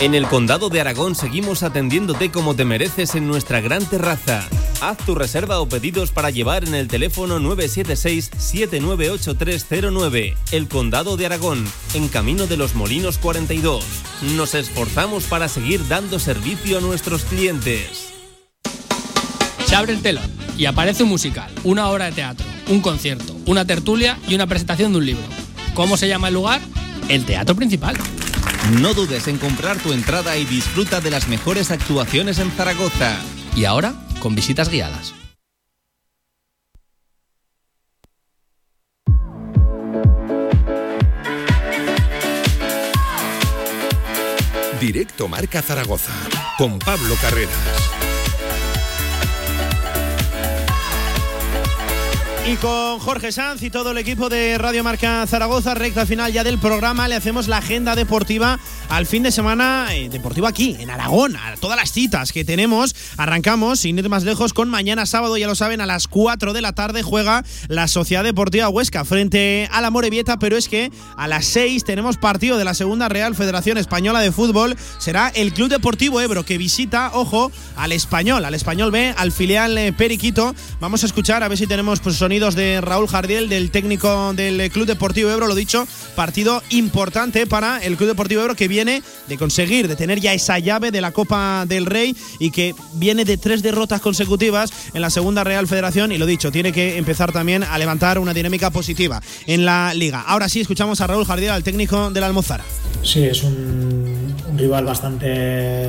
En el Condado de Aragón seguimos atendiéndote como te mereces en nuestra gran terraza. Haz tu reserva o pedidos para llevar en el teléfono 976-798309. El Condado de Aragón, en Camino de los Molinos 42. Nos esforzamos para seguir dando servicio a nuestros clientes. Se abre el telón y aparece un musical, una obra de teatro, un concierto, una tertulia y una presentación de un libro. ¿Cómo se llama el lugar? El Teatro Principal. No dudes en comprar tu entrada y disfruta de las mejores actuaciones en Zaragoza. Y ahora, con visitas guiadas. Directo Marca Zaragoza con Pablo Carreras. Y con Jorge Sanz y todo el equipo de Radio Marca Zaragoza, recta final ya del programa, le hacemos la agenda deportiva al fin de semana eh, deportivo aquí, en Aragón, a todas las citas que tenemos. Arrancamos, sin ir más lejos, con mañana sábado, ya lo saben, a las 4 de la tarde juega la Sociedad Deportiva Huesca frente a la Morevieta, pero es que a las 6 tenemos partido de la Segunda Real Federación Española de Fútbol. Será el Club Deportivo Ebro que visita, ojo, al Español, al Español B, al filial eh, Periquito. Vamos a escuchar a ver si tenemos pues, de Raúl Jardiel, del técnico del Club Deportivo Ebro. Lo dicho, partido importante para el Club Deportivo Ebro que viene de conseguir, de tener ya esa llave de la Copa del Rey y que viene de tres derrotas consecutivas en la Segunda Real Federación. Y lo dicho, tiene que empezar también a levantar una dinámica positiva en la liga. Ahora sí, escuchamos a Raúl Jardiel, al técnico de la Almozara. Sí, es un, rival bastante,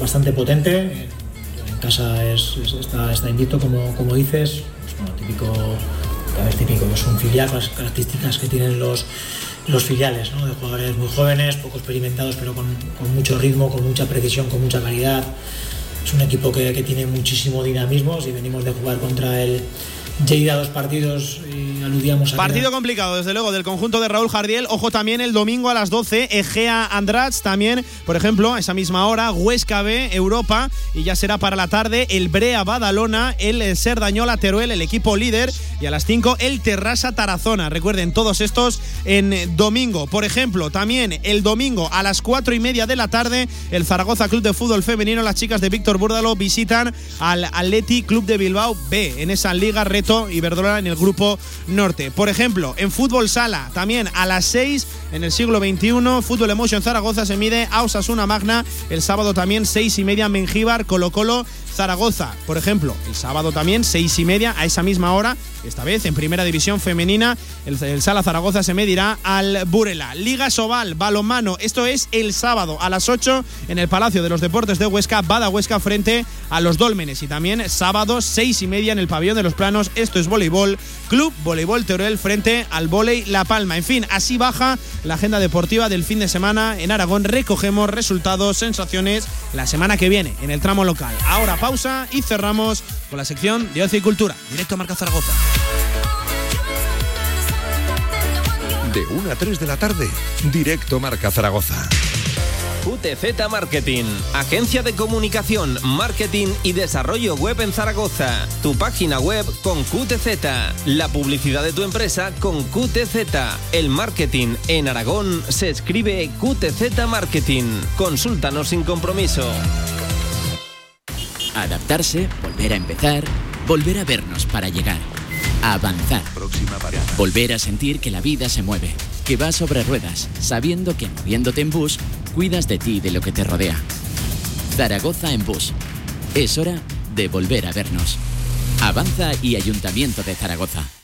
bastante potente. En casa es, es- está, está como dices. Típico, a ver, típico, es un filial, las características que tienen los, los filiales, de jugadores muy jóvenes, poco experimentados, pero con, con mucho ritmo, con mucha precisión, con mucha calidad. Es un equipo que, que tiene muchísimo dinamismo. Si venimos de jugar contra el Lleida dos partidos y aludíamos a Partido complicado, desde luego, del conjunto de Raúl Jardiel. Ojo también el domingo a las 12, Egea Andrats. También, por ejemplo, a esa misma hora, Huesca B, Europa. Y ya será para la tarde el Brea Badalona, el Serdañola Teruel, el equipo líder. Y a las 5, el Terrassa Tarazona. Recuerden, todos estos en domingo. Por ejemplo, también el domingo a las 4 y media de la tarde, el Zaragoza Club de Fútbol Femenino, las chicas de Víctor Búrdalo visitan al Atleti Club de Bilbao B en esa Liga Reto Iberdrola en el grupo norte. Por ejemplo, en fútbol sala, también a las 6 en el siglo XXI, Fútbol Emotion Zaragoza se mide a Osasuna Magna. El sábado también 6 y media Mengíbar, Colo Colo Zaragoza, por ejemplo, el sábado también, seis y media, a esa misma hora, esta vez en primera división femenina, el, Sala Zaragoza se medirá al Burela. Liga Sobal, balonmano, esto es el sábado a las 8 en el Palacio de los Deportes de Huesca, Bada Huesca frente a los Dólmenes. Y también sábado, seis y media en el Pabellón de los Planos, esto es voleibol, Club Voleibol Teruel frente al Voley La Palma. En fin, así baja la agenda deportiva del fin de semana en Aragón. Recogemos resultados, sensaciones la semana que viene en el tramo local. Ahora pausa y cerramos con la sección de Ocio y Cultura. Directo a Marca Zaragoza. De 1 a 3 de la tarde, directo Marca Zaragoza. QTZ Marketing, agencia de comunicación, marketing y desarrollo web en Zaragoza. Tu página web con QTZ, la publicidad de tu empresa con QTZ. El marketing en Aragón se escribe QTZ Marketing. Consúltanos sin compromiso. Adaptarse, volver a empezar, volver a vernos para llegar. Avanzar. Volver a sentir que la vida se mueve, que va sobre ruedas, sabiendo que moviéndote en bus, cuidas de ti y de lo que te rodea. Zaragoza en bus. Es hora de volver a vernos. Avanza y Ayuntamiento de Zaragoza.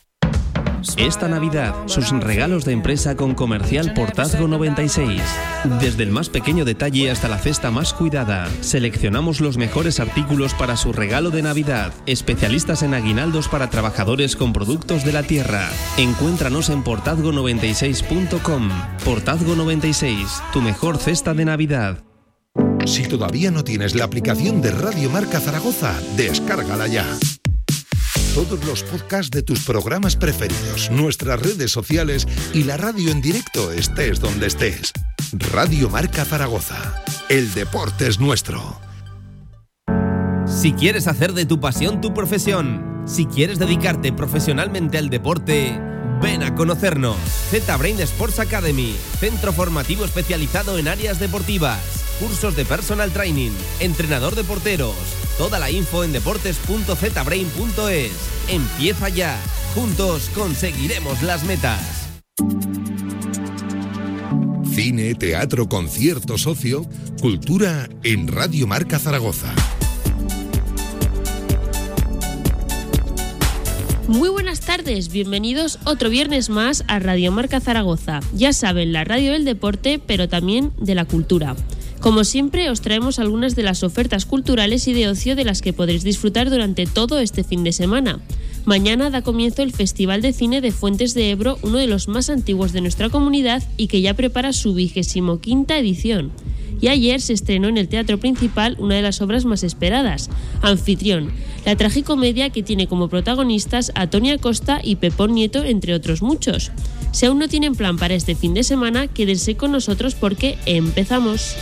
Esta Navidad, sus regalos de empresa con Comercial Portazgo 96. Desde el más pequeño detalle hasta la cesta más cuidada, seleccionamos los mejores artículos para su regalo de Navidad. Especialistas en aguinaldos para trabajadores con productos de la tierra. Encuéntranos en portazgo96.com. Portazgo 96, tu mejor cesta de Navidad. Si todavía no tienes la aplicación de Radio Marca Zaragoza, descárgala ya. Todos los podcasts de tus programas preferidos, nuestras redes sociales y la radio en directo estés donde estés. Radio Marca Zaragoza. El deporte es nuestro. Si quieres hacer de tu pasión tu profesión, si quieres dedicarte profesionalmente al deporte, ven a conocernos. Z-Brain Sports Academy, centro formativo especializado en áreas deportivas, cursos de personal training, entrenador de porteros. Toda la info en deportes.zbrain.es. Empieza ya. Juntos conseguiremos las metas. Cine, teatro, concierto, socio, cultura en Radio Marca Zaragoza. Muy buenas tardes, bienvenidos otro viernes más a Radio Marca Zaragoza. Ya saben, la radio del deporte, pero también de la cultura. Como siempre, os traemos algunas de las ofertas culturales y de ocio de las que podréis disfrutar durante todo este fin de semana. Mañana da comienzo el Festival de Cine de Fuentes de Ebro, uno de los más antiguos de nuestra comunidad y que ya prepara su vigésimo quinta edición. Y ayer se estrenó en el Teatro Principal una de las obras más esperadas, Anfitrión, la tragicomedia que tiene como protagonistas a Tony Costa y Pepón Nieto, entre otros muchos. Si aún no tienen plan para este fin de semana, quédense con nosotros porque empezamos.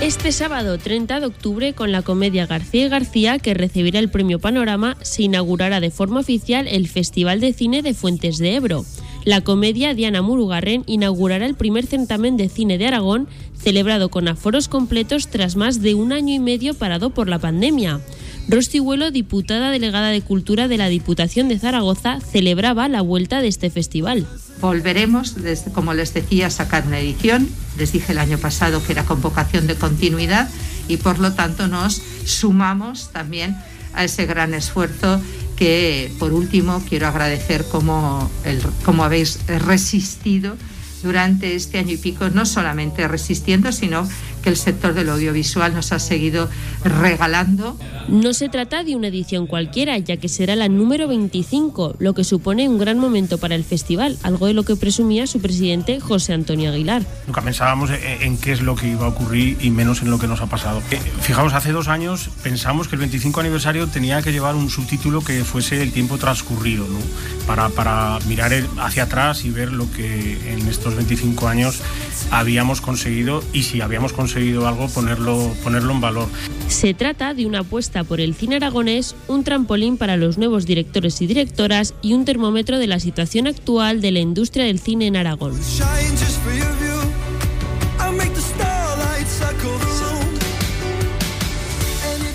Este sábado 30 de octubre, con la comedia García y García, que recibirá el premio Panorama, se inaugurará de forma oficial el Festival de Cine de Fuentes de Ebro. La comedia Diana Murugarren inaugurará el primer certamen de cine de Aragón, celebrado con aforos completos tras más de un año y medio parado por la pandemia. Rosti Huelo, diputada delegada de Cultura de la Diputación de Zaragoza, celebraba la vuelta de este festival. Volveremos, desde, como les decía, a sacar una edición. Les dije el año pasado que era convocación de continuidad y por lo tanto nos sumamos también a ese gran esfuerzo que, por último, quiero agradecer cómo, el, cómo habéis resistido durante este año y pico, no solamente resistiendo, sino que el sector del audiovisual nos ha seguido regalando. No se trata de una edición cualquiera, ya que será la número 25, lo que supone un gran momento para el festival, algo de lo que presumía su presidente José Antonio Aguilar. Nunca pensábamos en qué es lo que iba a ocurrir y menos en lo que nos ha pasado. Fijaos, hace dos años pensamos que el 25 aniversario tenía que llevar un subtítulo que fuese el tiempo transcurrido, ¿no? para, para mirar hacia atrás y ver lo que en estos 25 años habíamos conseguido y si habíamos conseguido algo ponerlo, ponerlo en valor. Se trata de una apuesta por el cine aragonés, un trampolín para los nuevos directores y directoras y un termómetro de la situación actual de la industria del cine en Aragón.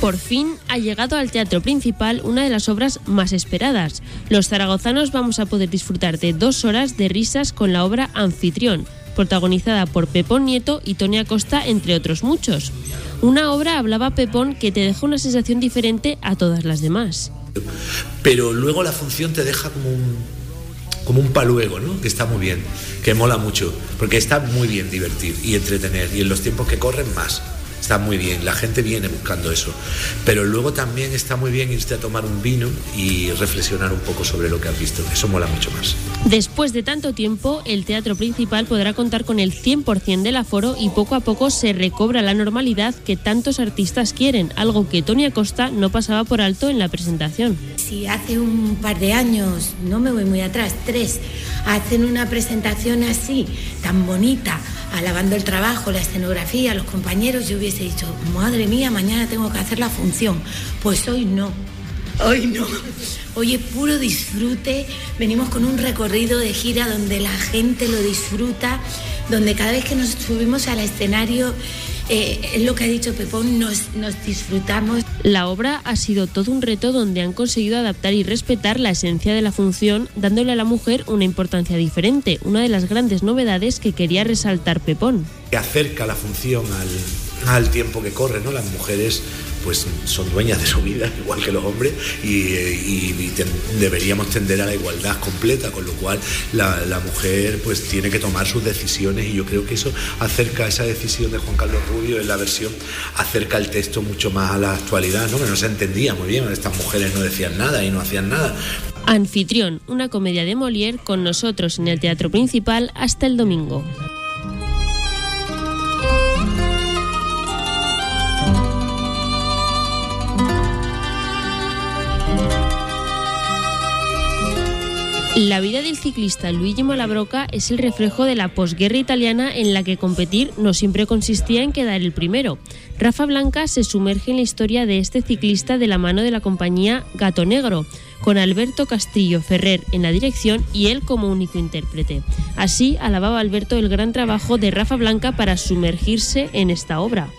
Por fin ha llegado al teatro principal una de las obras más esperadas. Los zaragozanos vamos a poder disfrutar de dos horas de risas con la obra Anfitrión, protagonizada por Pepón Nieto y Tony Acosta, entre otros muchos. Una obra, hablaba Pepón, que te deja una sensación diferente a todas las demás. Pero luego la función te deja como un, como un paluego, ¿no? Que está muy bien, que mola mucho, porque está muy bien divertir y entretener, y en los tiempos que corren más. Está muy bien, la gente viene buscando eso. Pero luego también está muy bien irte a tomar un vino y reflexionar un poco sobre lo que has visto. Eso mola mucho más. Después de tanto tiempo, el teatro principal podrá contar con el 100% del aforo y poco a poco se recobra la normalidad que tantos artistas quieren, algo que Tony Acosta no pasaba por alto en la presentación. Si hace un par de años, no me voy muy atrás, tres, hacen una presentación así, tan bonita, alabando el trabajo, la escenografía, los compañeros, yo hubiese dicho, madre mía, mañana tengo que hacer la función. Pues hoy no, hoy no. Hoy es puro disfrute, venimos con un recorrido de gira donde la gente lo disfruta, donde cada vez que nos subimos al escenario, eh, es lo que ha dicho Pepón, nos, nos disfrutamos. La obra ha sido todo un reto donde han conseguido adaptar y respetar la esencia de la función, dándole a la mujer una importancia diferente, una de las grandes novedades que quería resaltar Pepón. Que acerca la función al, al tiempo que corre, ¿no? Las mujeres pues son dueñas de su vida, igual que los hombres, y, y- y ten- deberíamos tender a la igualdad completa, con lo cual la, la mujer pues tiene que tomar sus decisiones y yo creo que eso acerca esa decisión de Juan Carlos Rubio en la versión, acerca el texto mucho más a la actualidad, ¿no? que no se entendía muy bien, estas mujeres no decían nada y no hacían nada. Anfitrión, una comedia de Molière con nosotros en el teatro principal hasta el domingo. La vida del ciclista Luigi Malabroca es el reflejo de la posguerra italiana en la que competir no siempre consistía en quedar el primero. Rafa Blanca se sumerge en la historia de este ciclista de la mano de la compañía Gato Negro, con Alberto Castillo Ferrer en la dirección y él como único intérprete. Así alababa Alberto el gran trabajo de Rafa Blanca para sumergirse en esta obra.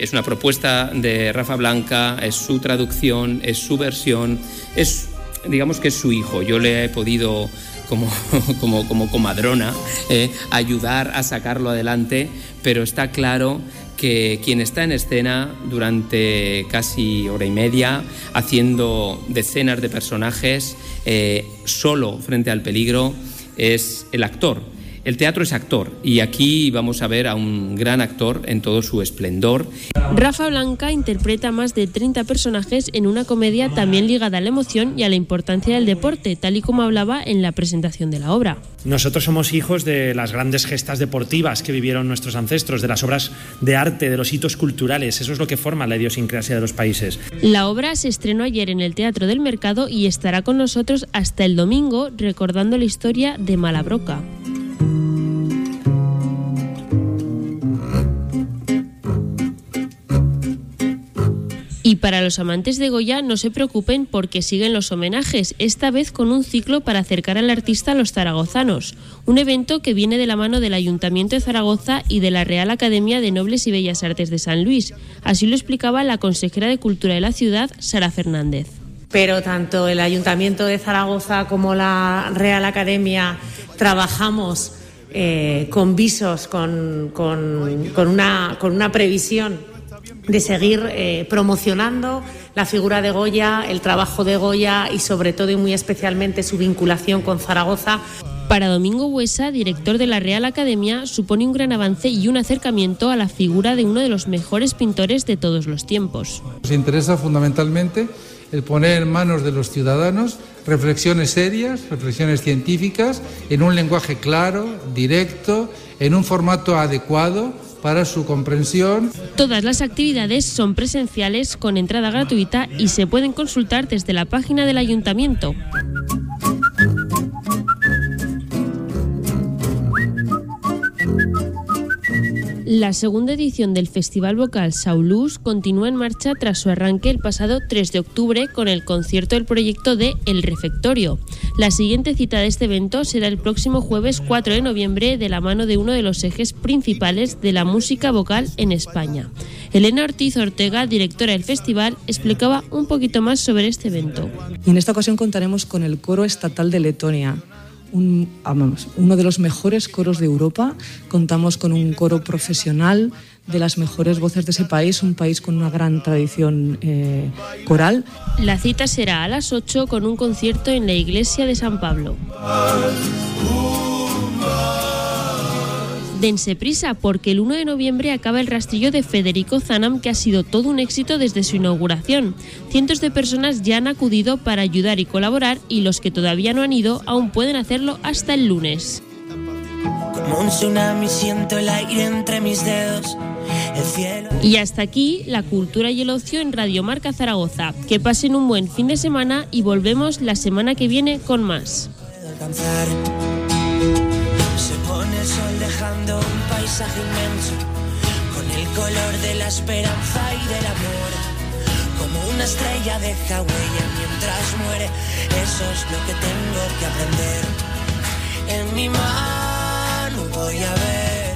Es una propuesta de Rafa Blanca, es su traducción, es su versión, es, digamos que es su hijo. Yo le he podido, como, como, como comadrona, eh, ayudar a sacarlo adelante, pero está claro que quien está en escena durante casi hora y media, haciendo decenas de personajes, eh, solo frente al peligro, es el actor. El teatro es actor y aquí vamos a ver a un gran actor en todo su esplendor. Rafa Blanca interpreta más de 30 personajes en una comedia también ligada a la emoción y a la importancia del deporte, tal y como hablaba en la presentación de la obra. Nosotros somos hijos de las grandes gestas deportivas que vivieron nuestros ancestros, de las obras de arte, de los hitos culturales. Eso es lo que forma la idiosincrasia de los países. La obra se estrenó ayer en el Teatro del Mercado y estará con nosotros hasta el domingo recordando la historia de Malabroca. Y para los amantes de Goya no se preocupen porque siguen los homenajes, esta vez con un ciclo para acercar al artista a los zaragozanos, un evento que viene de la mano del Ayuntamiento de Zaragoza y de la Real Academia de Nobles y Bellas Artes de San Luis. Así lo explicaba la consejera de Cultura de la ciudad, Sara Fernández. pero tanto el Ayuntamiento de Zaragoza como la Real Academia trabajamos eh, con visos, con, con- una, con una previsión de seguir eh, promocionando la figura de Goya, el trabajo de Goya y sobre todo y muy especialmente su vinculación con Zaragoza. Para Domingo Huesa, director de la Real Academia, supone un gran avance y un acercamiento a la figura de uno de los mejores pintores de todos los tiempos. Nos interesa fundamentalmente el poner en manos de los ciudadanos reflexiones serias, reflexiones científicas, en un lenguaje claro, directo, en un formato adecuado para su comprensión. Todas las actividades son presenciales con entrada gratuita y se pueden consultar desde la página del ayuntamiento. La segunda edición del Festival Vocal Saulus continúa en marcha tras su arranque el pasado 3 de octubre con el concierto del proyecto de El Refectorio. La siguiente cita de este evento será el próximo jueves 4 de noviembre de la mano de uno de los ejes principales de la música vocal en España. Elena Ortiz Ortega, directora del festival, explicaba un poquito más sobre este evento. En esta ocasión contaremos con el Coro Estatal de Letonia, uno de los mejores coros de Europa. Contamos con un coro profesional de las mejores voces de ese país, un país con una gran tradición eh, coral. La cita será a las 8 con un concierto en la iglesia de San Pablo. Dense prisa porque el 1 de noviembre acaba el rastrillo de Federico Zanam que ha sido todo un éxito desde su inauguración. Cientos de personas ya han acudido para ayudar y colaborar y los que todavía no han ido aún pueden hacerlo hasta el lunes. Como un tsunami siento el aire entre mis dedos. El cielo. Y hasta aquí la cultura y el ocio en Radio Marca Zaragoza. Que pasen un buen fin de semana y volvemos la semana que viene con más. Dejando un paisaje inmenso, con el color de la esperanza y del amor. Como una estrella deja huella mientras muere, eso es lo que tengo que aprender. En mi mano voy a ver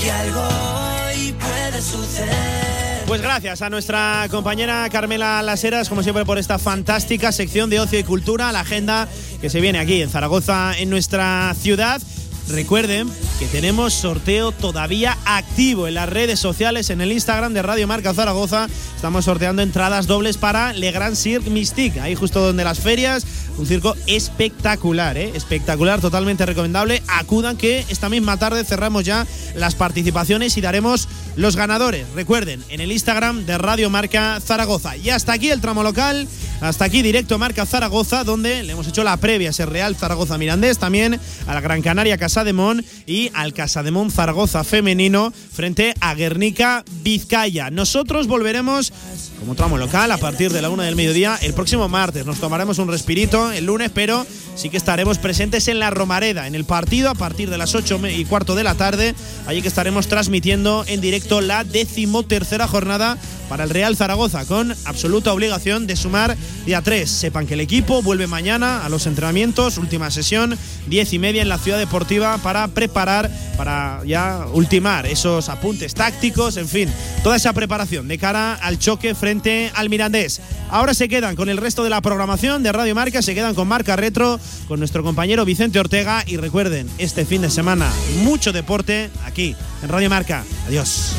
que algo hoy puede suceder. Pues gracias a nuestra compañera Carmela Laseras, como siempre, por esta fantástica sección de ocio y cultura, la agenda que se viene aquí en Zaragoza, en nuestra ciudad. Recuerden que tenemos sorteo todavía activo en las redes sociales, en el Instagram de Radio Marca Zaragoza. Estamos sorteando entradas dobles para Le Grand Cirque Mystique, ahí justo donde las ferias. Un circo espectacular, ¿eh? espectacular, totalmente recomendable. Acudan que esta misma tarde cerramos ya las participaciones y daremos los ganadores. Recuerden, en el Instagram de Radio Marca Zaragoza. Y hasta aquí el tramo local, hasta aquí directo Marca Zaragoza, donde le hemos hecho la previa a Real Zaragoza Mirandés, también a la Gran Canaria Casademón y al Casademón Zaragoza femenino frente a Guernica Vizcaya. Nosotros volveremos como tramo local a partir de la una del mediodía el próximo martes. Nos tomaremos un respirito el lunes, pero sí que estaremos presentes en la Romareda, en el partido a partir de las 8 y cuarto de la tarde. Allí que estaremos transmitiendo en directo la decimotercera jornada para el Real Zaragoza, con absoluta obligación de sumar día 3. Sepan que el equipo vuelve mañana a los entrenamientos, última sesión, 10 y media en la ciudad deportiva para preparar, para ya ultimar esos apuntes tácticos, en fin, toda esa preparación de cara al choque frente al Mirandés. Ahora se quedan con el resto de la programación de Radio Marca, se quedan con Marca Retro, con nuestro compañero Vicente Ortega y recuerden, este fin de semana mucho deporte aquí en Radio Marca. Adiós.